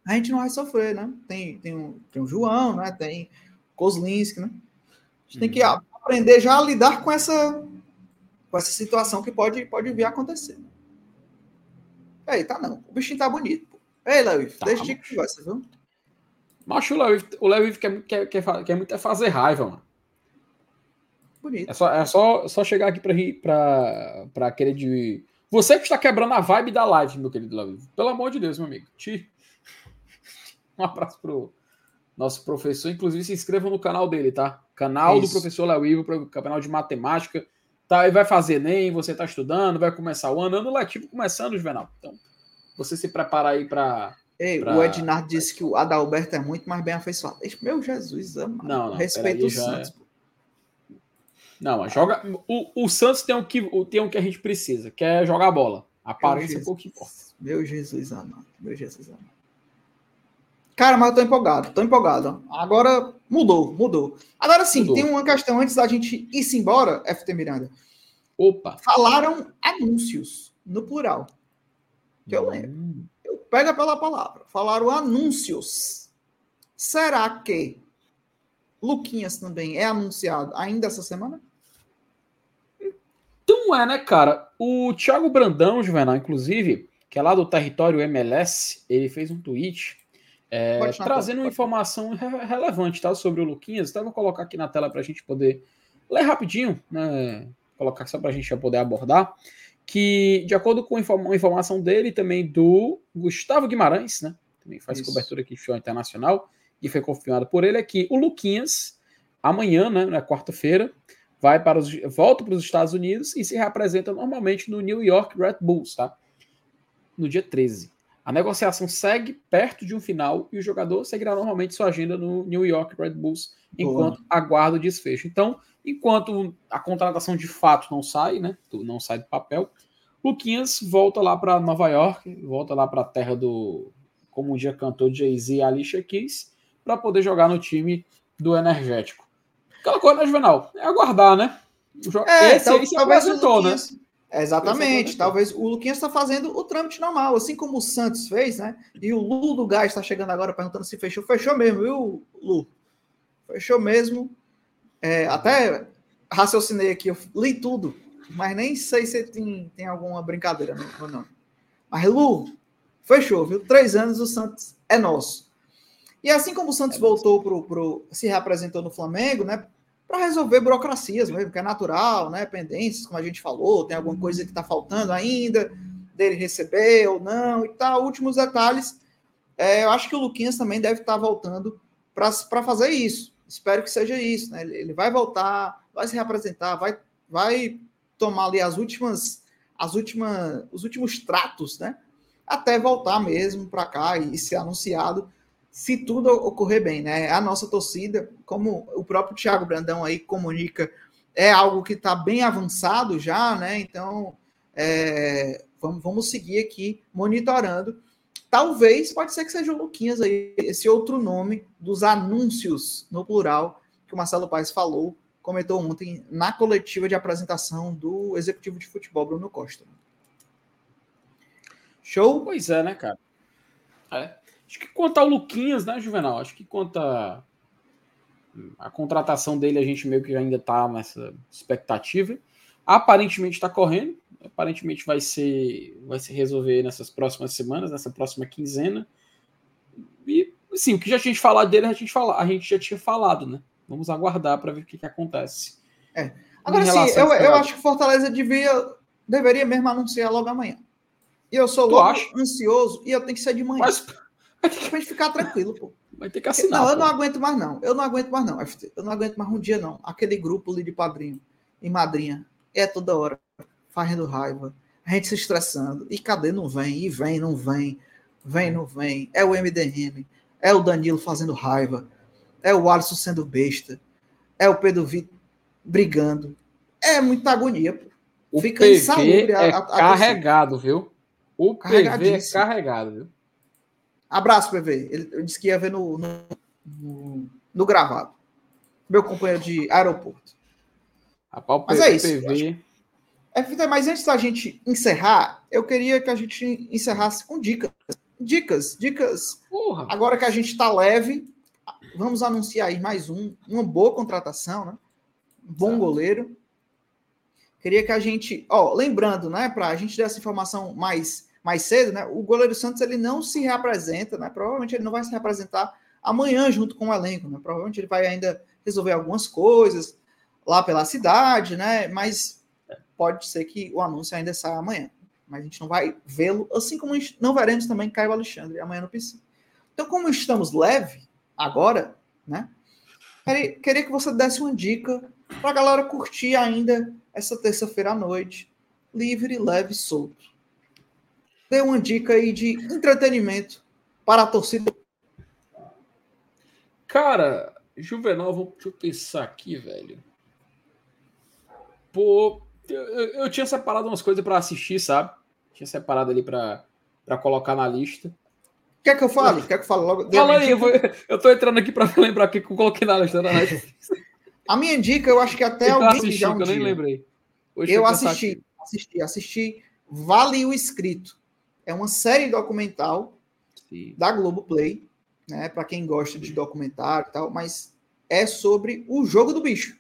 a gente não vai sofrer, né? Tem, tem, um, tem o João, né? Tem Kozlinski, né? A gente uhum. tem que uhum. Aprender já a lidar com essa, com essa situação que pode, pode vir a acontecer. Aí, tá não. O bichinho tá bonito. Pô. Ei, Léo, tá, deixa de conversa, viu? Macho, o Léo quer, quer, quer, quer muito é fazer raiva, mano. Bonito. É só, é só, só chegar aqui pra, pra, pra querer de. Você que está quebrando a vibe da live, meu querido Léo. Pelo amor de Deus, meu amigo. Te... (laughs) Um abraço pro nosso professor. Inclusive, se inscrevam no canal dele, tá? Canal Isso. do professor Léo Ivo, pro canal de matemática. Tá, e vai fazer nem você tá estudando, vai começar o ano, ano letivo começando, Juvenal. Então, você se prepara aí para Ei, pra... O Ednardo disse que o Adalberto é muito mais bem afeiçoado. Meu Jesus, amado. Não, não, Respeita o Santos. É... Não, joga. O, o Santos tem o, que, tem o que a gente precisa, que é jogar bola. Aparência é pouco importa. Meu Jesus amado. Meu Jesus amado. Cara, mas eu tô empolgado, tô empolgado. Agora mudou, mudou. Agora sim, mudou. tem uma questão antes da gente ir embora, FT Miranda. Opa! Falaram anúncios, no plural. Que eu lembro. Hum pega pela palavra. Falaram anúncios. Será que Luquinhas também é anunciado ainda essa semana? Então é, né, cara? O Thiago Brandão, Juvenal, inclusive, que é lá do território MLS, ele fez um tweet é, trazendo uma informação re relevante tá, sobre o Luquinhas. Então, eu vou colocar aqui na tela para a gente poder ler rapidinho, né? Colocar só para a gente poder abordar que, de acordo com uma informação dele também do Gustavo Guimarães, né? Também faz Isso. cobertura aqui de futebol internacional, e foi confirmado por ele, é que o Luquinhas, amanhã, né, na quarta-feira, vai para os, volta para os Estados Unidos e se representa normalmente no New York Red Bulls, tá? No dia 13. A negociação segue perto de um final e o jogador seguirá normalmente sua agenda no New York Red Bulls enquanto Boa. aguarda o desfecho. Então, enquanto a contratação de fato não sai, né? Não sai do papel, Luquinhas volta lá para Nova York, volta lá para a terra do, como um dia cantou Jay-Z e Alicia Keys, para poder jogar no time do Energético. Aquela coisa, né, Juvenal? É aguardar, né? É, Esse então, aí se talvez apresentou, né? Exatamente. Talvez o Luquinhas está fazendo o trâmite normal, assim como o Santos fez, né? E o Lu do Gás está chegando agora perguntando se fechou. Fechou mesmo, viu, Lu? Fechou mesmo. É, até raciocinei aqui, eu li tudo, mas nem sei se tem, tem alguma brincadeira ou não. Mas, Lu, fechou, viu? Três anos o Santos é nosso. E assim como o Santos é voltou pro, pro. se reapresentou no Flamengo, né? Para resolver burocracias mesmo, que é natural, né? Pendências, como a gente falou, tem alguma coisa que está faltando ainda, dele receber ou não e tal. Últimos detalhes. É, eu acho que o Luquinhas também deve estar tá voltando para fazer isso. Espero que seja isso, né? Ele, vai voltar, vai se reapresentar, vai, vai tomar ali as últimas, as últimas, os últimos tratos, né? Até voltar mesmo para cá e, e ser anunciado se tudo ocorrer bem, né? A nossa torcida, como o próprio Thiago Brandão aí comunica, é algo que está bem avançado já, né? Então, é, vamos, vamos seguir aqui monitorando. Talvez, pode ser que seja o Luquinhas aí, esse outro nome dos anúncios, no plural, que o Marcelo Paes falou, comentou ontem na coletiva de apresentação do executivo de futebol, Bruno Costa. Show? Pois é, né, cara? É. Acho que quanto ao Luquinhas, né, Juvenal? Acho que quanto a, a contratação dele, a gente meio que ainda está nessa expectativa. Aparentemente está correndo, aparentemente vai ser vai se resolver nessas próximas semanas, nessa próxima quinzena. E sim, o que já tinha falado dele, a gente, fala, a gente já tinha falado, né? Vamos aguardar para ver o que, que acontece. É. Agora sim, eu, eu acho que Fortaleza devia, deveria mesmo anunciar logo amanhã. E eu sou logo ansioso e eu tenho que ser de manhã. Mas, Que ficar tranquilo, pô. Vai ter que assinar. Não, eu não aguento mais, não. Eu não aguento mais, não. Eu não aguento mais um dia, não. Aquele grupo ali de padrinho e madrinha é toda hora fazendo raiva, a gente se estressando. E cadê? Não vem, e vem, não vem, vem, não vem. É o MDM, é o Danilo fazendo raiva, é o Alisson sendo besta, é o Pedro Vitor brigando. É muita agonia, pô. O Fica PV insalubre. É a, a, carregado, viu? O PV é carregado, viu? Abraço, PV. Ele disse que ia ver no, no, no gravado. Meu companheiro de aeroporto. Rapaz, Mas é isso. PV. É, mas antes da gente encerrar, eu queria que a gente encerrasse com dicas. Dicas, dicas. Porra. Agora que a gente está leve, vamos anunciar aí mais um, uma boa contratação, né? Um bom goleiro. Queria que a gente, ó, lembrando, né, para a gente dar essa informação mais mais cedo, né? O goleiro Santos ele não se reapresenta, né? Provavelmente ele não vai se reapresentar amanhã junto com o elenco, né? Provavelmente ele vai ainda resolver algumas coisas lá pela cidade, né? Mas pode ser que o anúncio ainda saia amanhã. Mas a gente não vai vê-lo, assim como não veremos também Caio Alexandre amanhã no PC. Então, como estamos leve agora, né? Queria, que você desse uma dica para a galera curtir ainda essa terça-feira à noite, livre, leve, solto dê uma dica aí de entretenimento para a torcida. Cara, Juvenal, vou, deixa eu pensar aqui, velho. Pô, eu, eu tinha separado umas coisas para assistir, sabe? Tinha separado ali para colocar na lista. Quer que eu fale? Quer que eu fale logo? Fala aí, eu, vou, eu tô entrando aqui para (laughs) lembrar o que eu coloquei na lista da A minha dica, eu acho que até eu alguém assisti, já um eu nem lembrei. Hoje eu assisti, assisti, assisti Vale o Escrito. É uma série documental Sim. da Globoplay, né? Para quem gosta de documentário e tal, mas é sobre o jogo do bicho.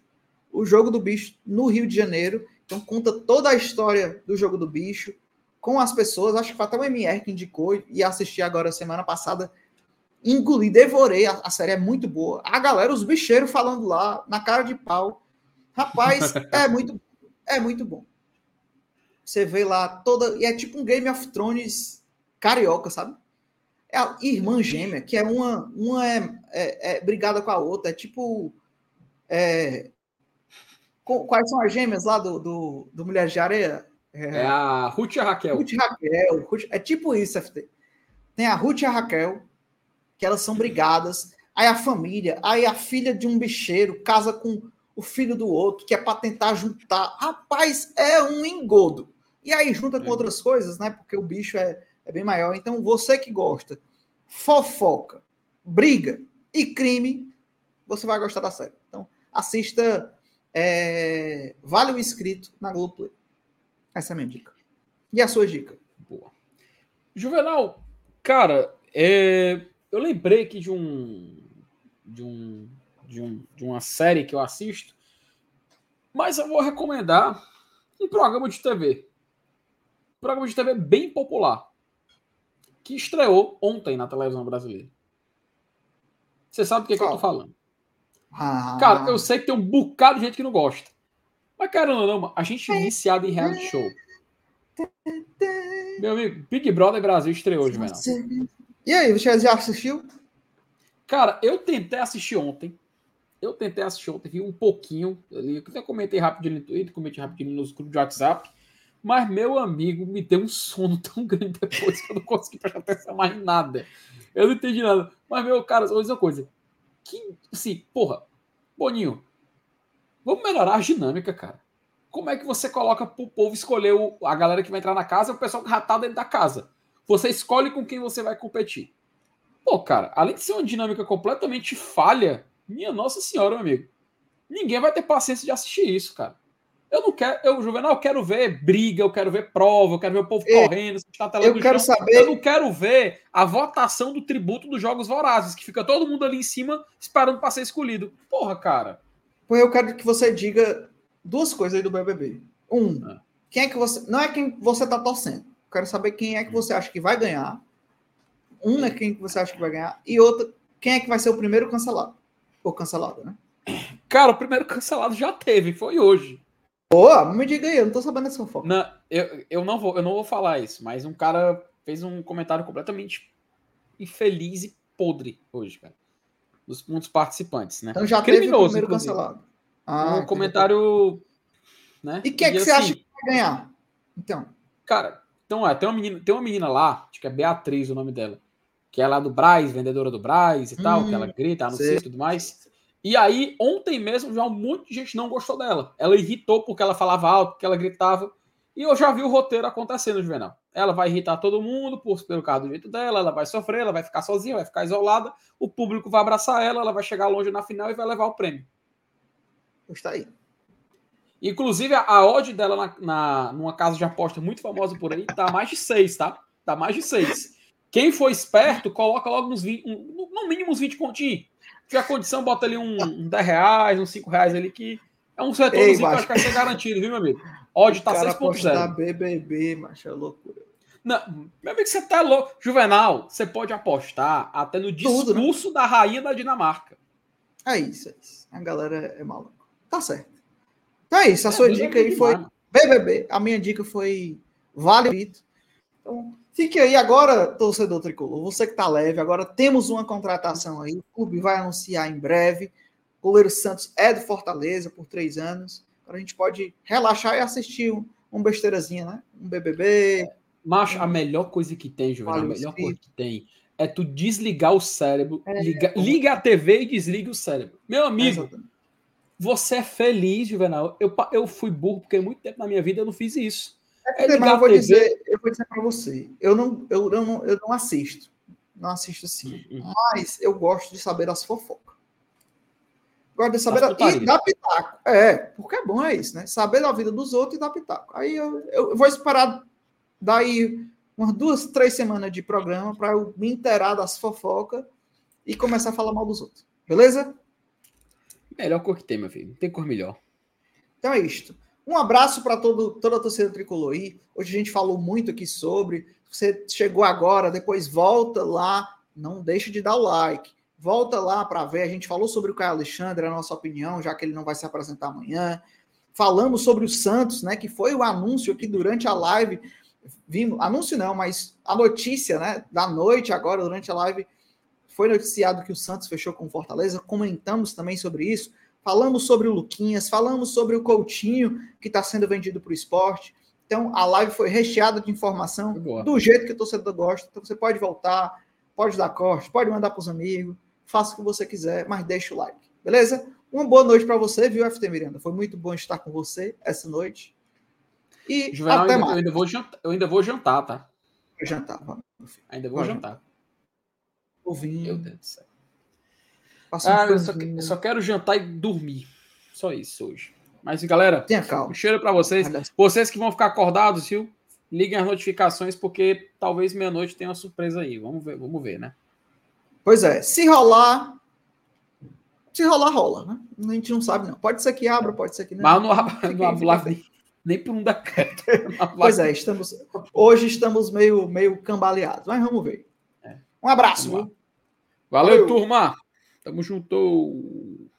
O jogo do bicho no Rio de Janeiro. Então conta toda a história do jogo do bicho com as pessoas. Acho que foi até o MR que indicou e assisti agora semana passada. Engoli, devorei. A, a série é muito boa. A galera, os bicheiros falando lá, na cara de pau. Rapaz, (laughs) é muito, é muito bom. Você vê lá toda. E é tipo um Game of Thrones carioca, sabe? É a irmã gêmea, que é uma, uma é, é, é brigada com a outra. É tipo. É, quais são as gêmeas lá do, do, do Mulher de Areia? É, é a Ruth e a Raquel. Ruth e Raquel. Ruth, é tipo isso, FT. Tem a Ruth e a Raquel, que elas são brigadas. Aí a família, aí a filha de um bicheiro casa com o filho do outro, que é para tentar juntar. Rapaz, é um engodo. E aí junta com é. outras coisas, né? Porque o bicho é, é bem maior. Então, você que gosta, fofoca, briga e crime, você vai gostar da série. Então, assista. É, vale o inscrito na Globoplay. Essa é a minha dica. E a sua dica? Boa. Juvenal, cara, é... eu lembrei aqui de um, de um, de um de uma série que eu assisto, mas eu vou recomendar um programa de TV. Um programa de TV bem popular que estreou ontem na televisão brasileira. Você sabe do que, que eu tô falando. Ah. Cara, eu sei que tem um bocado de gente que não gosta. Mas, cara, não, não, a gente é viciado em reality show. Meu amigo, Big Brother Brasil estreou hoje, velho. E aí, você já assistiu? Cara, eu tentei assistir ontem. Eu tentei assistir ontem, vi um pouquinho ali. Eu até comentei rapidinho no Twitter, comentei rapidinho nos grupos de WhatsApp. Mas, meu amigo, me deu um sono (laughs) tão grande depois que eu não consegui prestar atenção mais em nada. Eu não entendi nada. Mas, meu, cara, dizer uma coisa. Que, assim, porra, Boninho, vamos melhorar a dinâmica, cara. Como é que você coloca pro povo escolher o, a galera que vai entrar na casa e o pessoal que já tá dentro da casa? Você escolhe com quem você vai competir. Pô, cara, além de ser uma dinâmica completamente falha, minha nossa senhora, meu amigo. Ninguém vai ter paciência de assistir isso, cara. Eu não quero, eu, Juvenal, eu quero ver briga, eu quero ver prova, eu quero ver o povo Ei, correndo, eu quero chão. saber. Eu não quero ver a votação do tributo dos Jogos Vorazes, que fica todo mundo ali em cima esperando para ser escolhido. Porra, cara. Pois eu quero que você diga duas coisas aí do BBB. Um, ah. quem é que você. Não é quem você tá torcendo. Eu quero saber quem é que você acha que vai ganhar. Um é quem que você acha que vai ganhar. E outra, quem é que vai ser o primeiro cancelado. Ou cancelado, né? Cara, o primeiro cancelado já teve, foi hoje. Boa, me diga aí, eu não tô sabendo dessa fofoca. Não, eu, eu, não vou, eu não vou falar isso, mas um cara fez um comentário completamente infeliz e podre hoje, cara. Dos, um dos participantes, né? Então já Criminoso, teve o primeiro inclusive. cancelado. Ah, um comentário. Né? E quem é que você assim, acha que vai ganhar? Então. Cara, então é, tem uma menina, tem uma menina lá, acho que é Beatriz o nome dela, que é lá do Braz, vendedora do Braz e hum, tal, que ela hum, grita, anuncia e tudo mais. E aí, ontem mesmo, já um monte de gente não gostou dela. Ela irritou porque ela falava alto, porque ela gritava. E eu já vi o roteiro acontecendo, Juvenal. Ela vai irritar todo mundo por, pelo carro do jeito dela, ela vai sofrer, ela vai ficar sozinha, vai ficar isolada, o público vai abraçar ela, ela vai chegar longe na final e vai levar o prêmio. Está aí. Inclusive, a odd dela na, na, numa casa de aposta muito famosa por aí tá mais de seis, tá? Tá mais de seis. Quem for esperto, coloca logo nos 20, um, no mínimo uns 20 pontinhos tiver condição, bota ali um, um 10 reais, uns 5 reais ali, que é um retorno que acho que vai ser garantido, viu, meu amigo? Odd tá 6.0. BBB, macho, é loucura. Não, meu amigo, você tá louco. Juvenal, você pode apostar até no discurso Tudo, né? da rainha da Dinamarca. É isso, é isso. A galera é maluca. Tá certo. Então é isso. A é, sua dica aí foi BBB. A minha dica foi Vale. Então, Fique aí agora, torcedor tricolor. Você que está leve, agora temos uma contratação aí. O clube vai anunciar em breve. O goleiro Santos é do Fortaleza por três anos. Agora a gente pode relaxar e assistir um, um besteirazinha, né? Um BBB. Macho, um... a melhor coisa que tem, Juvenal, a melhor coisa que tem é tu desligar o cérebro, é, liga, liga a TV e desliga o cérebro. Meu amigo, é você é feliz, Juvenal. Eu, eu fui burro porque muito tempo na minha vida eu não fiz isso. É, é mas eu vou TV... dizer, eu vou dizer para você, eu não, eu, eu, não, eu não assisto, não assisto assim, uhum. mas eu gosto de saber as fofocas. Gosto de saber da, e dar pitaco. É, porque é bom é isso, né? Saber da vida dos outros e dar pitaco. Aí eu, eu vou esperar daí umas duas, três semanas de programa para eu me inteirar das fofocas e começar a falar mal dos outros. Beleza? Melhor cor que tem, meu filho. Não tem cor melhor. Então é isto. Um abraço para toda a torcida tricolor. Hoje a gente falou muito aqui sobre. Você chegou agora, depois volta lá. Não deixe de dar o like. Volta lá para ver. A gente falou sobre o Caio Alexandre, a nossa opinião, já que ele não vai se apresentar amanhã. Falamos sobre o Santos, né? Que foi o anúncio aqui durante a live. Vimos, anúncio não, mas a notícia, né? Da noite agora, durante a live, foi noticiado que o Santos fechou com Fortaleza. Comentamos também sobre isso. Falamos sobre o Luquinhas, falamos sobre o Coutinho, que está sendo vendido para o esporte. Então, a live foi recheada de informação Boa. do jeito que o torcedor gosta. Então, você pode voltar, pode dar corte, pode mandar para os amigos, faça o que você quiser, mas deixa o like, beleza? Uma boa noite para você, viu, FT Miranda? Foi muito bom estar com você essa noite. E Juvenal, até mais. Eu ainda, vou jantar, eu ainda vou jantar, tá? Vou jantar, vamos. Ainda vou jantar. Ouvindo. Meu Deus do céu. Ah, um eu, só, eu só, quero jantar e dormir. Só isso hoje. Mas, galera, tenha calma. Um cheiro para vocês. Vocês que vão ficar acordados, viu? Liguem as notificações, porque talvez meia-noite tenha uma surpresa aí. Vamos ver, vamos ver, né? Pois é, se rolar. Se rolar, rola, né? A gente não sabe, não. Pode ser que abra, pode ser que não. Mas não abre, não abre live nem por um decreto. (laughs) pois é, estamos, hoje estamos meio, meio cambaleados, mas vamos ver. É. Um abraço. Valeu, Valeu, turma. Tamo junto.